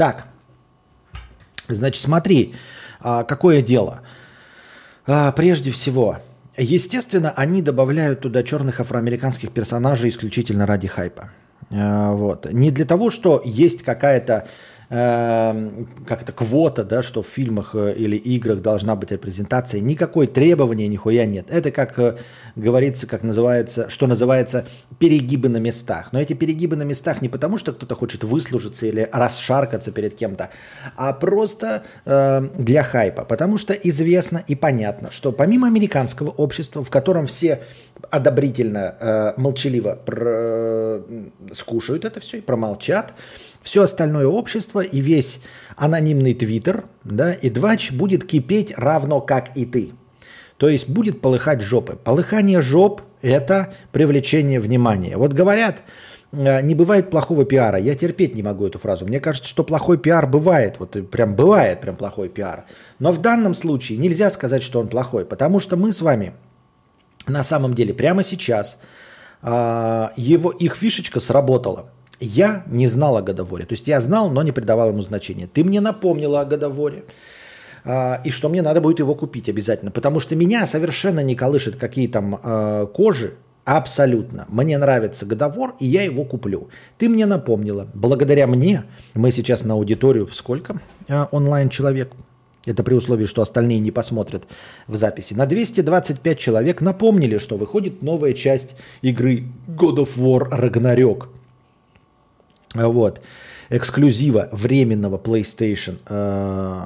Так, значит, смотри, а, какое дело. А, прежде всего, Естественно, они добавляют туда черных афроамериканских персонажей исключительно ради хайпа. Э, вот. Не для того, что есть какая-то как это квота, да, что в фильмах э, или играх должна быть репрезентация. Никакой требования, нихуя нет. Это как э, говорится, как называется, что называется перегибы на местах. Но эти перегибы на местах не потому, что кто-то хочет выслужиться или расшаркаться перед кем-то, а просто э, для хайпа. Потому что известно и понятно, что помимо американского общества, в котором все одобрительно, э, молчаливо про, э, скушают это все и промолчат, все остальное общество и весь анонимный твиттер, да, и двач будет кипеть равно как и ты. То есть будет полыхать жопы. Полыхание жоп – это привлечение внимания. Вот говорят, э, не бывает плохого пиара. Я терпеть не могу эту фразу. Мне кажется, что плохой пиар бывает. Вот прям бывает прям плохой пиар. Но в данном случае нельзя сказать, что он плохой, потому что мы с вами на самом деле прямо сейчас а, его, их фишечка сработала. Я не знал о Годоворе. То есть я знал, но не придавал ему значения. Ты мне напомнила о Годоворе. А, и что мне надо будет его купить обязательно. Потому что меня совершенно не колышет какие там э, кожи. Абсолютно. Мне нравится Годовор, и я его куплю. Ты мне напомнила. Благодаря мне мы сейчас на аудиторию в сколько э, онлайн человек? Это при условии, что остальные не посмотрят в записи. На 225 человек напомнили, что выходит новая часть игры God of War Ragnarok. Вот. Эксклюзива временного PlayStation, э,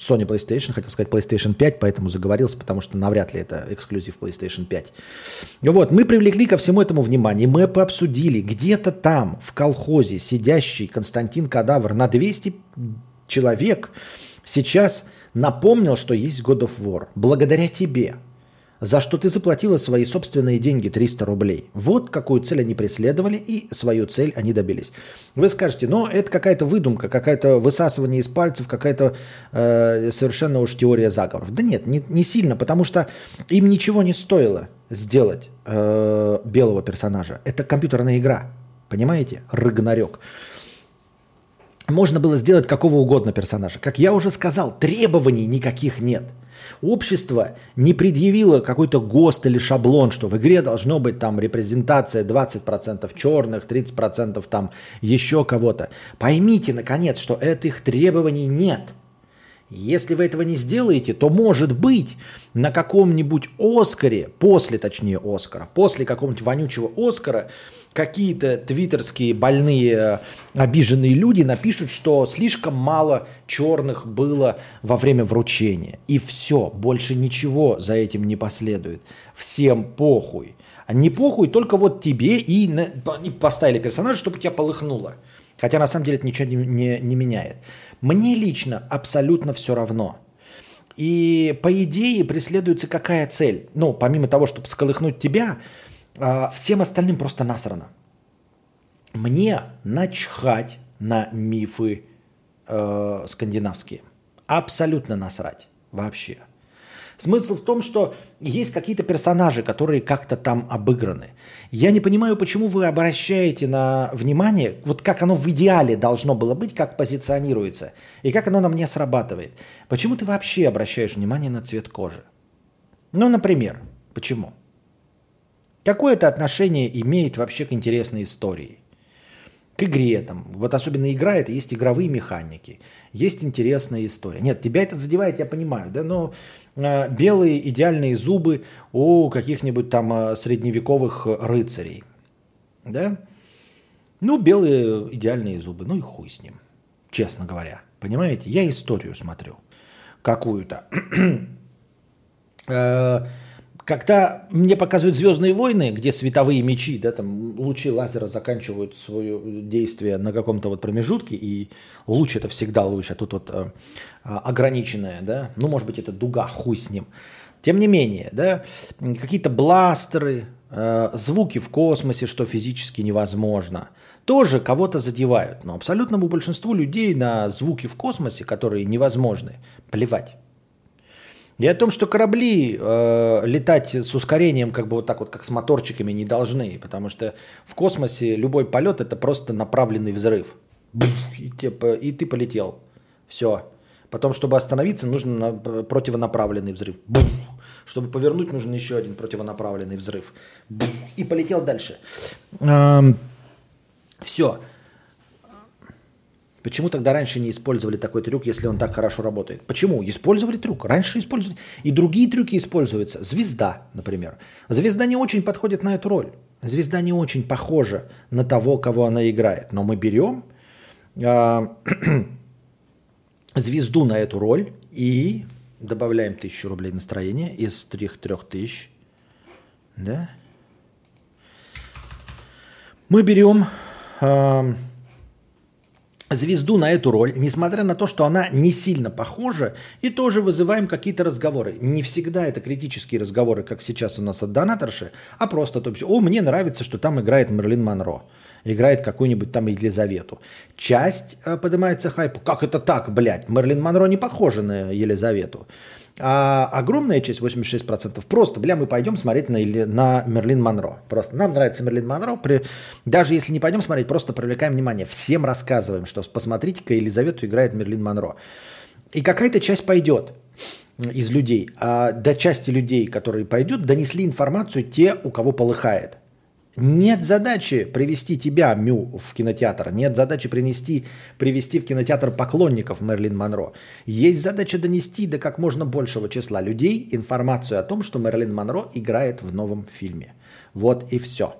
Sony PlayStation, хотел сказать PlayStation 5, поэтому заговорился, потому что навряд ли это эксклюзив PlayStation 5. Вот, мы привлекли ко всему этому внимание, мы пообсудили, где-то там, в колхозе, сидящий Константин Кадавр на 200 человек сейчас напомнил, что есть God of War. Благодаря тебе. За что ты заплатила свои собственные деньги 300 рублей. Вот какую цель они преследовали, и свою цель они добились. Вы скажете, но это какая-то выдумка, какая-то высасывание из пальцев, какая-то э, совершенно уж теория заговоров. Да нет, не, не сильно, потому что им ничего не стоило сделать э, белого персонажа. Это компьютерная игра, понимаете? Рыгнарек. Можно было сделать какого угодно персонажа. Как я уже сказал, требований никаких нет. Общество не предъявило какой-то ГОСТ или шаблон, что в игре должно быть там репрезентация 20% черных, 30% там еще кого-то. Поймите, наконец, что этих требований нет. Если вы этого не сделаете, то, может быть, на каком-нибудь Оскаре, после, точнее, Оскара, после какого-нибудь вонючего Оскара, какие-то твиттерские больные, э, обиженные люди напишут, что слишком мало черных было во время вручения. И все, больше ничего за этим не последует. Всем похуй. А не похуй только вот тебе и поставили персонажа, чтобы тебя полыхнуло. Хотя на самом деле это ничего не, не- не меняет. Мне лично абсолютно все равно. И по идее преследуется какая цель? Ну, помимо того, чтобы сколыхнуть тебя, а, всем остальным просто насрано. Мне начхать на мифы э, скандинавские. Абсолютно насрать вообще. Смысл в том, что есть какие-то персонажи, которые как-то там обыграны. Я не понимаю, почему вы обращаете на внимание, вот как оно в идеале должно было быть, как позиционируется, и как оно на мне срабатывает. Почему ты вообще обращаешь внимание на цвет кожи? Ну, например, почему? Какое это отношение имеет вообще к интересной истории? К игре там. Вот особенно игра, это есть игровые механики. Есть интересная история. Нет, тебя это задевает, я понимаю, да, но э, белые идеальные зубы у каких-нибудь там э, средневековых рыцарей. Да? Ну, белые идеальные зубы, ну и хуй с ним, честно говоря. Понимаете? Я историю смотрю какую-то. Когда мне показывают Звездные войны, где световые мечи, да, там лучи лазера заканчивают свое действие на каком-то вот промежутке, и луч это всегда луч, а тут вот э, а, ограниченное, да, ну, может быть, это дуга, хуй с ним. Тем не менее, да, какие-то бластеры, э, звуки в космосе, что физически невозможно, тоже кого-то задевают. Но абсолютному большинству людей на звуки в космосе, которые невозможны, плевать. И о том, что корабли э, летать с ускорением, как бы вот так вот, как с моторчиками, не должны, потому что в космосе любой полет это просто направленный взрыв. И, те- и ты полетел. Все. Потом, чтобы остановиться, нужен на- противонаправленный взрыв. Чтобы повернуть, нужен еще один противонаправленный взрыв. И полетел дальше. Все. Почему тогда раньше не использовали такой трюк, если он так хорошо работает? Почему? Использовали трюк. Раньше использовали. И другие трюки используются. Звезда, например. Звезда не очень подходит на эту роль. Звезда не очень похожа на того, кого она играет. Но мы берем а, звезду на эту роль и добавляем тысячу рублей настроения из трех, трех тысяч. Да? Мы берем а, звезду на эту роль, несмотря на то, что она не сильно похожа, и тоже вызываем какие-то разговоры. Не всегда это критические разговоры, как сейчас у нас от донаторши, а просто то есть, о, мне нравится, что там играет Мерлин Монро, играет какую-нибудь там Елизавету. Часть э, поднимается хайпу. Как это так, блядь? Мерлин Монро не похожа на Елизавету. А огромная часть, 86%, просто, бля, мы пойдем смотреть на, Или- на Мерлин Монро. Просто нам нравится Мерлин Монро. При, даже если не пойдем смотреть, просто привлекаем внимание. Всем рассказываем, что посмотрите-ка, Елизавету играет Мерлин Монро. И какая-то часть пойдет из людей. А до части людей, которые пойдут, донесли информацию те, у кого полыхает. Нет задачи привести тебя, Мю, в кинотеатр. Нет задачи принести, привести в кинотеатр поклонников Мерлин Монро. Есть задача донести до как можно большего числа людей информацию о том, что Мерлин Монро играет в новом фильме. Вот и все.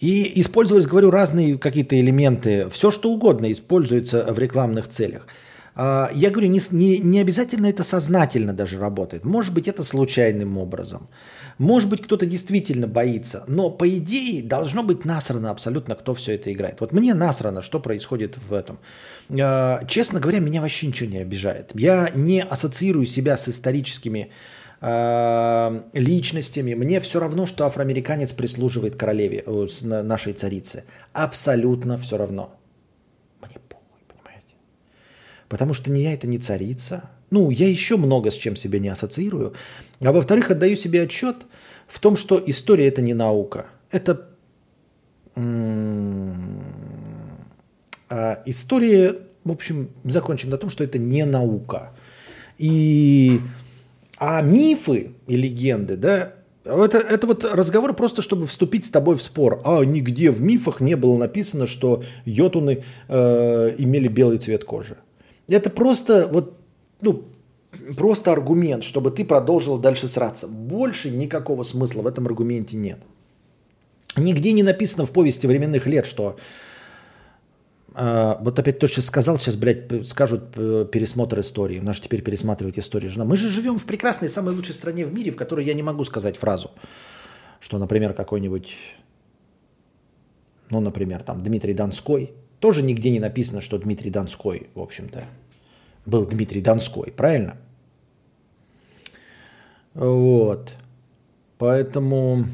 И использовались, говорю, разные какие-то элементы. Все, что угодно используется в рекламных целях. А, Я говорю, не, не, не обязательно это сознательно даже работает. Может быть, это случайным образом. Может быть, кто-то действительно боится. Но, по идее, должно быть насрано абсолютно, кто все это играет. Вот мне насрано, что происходит в этом. А, Честно говоря, меня вообще ничего не обижает. Я не ассоциирую себя с историческими э, личностями. Мне все равно, что афроамериканец прислуживает королеве, э, нашей царице. Абсолютно все равно. Мне похуй, понимаете? Потому что ни я это не царица. Ну, я еще много с чем себя не ассоциирую. А во-вторых, отдаю себе отчет в том, что история это не наука. Это а история, в общем, закончим на том, что это не наука. И а мифы и легенды, да, это, это вот разговор просто, чтобы вступить с тобой в спор. А нигде в мифах не было написано, что йотуны э, имели белый цвет кожи. Это просто вот, ну, просто аргумент, чтобы ты продолжил дальше сраться. Больше никакого смысла в этом аргументе нет. Нигде не написано в повести временных лет, что а, вот опять то, что сказал, сейчас, блядь, скажут пересмотр истории. Наш теперь пересматривать историю жена. Мы же живем в прекрасной, самой лучшей стране в мире, в которой я не могу сказать фразу, что, например, какой-нибудь, ну, например, там Дмитрий Донской, тоже нигде не написано, что Дмитрий Донской, в общем-то, был Дмитрий Донской, правильно? Вот. Поэтому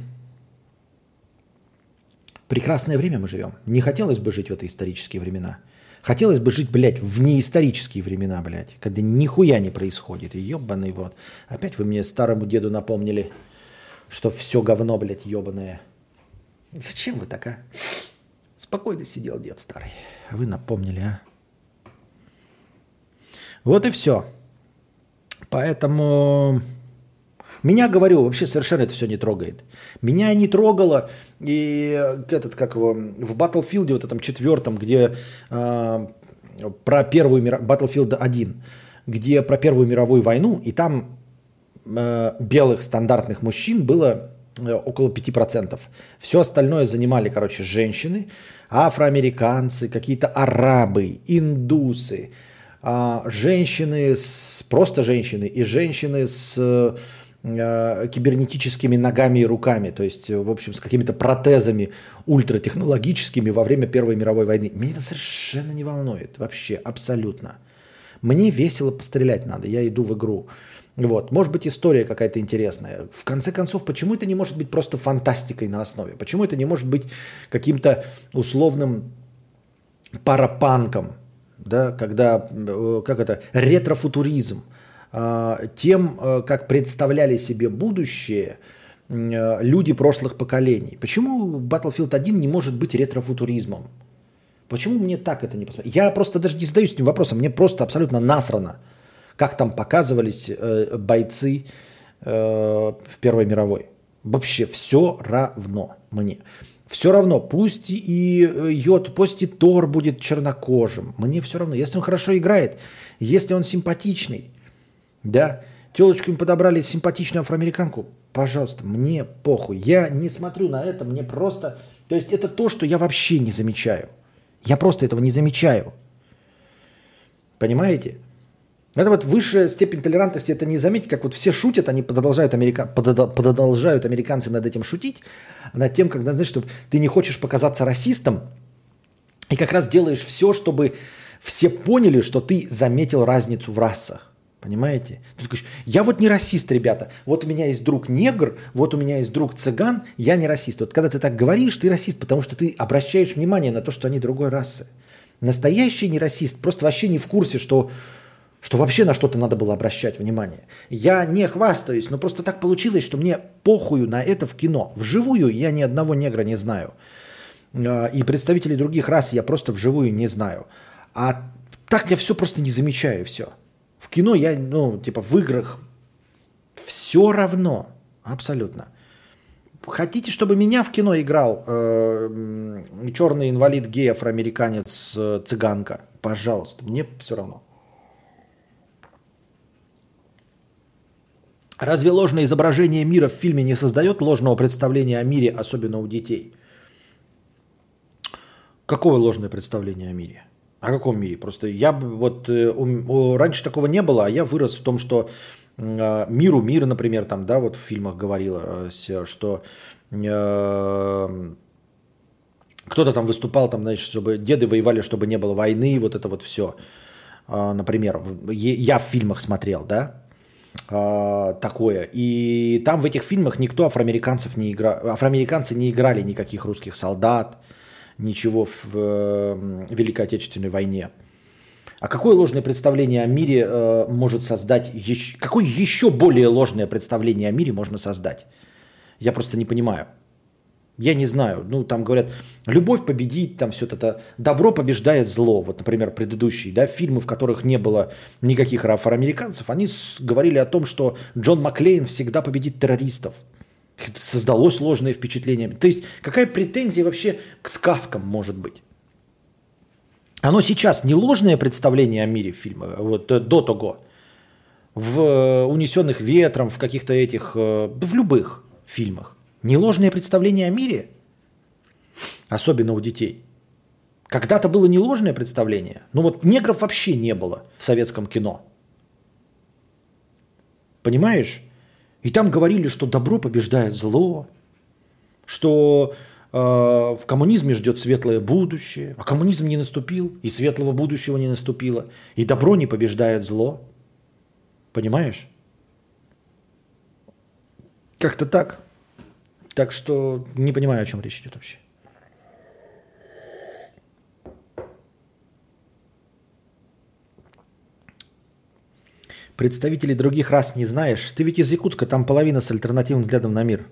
прекрасное время мы живем. Не хотелось бы жить в эти исторические времена. Хотелось бы жить, блядь, в неисторические времена, блядь, когда нихуя не происходит. Ебаный вот. Опять вы мне старому деду напомнили, что все говно, блядь, ебаное. Зачем вы так, а? Спокойно сидел дед старый. А вы напомнили, а? Вот и все. Поэтому меня, говорю, вообще совершенно это все не трогает. Меня не трогало, и э, этот, как его, в Battlefield, вот этом четвертом, где э, про первую мировую, Battlefield 1, где про Первую мировую войну, и там э, белых стандартных мужчин было э, около 5%. Все остальное занимали, короче, женщины, афроамериканцы, какие-то арабы, индусы, женщины, с, просто женщины и женщины с э, э, кибернетическими ногами и руками, то есть, э, в общем, с какими-то протезами ультратехнологическими во время Первой мировой войны. Меня это совершенно не волнует, вообще, абсолютно. Мне весело пострелять надо, я иду в игру. Вот. Может быть, история какая-то интересная. В конце концов, почему это не может быть просто фантастикой на основе? Почему это не может быть каким-то условным парапанком, да, когда, э, как это, ретрофутуризм, а, тем, э, как представляли себе будущее э, люди прошлых поколений. Почему Battlefield 1 не может быть ретрофутуризмом? Почему мне так это не посмотреть? Я просто даже не задаюсь этим вопросом, мне просто абсолютно насрано, как там показывались бойцы в Первой мировой. Вообще все равно мне. Все равно, пусть и э, Йод, пусть и Тор будет чернокожим. Мне все равно. Если он хорошо играет, если он симпатичный, да, телочку им подобрали симпатичную афроамериканку, пожалуйста, мне похуй. Я не смотрю на это, мне просто... То есть это то, что я вообще не замечаю. Я просто этого не замечаю. Понимаете? Это вот высшая степень толерантности, это не заметить, как вот все шутят, они продолжают, америка... продолжают американцы над этим шутить, над тем, когда, знаешь, что ты не хочешь показаться расистом, и как раз делаешь все, чтобы все поняли, что ты заметил разницу в расах. Понимаете? Ты такой, я вот не расист, ребята. Вот у меня есть друг негр, вот у меня есть друг цыган, я не расист. Вот когда ты так говоришь, ты расист, потому что ты обращаешь внимание на то, что они другой расы. Настоящий не расист, просто вообще не в курсе, что, что вообще на что-то надо было обращать внимание. Я не хвастаюсь, но просто так получилось, что мне похую на это в кино. Вживую я ни одного негра не знаю. А, И представителей других рас я просто вживую не знаю. А так я все просто не замечаю, все. В кино я, ну, типа в играх все равно, абсолютно. Хотите, чтобы меня в кино играл э, черный инвалид гей, афроамериканец, э, цыганка? Пожалуйста, мне все равно. Разве ложное изображение мира в фильме не создает ложного представления о мире, особенно у детей? Какое ложное представление о мире? О каком мире? Просто я вот э, раньше такого не было, а я вырос в том, что э, миру мир, например, там, да, вот в фильмах говорилось, что э, кто-то там выступал, там, знаешь, чтобы деды воевали, чтобы не было войны, вот это вот все. Например, в- е- я в фильмах смотрел, да, а, такое. И там в этих фильмах никто афроамериканцев не играл. Афроамериканцы не играли никаких русских солдат, ничего в э, Великой Отечественной войне. А какое ложное представление о мире э, может создать? Еще, какое еще более ложное представление о мире можно создать? Я просто не понимаю. Я не знаю. Ну, там говорят, любовь победит, там все это. Добро побеждает зло. Вот, например, предыдущие да, фильмы, в которых не было никаких афроамериканцев, они говорили о том, что Джон Маклейн всегда победит террористов. Создалось ложное впечатление. То есть, какая претензия вообще к сказкам может быть? Оно сейчас не ложное представление о мире фильма, вот э, до того, в э, «Унесенных ветром», в каких-то этих, э, в любых фильмах. Не ложное представление о мире, особенно у детей. Когда-то было не ложное представление, но вот негров вообще не было в советском кино. Понимаешь? И там говорили, что добро побеждает зло, что э, в коммунизме ждет светлое будущее, а коммунизм не наступил, и светлого будущего не наступило, и добро не побеждает зло. Понимаешь? Как-то так. Так что не понимаю, о чем речь идет вообще. Представителей других рас не знаешь. Ты ведь из Якутска, там половина с альтернативным взглядом на мир.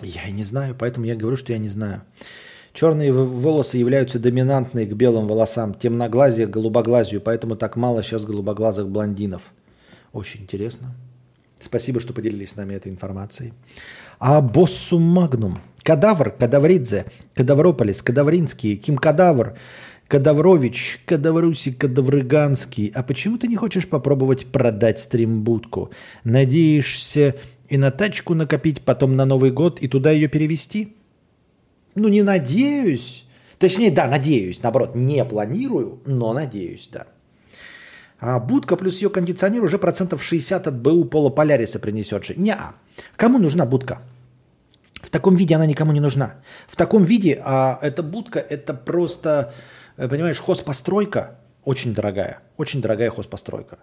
Я и не знаю, поэтому я говорю, что я не знаю. Черные волосы являются доминантные к белым волосам, темноглазие к голубоглазию, поэтому так мало сейчас голубоглазых блондинов. Очень интересно. Спасибо, что поделились с нами этой информацией. А боссум магнум. Кадавр, Кадавридзе, Кадаврополис, Кадавринский, Ким Кадавр, Кадаврович, Кадавруси, Кадаврыганский. А почему ты не хочешь попробовать продать стримбудку? Надеешься и на тачку накопить, потом на Новый год и туда ее перевести? Ну, не надеюсь. Точнее, да, надеюсь. Наоборот, не планирую, но надеюсь, да. А будка плюс ее кондиционер уже процентов 60 от БУ Пола Поляриса принесет не Кому нужна будка? В таком виде она никому не нужна. В таком виде а, эта будка это просто, э, понимаешь, хозпостройка очень дорогая. Очень дорогая хозпостройка.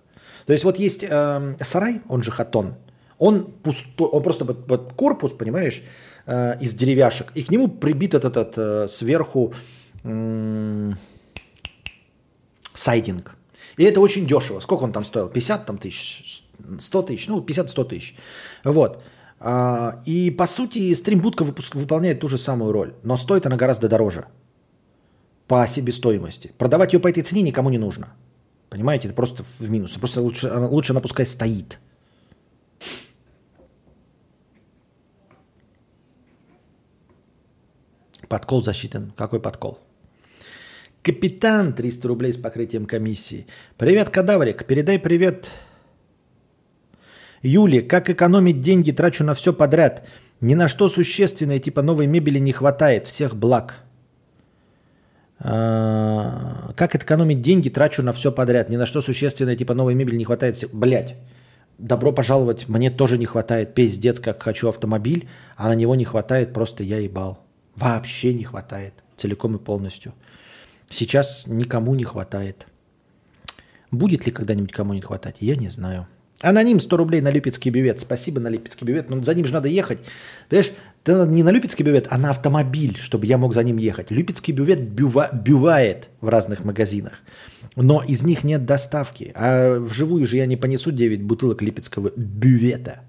То есть вот есть э, сарай, он же хатон. Он пустой, он просто вот, вот корпус, понимаешь, э, из деревяшек. И к нему прибит этот, этот э, сверху м, сайдинг. И это очень дешево. Сколько он там стоил? 50 там, тысяч? 100 тысяч? Ну, 50-100 тысяч. Вот. А, И, по сути, стримбудка выполняет ту же самую роль. Но стоит она гораздо дороже. По себестоимости. Продавать ее по этой цене никому не нужно. Понимаете? Это просто в минус. Просто лучше, лучше она пускай стоит. Подкол засчитан. Какой подкол? Капитан 300 рублей с покрытием комиссии. Привет, кадаврик. Передай привет Юле. Как экономить деньги? Трачу на все подряд. Ни на что существенное, типа новой мебели не хватает. Всех благ. А, Как экономить деньги? Трачу на все подряд. Ни на что существенное, типа новой мебели не хватает. Блять. Добро пожаловать. Мне тоже не хватает. Пиздец, как хочу автомобиль, а на него не хватает. Просто я ебал. Вообще не хватает. Целиком и полностью. Сейчас никому не хватает. Будет ли когда-нибудь кому не хватать, я не знаю. Аноним 100 рублей на Липецкий бювет. Спасибо на Липецкий бювет. Но за ним же надо ехать. Понимаешь, ты не на Липецкий бювет, а на автомобиль, чтобы я мог за ним ехать. Липецкий бювет бюва, бювает в разных магазинах. Но из них нет доставки. А вживую же я не понесу 9 бутылок Липецкого бювета.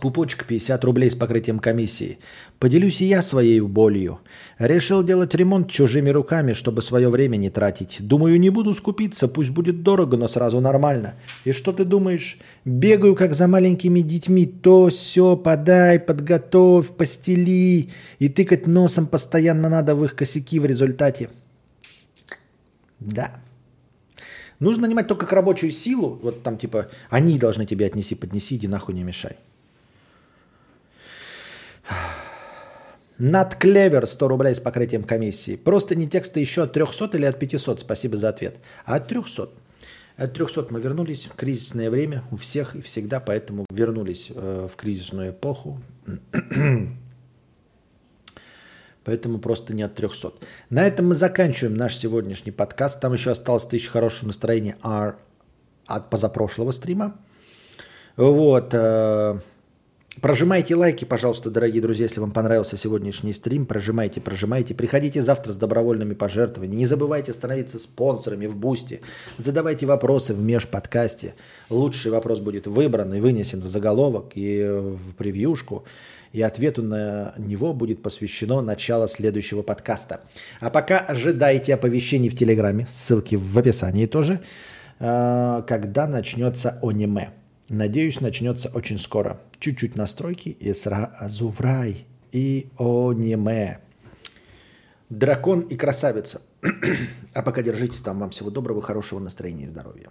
Пупочек 50 рублей с покрытием комиссии. Поделюсь и я своей болью. Решил делать ремонт чужими руками, чтобы свое время не тратить. Думаю, не буду скупиться, пусть будет дорого, но сразу нормально. И что ты думаешь? Бегаю, как за маленькими детьми. То, все, подай, подготовь, постели. И тыкать носом постоянно надо в их косяки в результате. Да. Нужно нанимать только как рабочую силу. Вот там типа, они должны тебе отнеси, поднеси, иди нахуй не мешай. Над Клевер 100 рублей с покрытием комиссии. Просто не тексты еще от 300 или от 500? Спасибо за ответ. А от 300. От 300 мы вернулись. Кризисное время у всех и всегда, поэтому вернулись э, в кризисную эпоху. Поэтому просто не от 300. На этом мы заканчиваем наш сегодняшний подкаст. Там еще осталось тысяча хорошего настроения. R. от позапрошлого стрима. Вот. э, Прожимайте лайки, пожалуйста, дорогие друзья, если вам понравился сегодняшний стрим. Прожимайте, прожимайте. Приходите завтра с добровольными пожертвованиями. Не забывайте становиться спонсорами в Бусти. Задавайте вопросы в межподкасте. Лучший вопрос будет выбран и вынесен в заголовок и в превьюшку. И ответу на него будет посвящено начало следующего подкаста. А пока ожидайте оповещений в Телеграме. Ссылки в описании тоже. э, Когда начнется аниме. Надеюсь, начнется очень скоро. Чуть-чуть настройки и сразу в рай. И аниме. Дракон и красавица. А пока держитесь там. Вам всего доброго, хорошего настроения и здоровья.